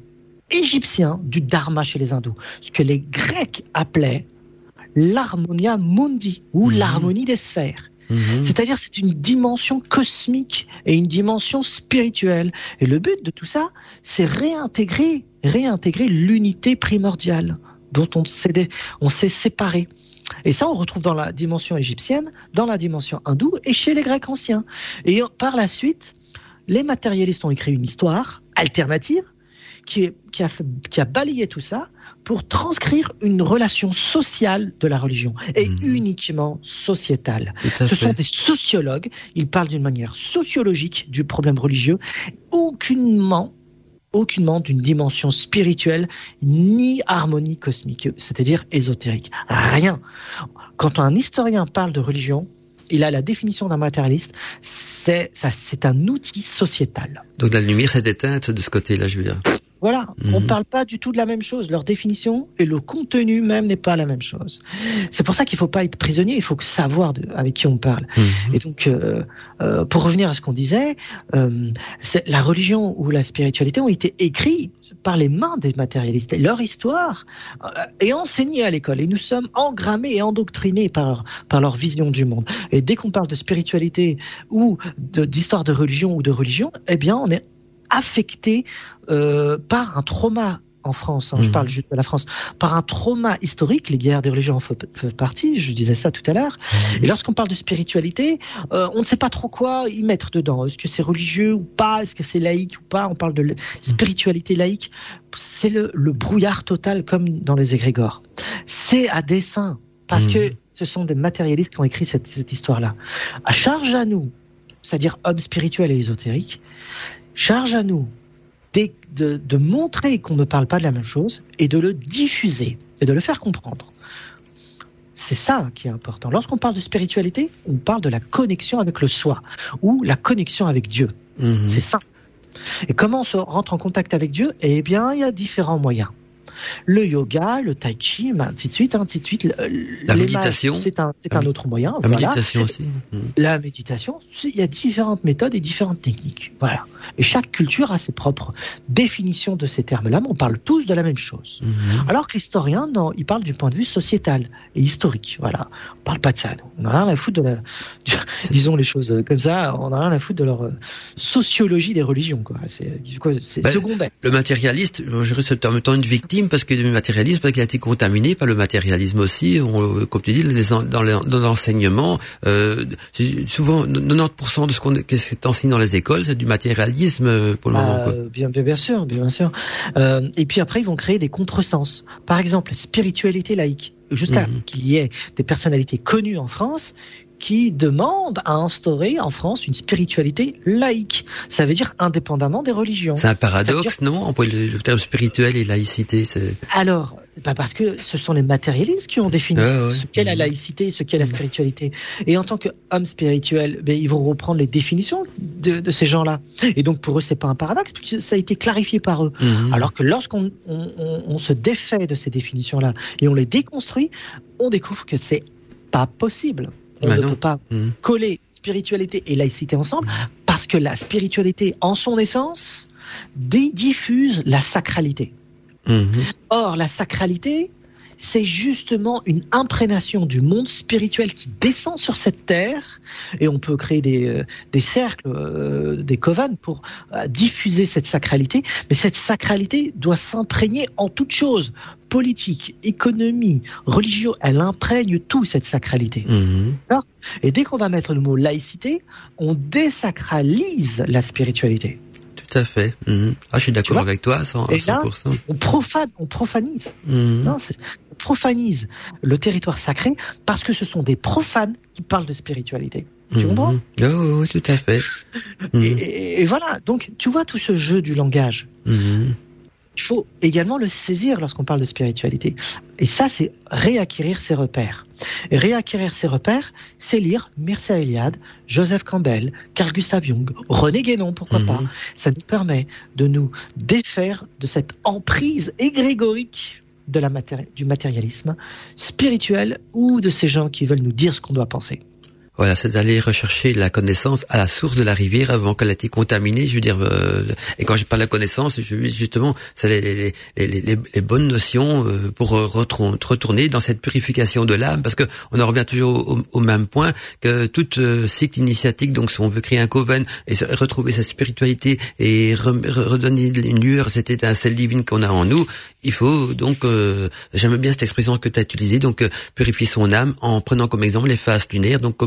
égyptien du Dharma chez les hindous. Ce que les Grecs appelaient l'harmonia mundi ou Mhm. l'harmonie des sphères. Mhm. C'est-à-dire c'est une dimension cosmique et une dimension spirituelle. Et le but de tout ça, c'est réintégrer, réintégrer l'unité primordiale dont on s'est, on s'est séparé. Et ça, on retrouve dans la dimension égyptienne, dans la dimension hindoue et chez les Grecs anciens. Et par la suite, les matérialistes ont écrit une histoire alternative qui, est, qui, a, qui a balayé tout ça pour transcrire une relation sociale de la religion et Mhm. uniquement sociétale. Ce fait. sont des sociologues, ils parlent d'une manière sociologique du problème religieux, aucunement aucunement d'une dimension spirituelle ni harmonie cosmique, c'est-à-dire ésotérique. Rien. Quand un historien parle de religion, il a la définition d'un matérialiste, c'est ça, c'est un outil sociétal. Donc la lumière s'est éteinte de ce côté-là, je veux dire. Voilà, on Mhm. parle pas du tout de la même chose. Leur définition et le contenu même n'est pas la même chose. C'est pour ça qu'il faut pas être prisonnier. Il faut savoir de- avec qui on parle. Mhm. Et donc, euh, euh, pour revenir à ce qu'on disait, euh, la religion ou la spiritualité ont été écrits par les mains des matérialistes. Leur histoire est enseignée à l'école. Et nous sommes engrammés et endoctrinés par, par leur vision du monde. Et dès qu'on parle de spiritualité ou de- d'histoire de religion ou de religion, eh bien, on est affecté euh, par un trauma en France, hein, je Mhm. parle juste de la France, par un trauma historique, les guerres des religions en font partie, je disais ça tout à l'heure, et lorsqu'on parle de spiritualité, euh, on ne sait pas trop quoi y mettre dedans. Est-ce que c'est religieux ou pas? Est-ce que c'est laïque ou pas? On parle de spiritualité laïque. C'est le, le brouillard total comme dans les égrégores. C'est à dessein, parce Mhm. que ce sont des matérialistes qui ont écrit cette, cette histoire-là. À charge à nous, c'est-à-dire hommes spirituels et ésotériques, charge à nous de montrer qu'on ne parle pas de la même chose et de le diffuser et de le faire comprendre. C'est ça qui est important. Lorsqu'on parle de spiritualité, on parle de la connexion avec le soi ou la connexion avec Dieu. Mhm. C'est ça. Et comment on se rentre en contact avec Dieu? Eh bien, il y a différents moyens. Le yoga, le tai chi, ainsi de suite, ainsi de suite. Le- La méditation. c'est un, c'est un autre moyen. La voilà. méditation aussi. La méditation, c'est- il y a différentes méthodes et différentes techniques. Voilà. Et chaque culture a ses propres définitions de ces termes-là, mais on parle tous de la même chose. Mhm. Alors que l'historien, non, il parle du point de vue sociétal et historique. Voilà. On parle pas de ça. On n'a rien à foutre de la, du- disons les choses comme ça, on n'a rien à foutre de leur euh, sociologie des religions, quoi. C'est, c'est Ben, secondaire. Le matérialiste, je reste en même temps une victime parce que le matérialisme, parce qu'il a été contaminé par le matérialisme aussi. On, comme tu dis, les en- dans le- dans l'enseignement, euh, souvent 90% de ce qu'on qui est enseigné dans les écoles, c'est du matérialisme euh, pour le moment. Bah, Quoi. euh, bien, sûr, bien sûr. Euh, et puis après, ils vont créer des contresens. Par exemple, spiritualité laïque. Jusqu'à Mhm. qu'il y ait des personnalités connues en France qui demandent à instaurer en France une spiritualité laïque. Ça veut dire indépendamment des religions. C'est un paradoxe, non On peut le, terme spirituel et laïcité, c'est. Alors, bah parce que ce sont les matérialistes qui ont défini Ah ouais. ce qu'est la Mhm. laïcité, ce qu'est la spiritualité. Et en tant qu'homme spirituel, ben, ils vont reprendre les définitions de, de ces gens-là. Et donc pour eux, c'est pas un paradoxe, puisque ça a été clarifié par eux. Mhm. Alors que lorsqu'on on, on- on se défait de ces définitions-là et on les déconstruit, on découvre que c'est pas possible. On Bah ne non. peut pas Mhm. coller spiritualité et laïcité ensemble parce que la spiritualité, en son essence, diffuse la sacralité. Mhm. Or, la sacralité, c'est justement une imprégnation du monde spirituel qui descend sur cette terre, et on peut créer des, euh, des cercles, euh, des covens pour euh, diffuser cette sacralité, mais cette sacralité doit s'imprégner en toute chose, politique, économie, religion, elle imprègne tout cette sacralité. Mhm. Et dès qu'on va mettre le mot laïcité, on désacralise la spiritualité. Tout à fait. Mhm. Ah, je suis d'accord avec toi, à 100%. Et à là, 100%. on profane, on profanise. Mhm. Non, on profanise le territoire sacré parce que ce sont des profanes qui parlent de spiritualité. Tu Mhm. comprends? Ah oui, tout à fait. Et, et- et voilà, donc tu vois tout ce jeu du langage. Il faut également le saisir lorsqu'on parle de spiritualité. Et ça, c'est réacquérir ses repères. Et réacquérir ses repères, c'est lire Mircea Eliade, Joseph Campbell, Carl Gustav Jung, René Guénon, pourquoi Mhm. pas. Ça nous permet de nous défaire de cette emprise égrégorique de la matéri- du matérialisme spirituel ou de ces gens qui veulent nous dire ce qu'on doit penser. Voilà, c'est d'aller rechercher la connaissance à la source de la rivière avant qu'elle ait été contaminée. Je veux dire, euh, et quand je parle de connaissance, je veux justement, c'est les, les, les, les, bonnes notions euh, pour retourner dans cette purification de l'âme, parce que on en revient toujours au, même point que toute euh, cycle initiatique. Donc, si on veut créer un coven et retrouver sa spiritualité et re- re- redonner une lueur cette étincelle divine qu'on a en nous, il faut donc, euh, j'aime bien cette expression que tu as utilisée, donc euh, purifier son âme en prenant comme exemple les phases lunaires, donc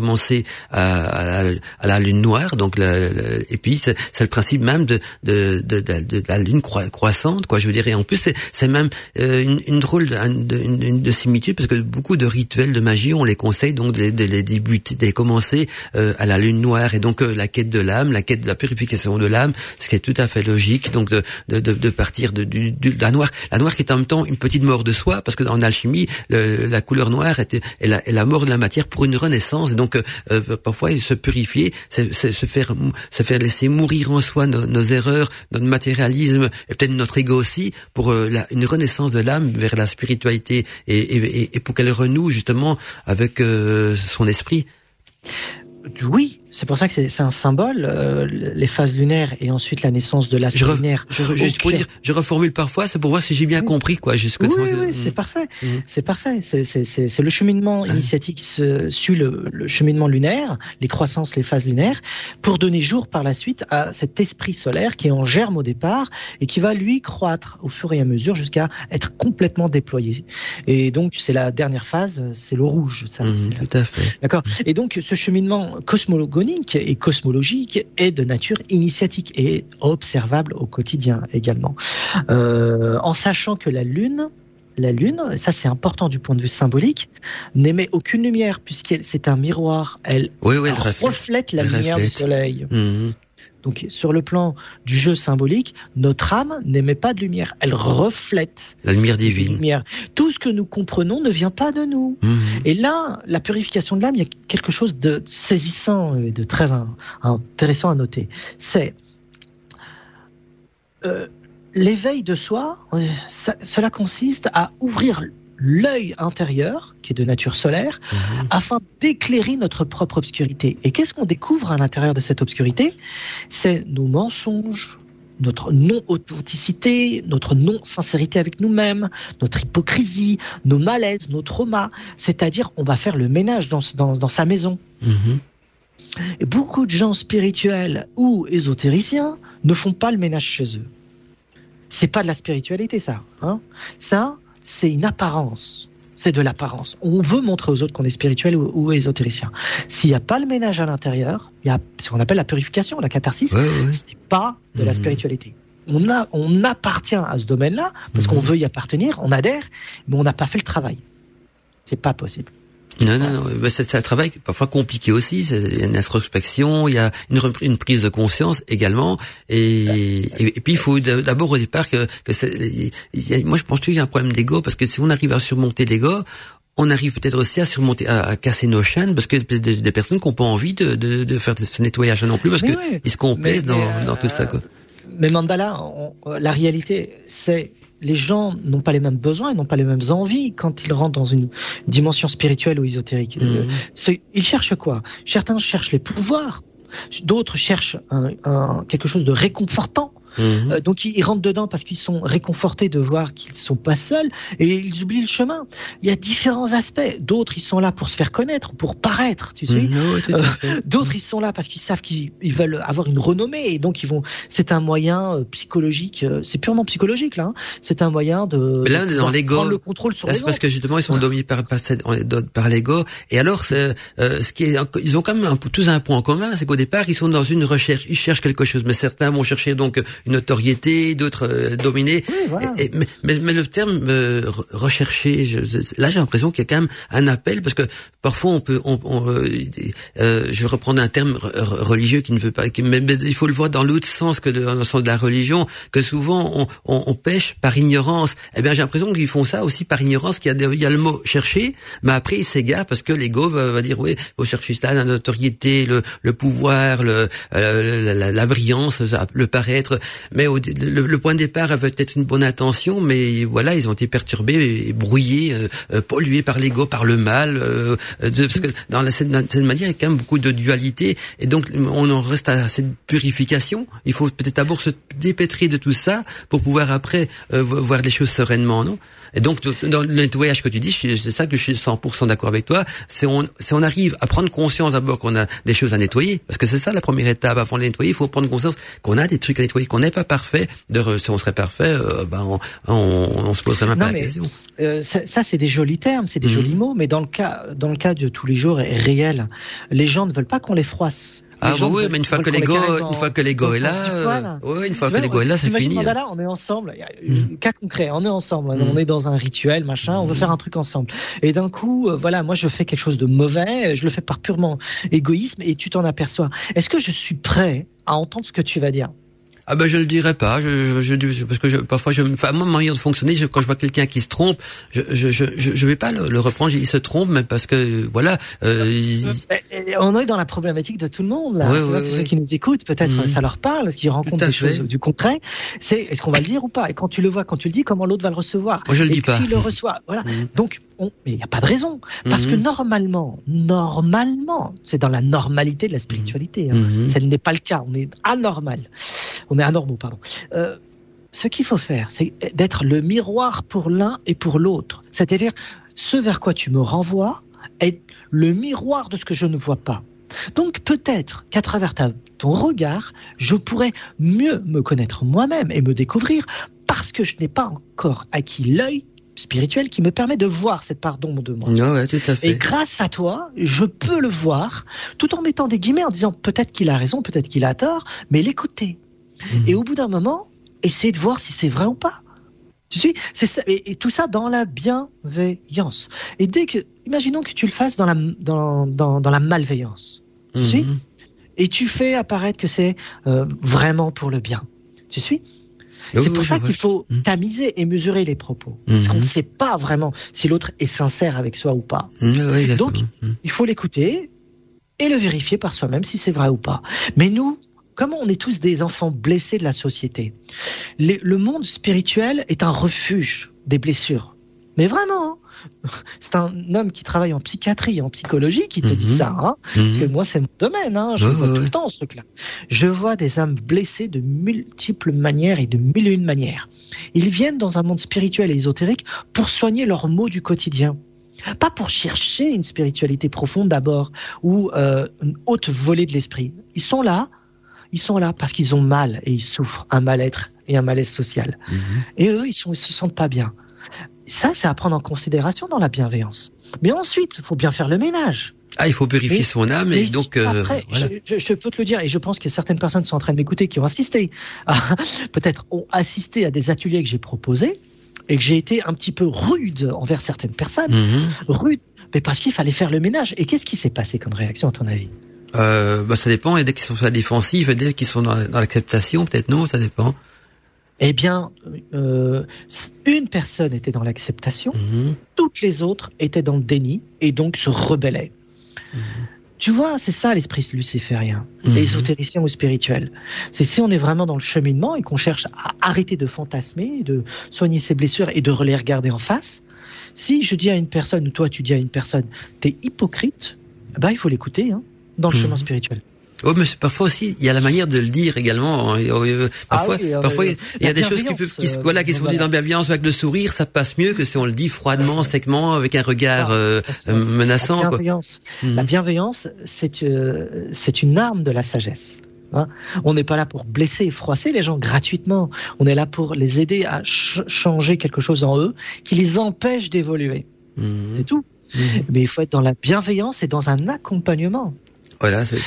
à, à à la lune noire, donc la- la- et puis c'est le principe même de de, de, de, de la lune croi- croissante, quoi. Je veux dire, et en plus c'est même euh, une, une drôle de, de, une- de similitude parce que beaucoup de rituels de magie, on les conseille donc de, de les débuter, de les commencer euh, à la lune noire. Et donc euh, la quête de l'âme, la quête de la purification de l'âme, ce qui est tout à fait logique, donc de de, de, de partir de, du- de la noire, la noire qui est en même temps une petite mort de soi parce que en alchimie la couleur noire est, est, la, est la mort de la matière pour une renaissance. Et donc euh, euh, parfois se purifier, se faire se faire laisser mourir en soi nos, erreurs, notre matérialisme et peut-être notre ego aussi pour euh, une renaissance de l'âme vers la spiritualité et, pour qu'elle renoue justement avec son esprit. Oui, c'est pour ça que c'est un symbole, euh, les phases lunaires et ensuite la naissance de l'astre lunaire. je re- juste pour dire, je reformule parfois, c'est pour voir si j'ai bien compris quoi jusqu'au Oui, oui, c'est parfait. Mhm. C'est parfait. C'est- le cheminement initiatique qui se- suit le, le cheminement lunaire, les croissances, les phases lunaires, pour donner jour par la suite à cet esprit solaire qui est en germe au départ et qui va lui croître au fur et à mesure jusqu'à être complètement déployé. Et donc c'est la dernière phase, c'est le rouge. Ça, c'est- tout à fait. D'accord. Et donc, ce cheminement cosmogonique et cosmologique est de nature initiatique et observable au quotidien également. Euh, en sachant que la Lune, la Lune, ça c'est important du point de vue symbolique, n'émet aucune lumière puisqu'elle c'est un miroir. Elle Oui, oui, elle reflète. reflète la Elle lumière reflète. du Soleil. Mhm. Donc, sur le plan du jeu symbolique, notre âme n'émet pas de lumière. Elle reflète La lumière divine. lumière. Tout ce que nous comprenons ne vient pas de nous. Mhm. Et là, la purification de l'âme, il y a quelque chose de saisissant et de très in- intéressant à noter. C'est euh, l'éveil de soi. euh, ça- cela consiste à ouvrir l'œil intérieur, qui est de nature solaire, Mhm. afin d'éclairer notre propre obscurité. Et qu'est-ce qu'on découvre à l'intérieur de cette obscurité? C'est nos mensonges, notre non-authenticité, notre non-sincérité avec nous-mêmes, notre hypocrisie, nos malaises, nos traumas. C'est-à-dire, on va faire le ménage dans, dans, dans sa maison. Mhm. Et beaucoup de gens spirituels ou ésotériciens ne font pas le ménage chez eux. C'est pas de la spiritualité, ça. Hein ça, c'est une apparence. C'est de l'apparence. On veut montrer aux autres qu'on est spirituel ou, ou ésotéricien. S'il n'y a pas le ménage à l'intérieur, il y a ce qu'on appelle la purification, la catharsis. Ouais, ouais. C'est pas de la Mhm. spiritualité. On, a, on appartient à ce domaine-là parce qu'on Mhm. veut y appartenir, on adhère, mais on n'a pas fait le travail. C'est pas possible. Non, non, non. C'est c'est un travail parfois compliqué aussi. C'est- Il y a une introspection, il y a une, une prise de conscience également. Et, et, et puis il faut d'abord au départ que, que c'est- il y a- moi je pense qu'il y a un problème d'ego parce que si on arrive à surmonter l'ego, on arrive peut-être aussi à surmonter, à, à casser nos chaînes parce que des, des personnes qui n'ont pas envie de, de, de faire ce nettoyage non plus parce que oui. ils se complaisent dans, dans tout ça. euh, Quoi. Mais Mandala, on- la réalité, c'est les gens n'ont pas les mêmes besoins, n'ont pas les mêmes envies quand ils rentrent dans une dimension spirituelle ou ésotérique. Mhm. ils cherchent quoi? Certains cherchent les pouvoirs, d'autres cherchent un, un- quelque chose de réconfortant. Mhm. Euh, donc ils, rentrent dedans parce qu'ils sont réconfortés de voir qu'ils sont pas seuls et ils oublient le chemin. Il y a différents aspects. D'autres ils sont là pour se faire connaître, pour paraître, tu sais. Mhm, Euh. D'autres, ils sont là parce qu'ils savent qu'ils ils veulent avoir une renommée et donc ils vont. C'est un moyen euh, psychologique. c'est purement psychologique là. hein. C'est un moyen de. Mais là, on est dans l'ego. le contrôle sur Là, les c'est parce que justement ils sont dominés par par, l'ego. Et alors, euh, ce qui est, ils ont quand même un, tous un point en commun, c'est qu'au départ ils sont dans une recherche, ils cherchent quelque chose. Mais certains vont chercher donc une notoriété, d'autres euh, dominés. Oui, voilà. Et- et- mais, mais, mais le terme euh, re- rechercher, je, là j'ai l'impression qu'il y a quand même un appel parce que parfois on peut, on, on, euh, euh, je vais reprendre un terme re- re- religieux qui ne veut pas, qui, mais, mais il faut le voir dans l'autre sens que de- dans le sens de la religion, que souvent on, on, on pêche par ignorance. Eh bien j'ai l'impression qu'ils font ça aussi par ignorance, qu'il y a, des- il y a le mot chercher, mais après ils s'égarent parce que l'ego va, va dire oui, faut chercher ça, la notoriété, le, le pouvoir, le, euh, la, la, la brillance, le paraître. Mais le, le, point de départ avait peut-être une bonne intention, mais voilà, ils ont été perturbés, brouillés, euh, euh pollués par l'ego, par le mal. Euh, parce que dans la, cette, cette manière, il y a quand même beaucoup de dualité, et donc on en reste à cette purification. Il faut peut-être d'abord se dépêtrer de tout ça pour pouvoir après voir les choses sereinement, non? Et donc, dans le nettoyage que tu dis, c'est ça que je suis 100% d'accord avec toi. C'est on, on arrive à prendre conscience d'abord qu'on a des choses à nettoyer, parce que c'est ça la première étape. Avant de les nettoyer, il faut prendre conscience qu'on a des trucs à nettoyer, qu'on n'est pas parfait. De, si on serait parfait, euh, ben on, on, on, se poserait même pas la question. Euh, ça, ça c'est des jolis termes, c'est des mmh. jolis mots, mais dans le cas, dans le cas de tous les jours et réel, les gens ne veulent pas qu'on les froisse. Ah bah oui, mais une fois que l'ego, une fois que l'ego est là, ouais, une fois que l'ego est là, c'est fini. Là, on est ensemble. Mm. Cas concret, on est ensemble. On mm. est dans un rituel, machin. On veut faire un truc ensemble. Et d'un coup, euh, voilà, moi je fais quelque chose de mauvais. Je le fais par purement égoïsme, et tu t'en aperçois. Est-ce que je suis prêt à entendre ce que tu vas dire? Ah ben je le dirais pas, je, je, je parce que je, parfois je, enfin moi ma manière de fonctionner, je, quand je vois quelqu'un qui se trompe, je je je je vais pas le, le reprendre, il se trompe, mais parce que voilà. Euh, il... On est dans la problématique de tout le monde là. ceux qui nous écoutent, peut-être mhm. ça leur parle, qui rencontrent des choses du concret. C'est est-ce qu'on va le dire ou pas? Et quand tu le vois, quand tu le dis, comment l'autre va le recevoir? Moi je le dis pas. Qui le reçoit? Voilà. Mhm. Donc mais il n'y a pas de raison. Parce que mhm. normalement, normalement, c'est dans la normalité de la spiritualité. Hein. Mm Ce n'est pas le cas. On est anormal. On est anormaux, pardon. Euh, ce qu'il faut faire, c'est d'être le miroir pour l'un et pour l'autre. C'est-à-dire, ce vers quoi tu me renvoies est le miroir de ce que je ne vois pas. Donc peut-être qu'à travers ta, ton regard, je pourrais mieux me connaître moi-même et me découvrir parce que je n'ai pas encore acquis l'œil spirituel qui me permet de voir cette part d'ombre de moi. ouais, tout à fait. Et grâce à toi, je peux le voir, tout en mettant des guillemets en disant peut-être qu'il a raison, peut-être qu'il a tort, mais l'écouter. Mhm. Et au bout d'un moment, essayer de voir si c'est vrai ou pas. Tu suis C'est ça, et, tout ça dans la bienveillance. Et dès que, imaginons que tu le fasses dans la dans dans, dans la malveillance. Tu suis Et tu fais apparaître que c'est euh, vraiment pour le bien. Tu suis c'est pour ça qu'il faut mmh. tamiser et mesurer les propos. Mmh. Parce qu'on ne sait pas vraiment si l'autre est sincère avec soi ou pas. Mmh, Donc, il faut l'écouter et le vérifier par soi-même si c'est vrai ou pas. Mais nous, comme on est tous des enfants blessés de la société, le monde spirituel est un refuge des blessures. Mais vraiment, hein. c'est un homme qui travaille en psychiatrie, en psychologie, qui te dit mhm. ça. Hein Parce que mhm. moi, c'est mon domaine. Hein je vois tout le temps ce truc-là. Je vois des âmes blessées de multiples manières et de mille et une manières. Ils viennent dans un monde spirituel et ésotérique pour soigner leurs maux du quotidien. Pas pour chercher une spiritualité profonde d'abord ou euh, une haute volée de l'esprit. Ils sont là, ils sont là parce qu'ils ont mal et ils souffrent un mal-être et un malaise social. Mhm. Et eux, ils, sont, ils se sentent pas bien. Ça, c'est à prendre en considération dans la bienveillance. Mais ensuite, il faut bien faire le ménage. Ah, il faut purifier son âme et donc. Euh, voilà. je, je, peux te le dire et je pense que certaines personnes sont en train de m'écouter qui ont assisté, peut-être ont assisté à des ateliers que j'ai proposés et que j'ai été un petit peu rude envers certaines personnes, mhm. rude, mais parce qu'il fallait faire le ménage. Et qu'est-ce qui s'est passé comme réaction à ton avis? Euh, bah, ça dépend. Il y a des qui sont sur la défensive, il y a des qui sont dans, dans l'acceptation, peut-être non, ça dépend. Eh bien, euh, une personne était dans l'acceptation, mhm. toutes les autres étaient dans le déni et donc se rebellaient. Mhm. Tu vois, c'est ça l'esprit luciférien, mmh. ésotéricien ou spirituel. C'est si on est vraiment dans le cheminement et qu'on cherche à arrêter de fantasmer, de soigner ses blessures et de les regarder en face. Si je dis à une personne, ou toi tu dis à une personne, t'es hypocrite, bah il faut l'écouter hein, dans le mhm. chemin spirituel. Mais parfois aussi, il y a la manière de le dire également. Hein. Euh, parfois, ah parfois, il y a des choses qui, peuvent, qui, voilà, qui sont dites en bienveillance avec le sourire, ça passe mieux que si on le dit froidement, secement, avec un regard euh, menaçant. La bienveillance, la mhm. bienveillance, c'est euh, c'est une arme de la sagesse. Hein. on n'est pas là pour blesser et froisser les gens gratuitement. On est là pour les aider à changer quelque chose en eux qui les empêche d'évoluer. Mhm. C'est tout. Mhm. Mais il faut être dans la bienveillance et dans un accompagnement. Voilà, c'est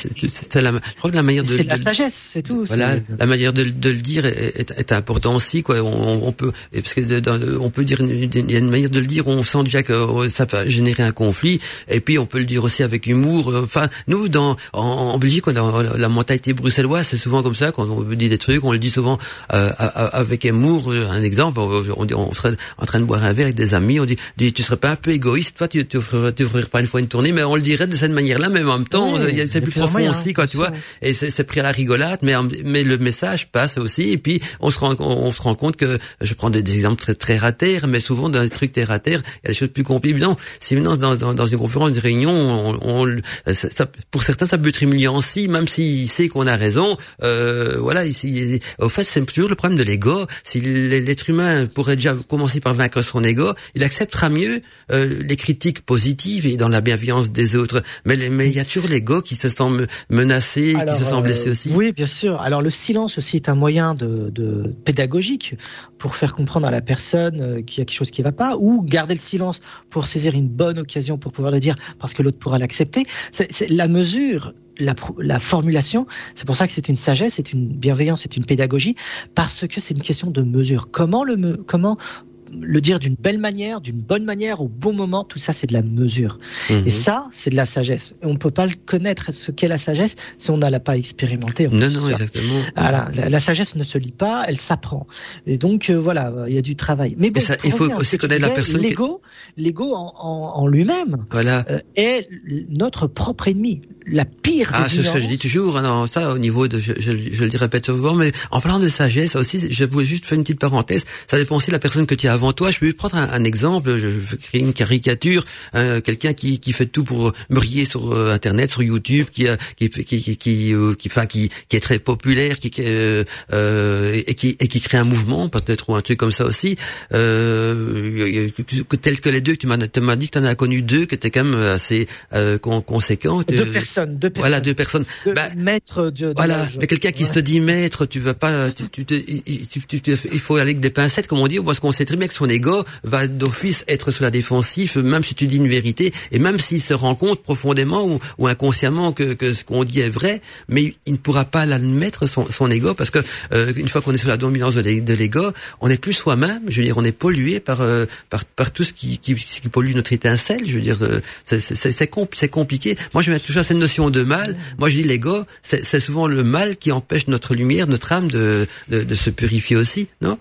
la. Je crois que la manière de. C'est la sagesse, c'est tout. Voilà, la manière de, de le dire est, est, important aussi, quoi. On, on peut, parce que dans, on peut dire, il y a une manière de le dire, on sent déjà que oh, ça va générer un conflit, et puis on peut le dire aussi avec humour. Enfin, nous, dans en, en Belgique, dans la mentalité bruxelloise, c'est souvent comme ça quand on dit des trucs, on le dit souvent euh, avec humour. Un exemple, on, on, serait en train de boire un verre avec des amis, on dit, tu serais pas un peu égoïste, toi, tu tu ferais, pas une fois une tournée, mais on le dirait de cette manière-là, mais en même temps a- c'est plus profond moyens, aussi, quoi, tu vois. Et c'est c'est pris à la rigolade, mais mais le message passe aussi. Et puis on se rend on, on se rend compte que je prends des, des exemples très très à terre, mais souvent dans les trucs terre à terre, il y a des choses plus compliquées. Évidemment, si maintenant dans, dans, dans une conférence, une réunion, on, on- ça, ça- pour certains ça peut être humiliant aussi, même s'il sait qu'on a raison. Euh, voilà, ici, au fait, c'est toujours le problème de l'ego. Si l'être humain pourrait déjà commencer par vaincre son ego, il acceptera mieux euh, les critiques positives et dans la bienveillance des autres. Mais mais il y a toujours l'ego qui se sent me- menacé, Alors, qui se sent euh, blessé aussi? Oui, bien sûr. Alors le silence aussi est un moyen de, de pédagogique pour faire comprendre à la personne euh, qu'il y a quelque chose qui ne va pas, ou garder le silence pour saisir une bonne occasion pour pouvoir le dire parce que l'autre pourra l'accepter. C'est la mesure. La, la formulation, c'est pour ça que c'est une sagesse, c'est une bienveillance, c'est une pédagogie, parce que c'est une question de mesure. Comment le, me- comment le dire d'une belle manière, d'une bonne manière, au bon moment, tout ça c'est de la mesure. Mhm. Et ça, c'est de la sagesse. Et on ne peut pas le connaître ce qu'est la sagesse si on ne l'a pas expérimenté. en Non, non, exactement. Voilà, la, la sagesse ne se lit pas, elle s'apprend. Et donc euh, voilà, il y a du travail. Mais bon, ça, il faut aussi connaître la personne qui- L'ego, l'ego en, en, en lui-même Voilà. euh, est notre propre ennemi, la pire. Ah, c'est ce que je dis toujours. hein, non, ça, au niveau de, je, je, je le dis répète souvent, mais en parlant de sagesse aussi, je voulais juste faire une petite parenthèse. Ça dépend aussi de la personne que tu as avant toi. Je peux prendre un, un exemple. Je, je crée une caricature. hein, Quelqu'un qui, qui fait tout pour briller sur euh, Internet, sur YouTube, qui, a, qui, qui, qui, qui, euh, qui, enfin, qui, qui est très populaire, qui, euh, euh, et qui, et qui crée un mouvement, peut-être ou un truc comme ça aussi. Euh, tel que les deux, tu m'as, tu m'as dit que tu en as connu deux, qui étaient quand même assez euh, con- conséquents. Deux personnes, deux personnes. Voilà, deux personnes. Deux Bah, maîtres de, de voilà, mais quelqu'un qui Ouais. se dit maître, tu vas pas, tu, tu- tu- tu- il faut aller avec des pincettes, comme on dit, parce qu'on sait très bien que son ego va d'office être sur la défensive, même si tu dis une vérité, et même s'il se rend compte profondément ou, inconsciemment que, ce qu'on dit est vrai, mais il ne pourra pas l'admettre son, son ego, parce que euh, une fois qu'on est sur la dominance de l'e- de l'ego, on n'est plus soi-même. Je veux dire, on est pollué par euh, par, tout ce qui, pollue notre étincelle. Je veux dire, euh, c'est c'est- c'est- c'est compl- c'est compliqué. Moi, je mets toujours cette notion de mal. Moi, je dis l'ego, c'est souvent le mal qui empêche notre lumière, notre âme de, de se purifier aussi, non?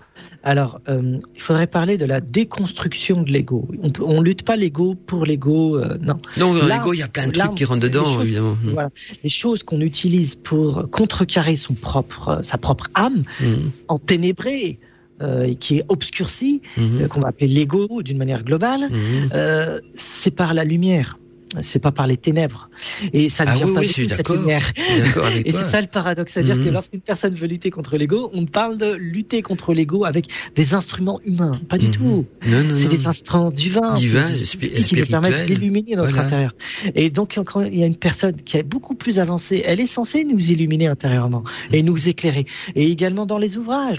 Alors, euh, il faudrait parler de la déconstruction de l'ego. On, on lutte pas l'ego pour l'ego, euh, non. Non, dans l'ego, il y a plein de là, trucs qui rentrent dedans, choses- évidemment. Mm. Voilà, les choses qu'on utilise pour contrecarrer son propre, euh, sa propre âme, Mhm. enténébrée, euh, et qui est obscurcie, euh, qu'on va appeler l'ego d'une manière globale, euh, c'est par la lumière. C'est pas par les ténèbres. Et ça ne Ah vient oui, pas oui, tout, cette lumière. Et c'est ça le paradoxe, c'est-à-dire Mhm. que lorsqu'une personne veut lutter contre l'ego, on parle de lutter contre l'ego avec des instruments humains. Pas du Mhm. tout. Non, non, C'est des instruments divins. Divins, qui nous permettent d'illuminer notre Voilà. intérieur. Et donc, quand il y a une personne qui est beaucoup plus avancée, elle est censée nous illuminer intérieurement et nous éclairer. Et également dans les ouvrages.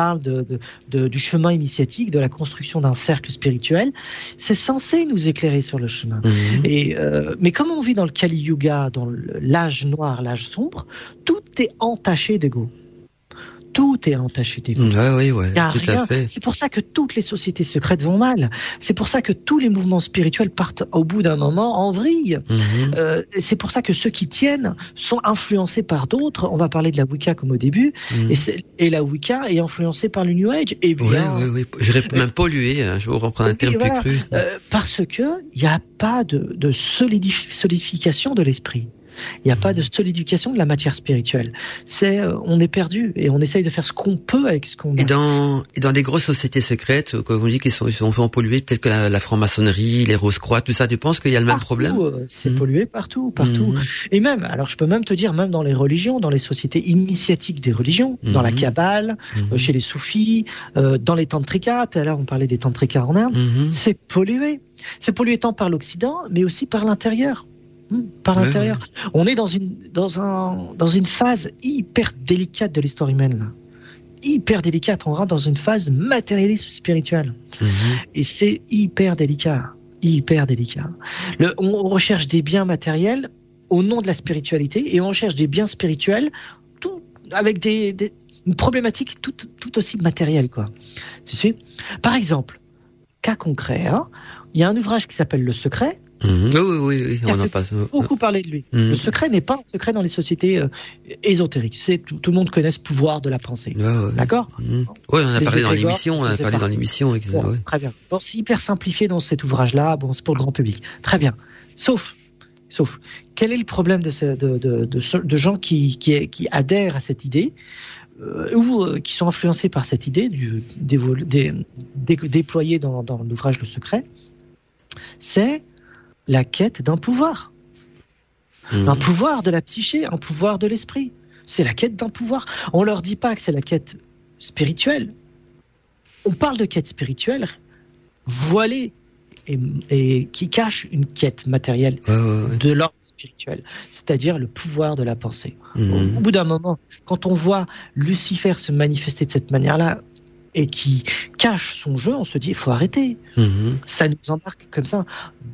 Parle de, de- de- du chemin initiatique, de la construction d'un cercle spirituel, c'est censé nous éclairer sur le chemin. Mhm. Et euh, mais comme on vit dans le Kali Yuga, dans l'âge noir, l'âge sombre, tout est entaché d'ego. Tout est entaché d'ego. Ouais, ouais, ouais, Il y a tout rien. à fait. C'est pour ça que toutes les sociétés secrètes vont mal. C'est pour ça que tous les mouvements spirituels partent au bout d'un moment en vrille. Mhm. Euh, c'est pour ça que ceux qui tiennent sont influencés par d'autres. On va parler de la Wicca comme au début. Mhm. Et, et la Wicca est influencée par le New Age. Et bien, Ouais, ouais, ouais. Je même pollué, hein. je vais reprendre un Oui, terme voilà. plus cru. Euh, parce que il n'y a pas de, de solidif- solidification de l'esprit. Il n'y a pas de solidification de la matière spirituelle. C'est, euh, on est perdu et on essaye de faire ce qu'on peut avec ce qu'on a. Et dans, et dans des grosses sociétés secrètes, comme on dit, qui sont, sont vraiment pollués, telles que la, la franc-maçonnerie, les roses-croix, tout ça, tu penses qu'il y a le même Partout, problème euh, C'est Mhm. pollué partout, partout. Mhm. Et même, alors je peux même te dire, même dans les religions, dans les sociétés initiatiques des religions, dans la Mhm. Kabbale, euh, chez les soufis, euh, dans les tantrikas, tout à l'heure on parlait des tantrikas en Inde, c'est pollué. C'est pollué tant par l'Occident, mais aussi par l'intérieur. Par l'intérieur. On est dans une, dans, un, dans une phase hyper délicate de l'histoire humaine. Là. Hyper délicate. On rentre dans une phase matérialiste spirituelle. Mhm. Et c'est hyper délicat. Hyper délicat. Le, on, recherche des biens matériels au nom de la spiritualité et on recherche des biens spirituels tout, avec des, des, une problématique tout, tout aussi matérielle. Quoi. Tu suis Par exemple, cas concret, hein, il y a un ouvrage qui s'appelle Le Secret. Mhm. Oui, oui, oui, oui, on en passe. beaucoup parlé de lui. Mhm. Le secret n'est pas un secret dans les sociétés euh, ésotériques. C'est tout, tout le monde connaît ce pouvoir de la pensée. Ouais. D'accord Mhm. Ouais, on a Les parlé dans l'émission, on a parlé dans l'émission, etc. Bon, ouais. Très bien. Bon, c'est hyper simplifié dans cet ouvrage-là. Bon, c'est pour le grand public. Très bien. Sauf, sauf quel est le problème de, ce, de, de, de, de gens qui, qui, qui, adhèrent à cette idée euh, ou euh, qui sont influencés par cette idée du, dé, dé, dé, déployée dans, dans l'ouvrage Le Secret? C'est la quête d'un pouvoir. Mmh. Un pouvoir de la psyché, un pouvoir de l'esprit. C'est la quête d'un pouvoir. On leur dit pas que c'est la quête spirituelle. On parle de quête spirituelle voilée et, et qui cache une quête matérielle Ouais, ouais, ouais. de l'ordre spirituel, c'est-à-dire le pouvoir de la pensée. Au, au bout d'un moment, quand on voit Lucifer se manifester de cette manière-là et qui cache son jeu, on se dit il faut arrêter. Mhm. Ça nous embarque comme ça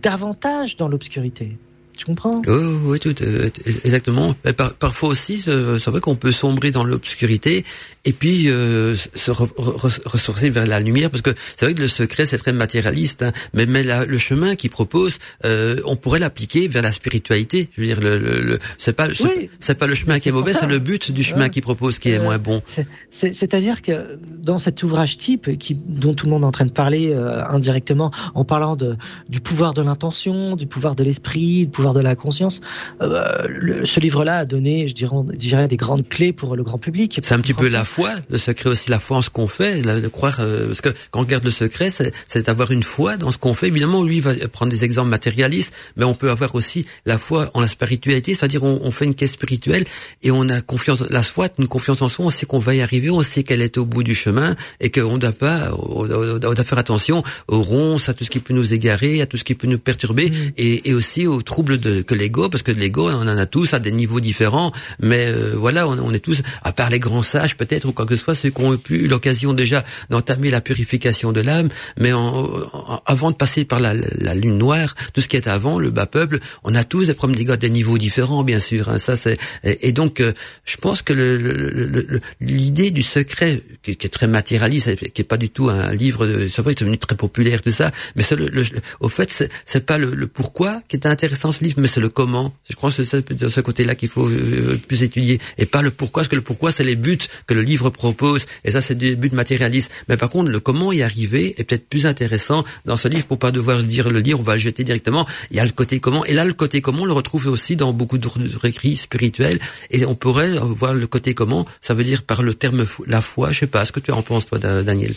davantage dans l'obscurité. Tu comprends Oui, oui, tout, euh, exactement. Mais par, parfois aussi, euh, c'est vrai qu'on peut sombrer dans l'obscurité et puis euh, se re, re, ressourcer vers la lumière, parce que c'est vrai que le secret c'est très matérialiste, hein, mais, mais la, le chemin qu'il propose, euh, on pourrait l'appliquer vers la spiritualité. Je veux dire, le, le, le c'est pas c'est Oui. c'est pas le chemin qui est mauvais, c'est le but du chemin qu'il propose qui est moins bon. C'est- c'est- C'est-à-dire que dans cet ouvrage type qui, dont tout le monde est en train de parler indirectement, en parlant de, du pouvoir de l'intention, du pouvoir de l'esprit, du pouvoir de la conscience, euh, le- ce livre-là a donné, je dirais, je dirais, des grandes clés pour le grand public. C'est un petit peu la foi, le secret aussi, la foi en ce qu'on fait, la- de croire, euh, parce que quand on regarde le secret, c'est d'avoir une foi dans ce qu'on fait. Évidemment, lui va prendre des exemples matérialistes, mais on peut avoir aussi la foi en la spiritualité, c'est-à-dire on, on fait une quête spirituelle et on a confiance, la foi, une confiance en soi, on sait qu'on va y arriver, on sait qu'elle est au bout du chemin et qu'on ne doit pas, on doit, on doit faire attention aux ronces, à tout ce qui peut nous égarer, à tout ce qui peut nous perturber et, et aussi aux troubles de, que l'ego, parce que l'ego, on en a tous à des niveaux différents, mais euh, voilà, on, est tous, à part les grands sages peut-être ou quoi que ce soit, ceux qui ont eu l'occasion déjà d'entamer la purification de l'âme, mais en, en- avant de passer par la, la lune noire, tout ce qui est avant, le bas peuple, on a tous des problèmes d'ego à des niveaux différents, bien sûr. hein, ça c'est et, donc euh, je pense que le- le- le- le- l'idée du secret, qui, qui est très matérialiste, qui est pas du tout un livre, de, c'est devenu très populaire tout ça, mais le- au fait c'est, pas le, le pourquoi qui est intéressant ce livre, mais c'est le comment. Je crois que c'est de ce côté-là qu'il faut euh, plus étudier et pas le pourquoi, parce que le pourquoi c'est les buts que le livre propose et ça c'est des buts matérialistes. Mais par contre le comment y arriver est peut-être plus intéressant dans ce livre pour pas devoir dire le dire, on va le jeter directement. Il y a le côté comment et là le côté comment on le retrouve aussi dans beaucoup de écrits spirituels et on pourrait voir le côté comment. Ça veut dire par le terme la foi. Je sais pas. Ce que tu en penses toi, Da- Daniel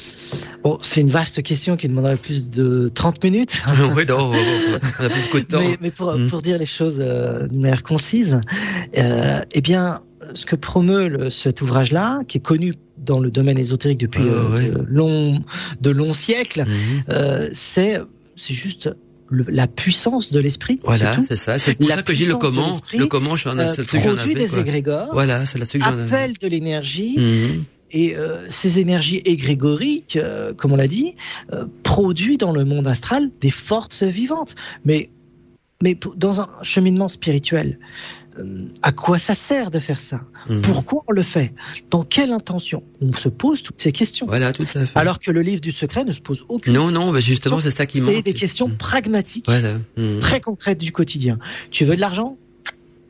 Bon, c'est une vaste question qui demanderait plus de 30 minutes. Oui, non, on a plus beaucoup de temps. Mais, mais pour, Mm. Pour dire les choses euh, d'une manière concise, euh, eh bien, ce que promeut le- cet ouvrage-là, qui est connu dans le domaine ésotérique depuis Ah, euh, ouais. de, longs, de longs siècles, euh, c'est c'est juste le- la puissance de l'esprit. Voilà, c'est ça. C'est pour La ça que j'ai le comment. Le comment, ai, Euh, c'est produit des quoi. égrégores, Voilà, c'est là-dessus que appelle de l'énergie, Mhm. et euh, ces énergies égrégoriques, euh, comme on l'a dit, produisent dans le monde astral des forces vivantes. Mais, mais dans un cheminement spirituel, euh, à quoi ça sert de faire ça? Mhm. Pourquoi on le fait? Dans quelle intention? On se pose toutes ces questions. Voilà, tout à fait. Alors que le livre du secret ne se pose aucune non, non, bah justement, c'est ça qui C'est manque. des questions Mhm. pragmatiques, Voilà. Mhm. très concrètes du quotidien. Tu veux de l'argent?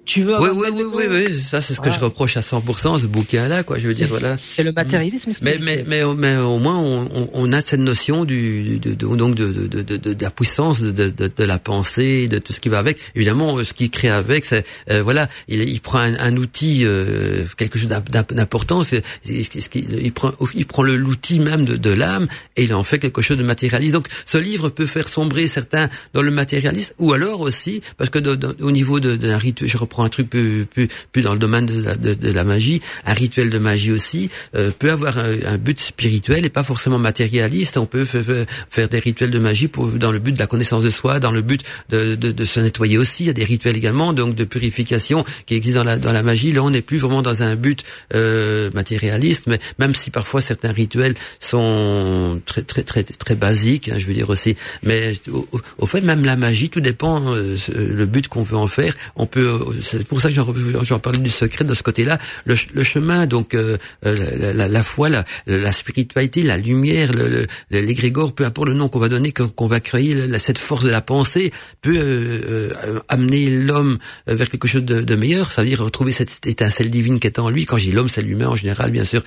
Tu veux Oui, oui, oui, oui, oui, ça c'est ce que Voilà. je reproche à 100%, ce bouquin-là, quoi, je veux dire, voilà. C'est le matérialisme Mais, mais, mais, mais au moins, on, on- a cette notion du, de, de- donc de, de, de, de, de la puissance de, de, de la pensée, de tout ce qui va avec. Évidemment, euh, ce qu'il crée avec, c'est euh, voilà, il, il prend un, un outil, euh, quelque chose d'im- d'im- d'important. c'est- il prend, il prend le- l'outil même de, de l'âme et il en fait quelque chose de matérialiste. Donc, ce livre peut faire sombrer certains dans le matérialisme, ou alors aussi, parce que au niveau de- d'un rituel, je reprends un truc plus, plus, plus dans le domaine de la, de, la magie, un rituel de magie aussi euh, peut avoir un, but spirituel et pas forcément matérialiste. On peut fa- fa- faire des rituels de magie pour, dans le but de la connaissance de soi, dans le but de, de, se nettoyer aussi. Il y a des rituels également, donc de purification qui existent dans la, dans la magie. Là, on n'est plus vraiment dans un but euh, matérialiste, mais même si parfois certains rituels sont très très très très basiques, hein, je veux dire aussi. Mais au, au- fait, même la magie, tout dépend euh, le but qu'on veut en faire. On peut euh, c'est pour ça que j'en, parlais du secret de ce côté-là. Le, le chemin, donc euh, euh, la, la, la foi, la, la spiritualité, la lumière, le, le- le- l'égrégore, peu importe le nom qu'on va donner, qu'on, va créer, cette force de la pensée peut euh, euh, amener l'homme euh, vers quelque chose de, de meilleur. Ça veut dire retrouver cette étincelle divine qui est en lui. Quand je dis l'homme, c'est l'humain en général, bien sûr.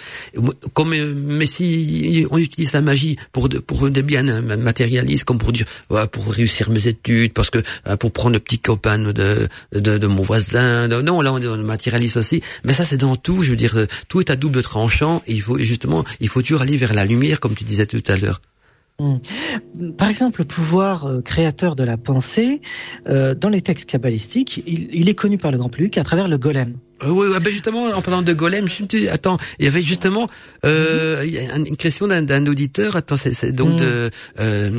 Comme euh, mais si on utilise la magie pour de, pour des biens matérialistes, comme pour dire pour réussir mes études, parce que pour prendre le petit copain de de, de mon voisin. Non, là on est est matérialiste aussi. Mais ça c'est dans tout. Je veux dire, euh, tout est à double tranchant. Et il faut justement, il faut toujours aller vers la lumière, comme tu disais tout à l'heure. Hmm. Par exemple, le pouvoir euh, créateur de la pensée, euh, dans les textes kabbalistiques, il, il est connu par le grand public à travers le golem. Euh, oui, ouais, ben justement, en parlant de golem, je me dis, attends, il y avait justement euh, une question d'un, d'un auditeur. Attends, c'est, c'est donc Mhm. de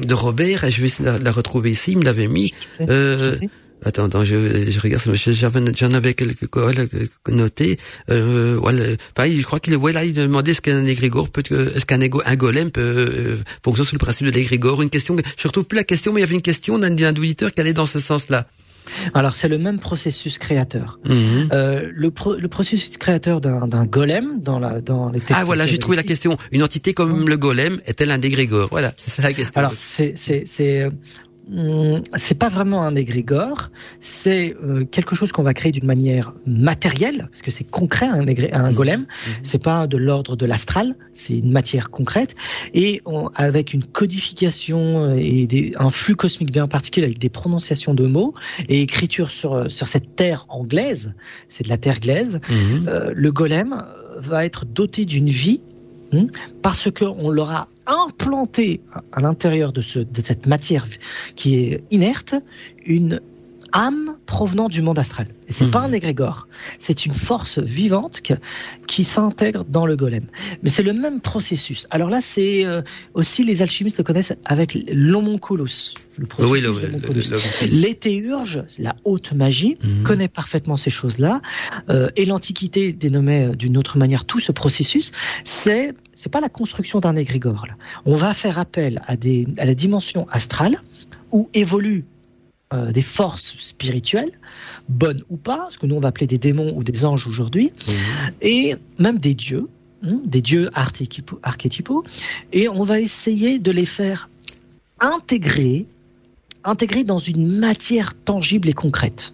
de Robert. Je vais essayer de la, la retrouver ici. Il me l'avait mis. Attends, attends, je, je regarde, j'en avais quelques voilà, notés. Euh, voilà, pareil, je crois qu'il ouais, là, il demandait est-ce qu'un égrégore peut, est-ce qu'un un golem peut euh, fonctionner sur le principe de l'égrégore? Une question, je retrouve plus la question, mais il y avait une question d'un, auditeur qui allait dans ce sens-là. Alors c'est le même processus créateur. Mhm. Euh, le, pro- le processus créateur d'un, golem dans, la, dans les textes Ah voilà, j'ai trouvé la question. Une entité comme le golem est-elle un égrégore? Voilà, c'est la question. Alors c'est c'est c'est pas vraiment un égrégore, c'est euh, quelque chose qu'on va créer d'une manière matérielle, parce que c'est concret un, un golem. C'est pas de l'ordre de l'astral, c'est une matière concrète, et on- avec une codification euh, et des, un flux cosmique bien particulier avec des prononciations de mots et écriture sur euh, sur cette terre anglaise, c'est de la terre glaise. Mhm. Euh, le golem va être doté d'une vie parce qu'on l'aura implanté à- l'intérieur de, de cette matière qui est inerte une âme provenant du monde astral. Et c'est pas un égrégore, c'est une force vivante que- qui s'intègre dans le golem. Mais c'est le même processus. Alors là, c'est euh, aussi les alchimistes le connaissent avec l'homonculus. Le processus oui, le, Les théurges, la haute magie, Mhm. connaît parfaitement ces choses-là, euh, et l'Antiquité dénommait euh, d'une autre manière tout ce processus. C'est c'est pas la construction d'un égrégore. Là. On va faire appel à des à la dimension astrale où évoluent euh, des forces spirituelles, bonnes ou pas, ce que nous on va appeler des démons ou des anges aujourd'hui, et même des dieux, hein, des dieux archétypaux, et on va essayer de les faire intégrer, intégrer dans une matière tangible et concrète.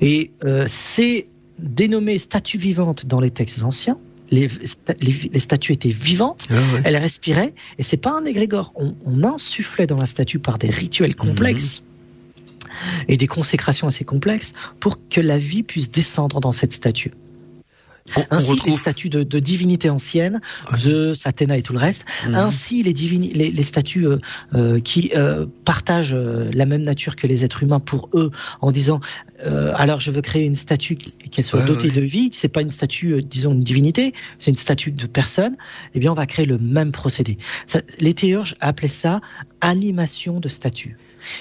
Et euh, c'est dénommé statue vivante dans les textes anciens. Les, sta- les- les statues étaient vivantes, Ah ouais. elles respiraient, et c'est pas un égrégore. On, on insufflait dans la statue par des rituels complexes et des consécrations assez complexes pour que la vie puisse descendre dans cette statue. On, on Ainsi, les retrouve. statues de, de divinités anciennes, Zeus, Athéna et tout le reste, Mhm. ainsi les, les, les statues euh, euh, qui euh, partagent la même nature que les êtres humains pour eux, en disant alors je veux créer une statue qu'elle soit Ouais, dotée ouais. de vie, c'est pas une statue, disons une divinité, c'est une statue de personne. Eh bien, on va créer le même procédé. Ça, les théurges appelaient ça animation de statues.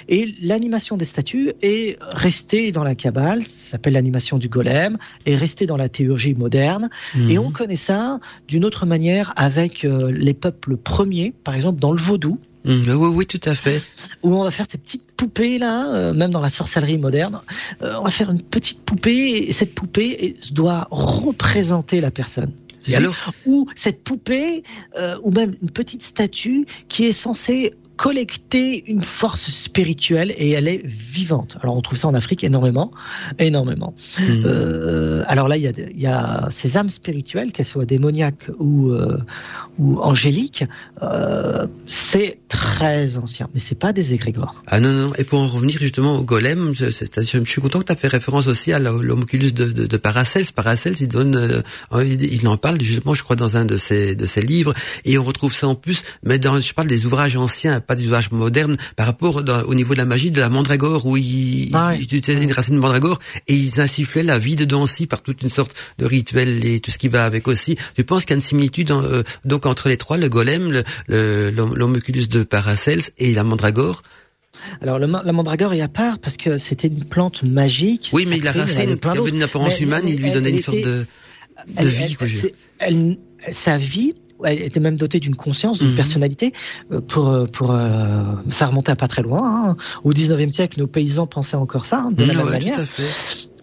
Et l'animation des statues est restée dans la Kabbale, ça s'appelle l'animation du golem, est restée dans la théurgie moderne. Et Mhm. on connaît ça d'une autre manière avec euh, les peuples premiers, par exemple dans le vaudou, Mhm, oui, oui, tout à fait. où on va faire ces petites poupées là, euh, même dans la sorcellerie moderne, euh, on va faire une petite poupée et cette poupée doit représenter la personne. Et alors Ou cette poupée, euh, ou même une petite statue qui est censée collecter une force spirituelle et elle est vivante. Alors on trouve ça en Afrique énormément, énormément. Mhm. Euh, alors là, il y a, il y a ces âmes spirituelles, qu'elles soient démoniaques ou, euh, ou angéliques, euh, c'est très ancien, mais c'est pas des égrégores. Ah non, non, et pour en revenir justement au golem, je, suis content que tu as fait référence aussi à l'homoculus de, de, de Paracels. Paracels, il donne, il, il en parle justement, je crois, dans un de ses, de ses livres, et on retrouve ça en plus, mais dans, je parle des ouvrages anciens, pas des ouvrages modernes, par rapport dans- au niveau de la magie de la mandragore, où ils, Ah ils utilisaient une racine de mandragore, et ils insufflaient la vie dedans aussi par toute une sorte de rituel et tout ce qui va avec aussi. Je pense qu'il y a une similitude euh, donc entre les trois, le golem, le- le- l'hom- l'homoculus de Paracels et la mandragore. Alors le, la mandragore est à part parce que c'était une plante magique. Oui, mais la racine, qui avait une apparence Mais- humaine, mais il lui donnait une sorte de, de elle- vie. elle- quoi, je- c'est- elle- sa vie, elle était même dotée d'une conscience, d'une Mhm. personnalité. euh, Pour, euh, pour, euh, ça remontait à pas très loin. Hein. Au 19e siècle, nos paysans pensaient encore ça, hein, de la Mmh, même ouais, manière.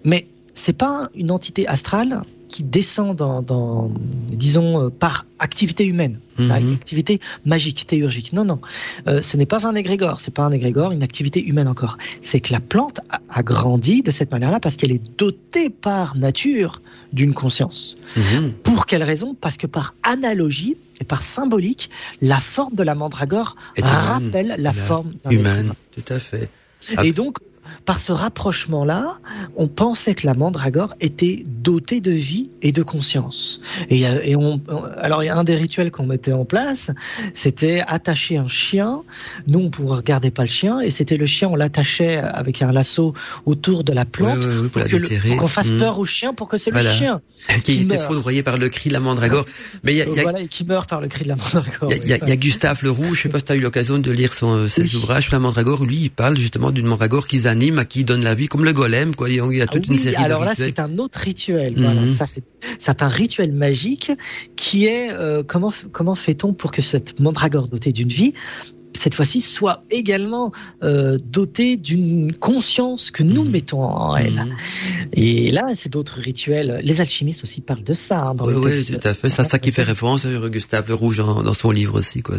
Mais c'est pas une entité astrale qui descend dans, dans disons, euh, par activité humaine, Mhm. activité magique, théurgique. Non, non, Euh, ce n'est pas un égrégore, c'est pas un égrégore, une activité humaine encore. C'est que la plante a, a grandi de cette manière-là parce qu'elle est dotée par nature d'une conscience. Mhm. Pour quelle raison? Parce que par analogie et par symbolique, la forme de la mandragore rappelle la Voilà. forme Humaine, tout à fait. Et donc, par ce rapprochement-là, on pensait que la mandragore était dotée de vie et de conscience. Et, et on, alors, il y a un des rituels qu'on mettait en place, c'était attacher un chien. Nous, on ne regardait pas le chien, et c'était le chien, on l'attachait avec un lasso autour de la plante Ouais, ouais, ouais, pour qu'on fasse Mhm. peur au chien pour que c'est Voilà. le chien Qui était meurt. foudroyé par le cri de la mandragore. Mais il y a, y a- Voilà, et qui meurt par le cri de la mandragore. Il y, a- y y Gustave Leroux, je sais pas si tu as eu l'occasion de lire son, euh, ses Oui. ouvrages sur la mandragore, lui il parle justement d'une mandragore qui anime, à qui donne la vie, comme le golem, quoi. Il y a Ah toute oui, une série alors de là, c'est un autre rituel. Mhm. Voilà, ça c'est c'est un rituel magique qui est euh, comment comment fait-on pour que cette mandragore dotée d'une vie cette fois-ci soit également euh, dotée d'une conscience que nous Mhm. mettons en elle. Mhm. Et là, c'est d'autres rituels. Les alchimistes aussi parlent de ça. hein, dans Oui, oui, tout à fait. C'est à ça qui fait référence, euh, Gustave Leroux, dans, dans son livre aussi, quoi.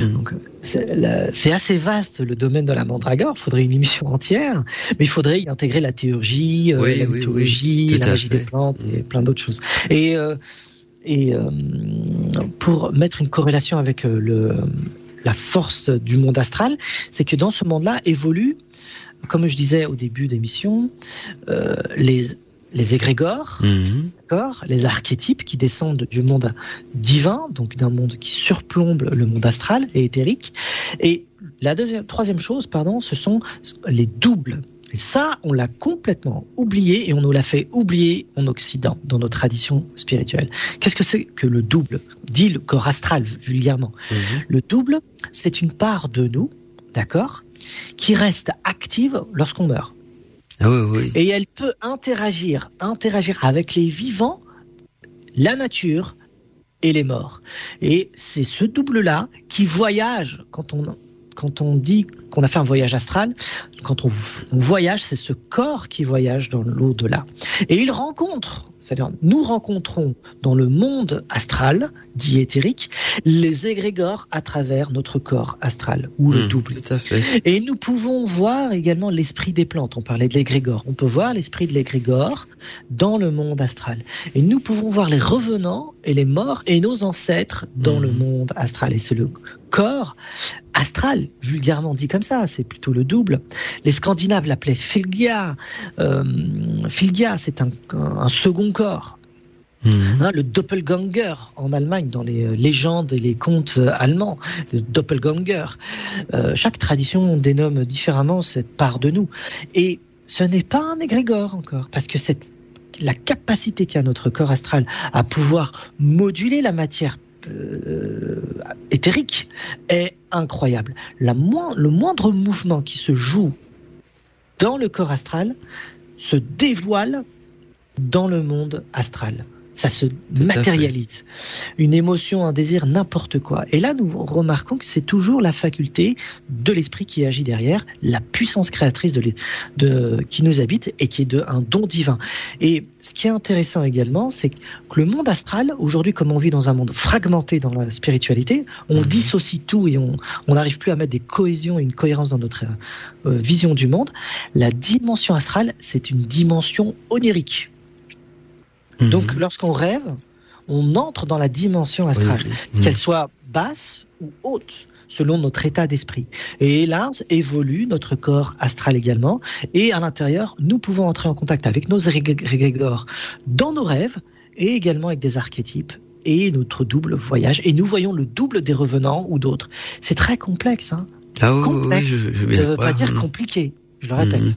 Mhm. Donc, c'est assez vaste le domaine de la mandragore. Il faudrait une émission entière, mais il faudrait y intégrer la théurgie, euh, Oui, la oui, mythologie, oui, la à magie fait. des plantes et plein d'autres choses. Et, euh, et euh, pour mettre une corrélation avec le, la force du monde astral, c'est que dans ce monde-là évoluent, comme je disais au début d'émission, euh, les les égrégores, Mhm. les archétypes qui descendent du monde divin, donc d'un monde qui surplombe le monde astral et éthérique. Et la deuxième, troisième chose, pardon, ce sont les doubles. Et ça, on l'a complètement oublié et on nous l'a fait oublier en Occident, dans nos traditions spirituelles. Qu'est-ce que c'est que le double Dit le corps astral, vulgairement? Mhm. Le double, c'est une part de nous, d'accord, qui reste active lorsqu'on meurt. Ah oui, oui. Et elle peut interagir, interagir avec les vivants, la nature et les morts. Et c'est ce double-là qui voyage quand on quand on dit qu'on a fait un voyage astral, quand on, on voyage, c'est ce corps qui voyage dans l'au-delà. Et il rencontre, c'est-à-dire nous rencontrons dans le monde astral, dit éthérique, les égrégores à travers notre corps astral, ou le Mhm, double. Tout à fait. Et nous pouvons voir également l'esprit des plantes. On parlait de l'égrégore. On peut voir l'esprit de l'égrégore dans le monde astral. Et nous pouvons voir les revenants et les morts et nos ancêtres dans le monde astral. Et c'est le corps astral, vulgairement dit comme ça. C'est plutôt le double. Les Scandinaves l'appelaient Fylgia. Euh, c'est un, un second corps. Mhm. Hein, le doppelganger en Allemagne, dans les euh, légendes et les contes euh, allemands, le doppelganger. Euh, chaque tradition dénomme différemment cette part de nous. Et ce n'est pas un égrégore encore, parce que cette, la capacité qu'a notre corps astral à pouvoir moduler la matière euh, éthérique est incroyable. Le moindre mouvement qui se joue dans le corps astral se dévoile dans le monde astral. Ça se matérialise. Une émotion, un désir, n'importe quoi. Et là, nous remarquons que c'est toujours la faculté de l'esprit qui agit derrière, la puissance créatrice de, de qui nous habite et qui est de, un don divin. Et ce qui est intéressant également, c'est que le monde astral, aujourd'hui, comme on vit dans un monde fragmenté dans la spiritualité, on Mhm. dissocie tout et on on n'arrive plus à mettre des cohésions et une cohérence dans notre euh, vision du monde. La dimension astrale, c'est une dimension onirique. Mhm. Donc, lorsqu'on rêve, on entre dans la dimension astrale, Oui, oui. qu'elle soit basse ou haute, selon notre état d'esprit. Et là, évolue notre corps astral également. Et à l'intérieur, nous pouvons entrer en contact avec nos égrég- égrégores dans nos rêves et également avec des archétypes et notre double voyage. Et nous voyons le double des revenants ou d'autres. C'est très complexe. Hein Ah oui, oui, oui, complexe. je, Ça ne veut pas dire Mhm. compliqué. Je le répète. Mhm.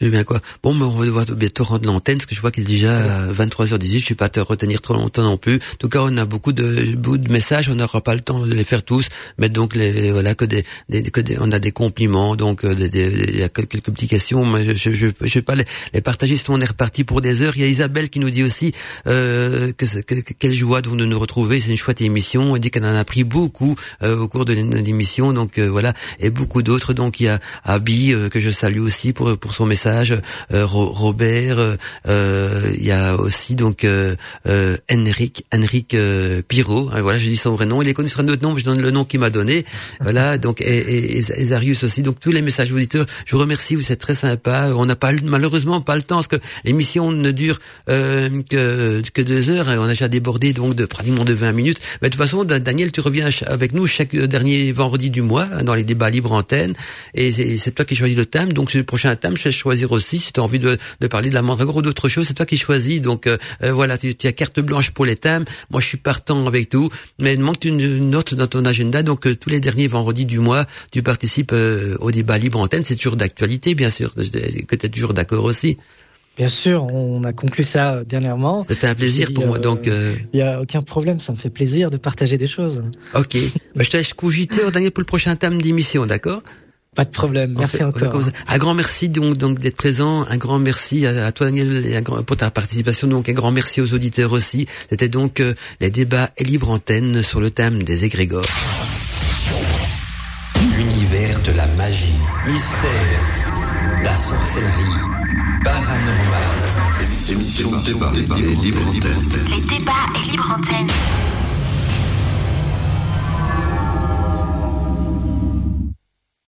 Je veux bien quoi. Bon, mais on va devoir bientôt rendre l'antenne parce que je vois qu'il est déjà 23h18. Je vais pas te retenir trop longtemps non plus. En tout cas, on a beaucoup de, beaucoup de messages. On n'aura pas le temps de les faire tous. Mais donc, les, voilà, que des, des, que des, on a des compliments. Donc, euh, des- des- il y a quelques petites questions. Mais je, je, je, vais pas les, les partager. Sinon, on est reparti pour des heures. Il y a Isabelle qui nous dit aussi, euh, que, que, que- quelle joie de de nous retrouver. C'est une chouette émission. Elle dit qu'elle en a appris beaucoup, euh, au cours de l'émission. Donc, euh, voilà. Et beaucoup d'autres. Donc, il y a Abby, euh, que je salue aussi pour, pour son message messages. Euh, Ro- Robert, euh, euh, il y a aussi donc euh, euh, Henrik, Henrik euh, Pirot. hein, voilà, je dis son vrai nom. Il est connu sur un autre nom, mais je donne le nom qu'il m'a donné. Voilà, donc et, et, et Zarius aussi. Donc tous les messages auditeurs, je vous remercie. Vous êtes très sympa. On n'a pas malheureusement pas le temps parce que l'émission ne dure euh, que que deux heures. et On a déjà débordé donc de pratiquement de 20 minutes. Mais de toute façon, Da- Daniel, tu reviens avec nous chaque dernier vendredi du mois hein, dans les débats libres antenne. Et c'est toi qui choisis le thème. Donc le prochain thème, je vais choisir aussi. Si tu as envie de, de parler de la mandragore ou d'autre chose, c'est toi qui choisis. Donc euh, euh, voilà, tu, tu as carte blanche pour les thèmes. Moi, je suis partant avec tout. Mais il manque une, une note dans ton agenda. Donc euh, tous les derniers vendredis du mois, tu participes euh, au débat libre antenne. C'est toujours d'actualité, bien sûr. Que tu es toujours d'accord aussi. Bien sûr, on a conclu ça euh, dernièrement. C'était un plaisir pour moi. euh, Donc euh, Il y a aucun problème, ça me fait plaisir de partager des choses. ok. Bah, je te laisse cogiter au dernier pour le prochain thème d'émission, d'accord? Pas de problème, merci fait- encore. Un grand merci donc donc d'être présent. Un grand merci à, à toi Daniel et un grand- pour ta participation. Donc un grand merci aux auditeurs aussi. C'était donc euh, les débats et libre antenne sur le thème des égrégores. L'univers de la magie, mystère, la sorcellerie, paranormal. Émission débat et libre antenne. Les débats et libre antenne.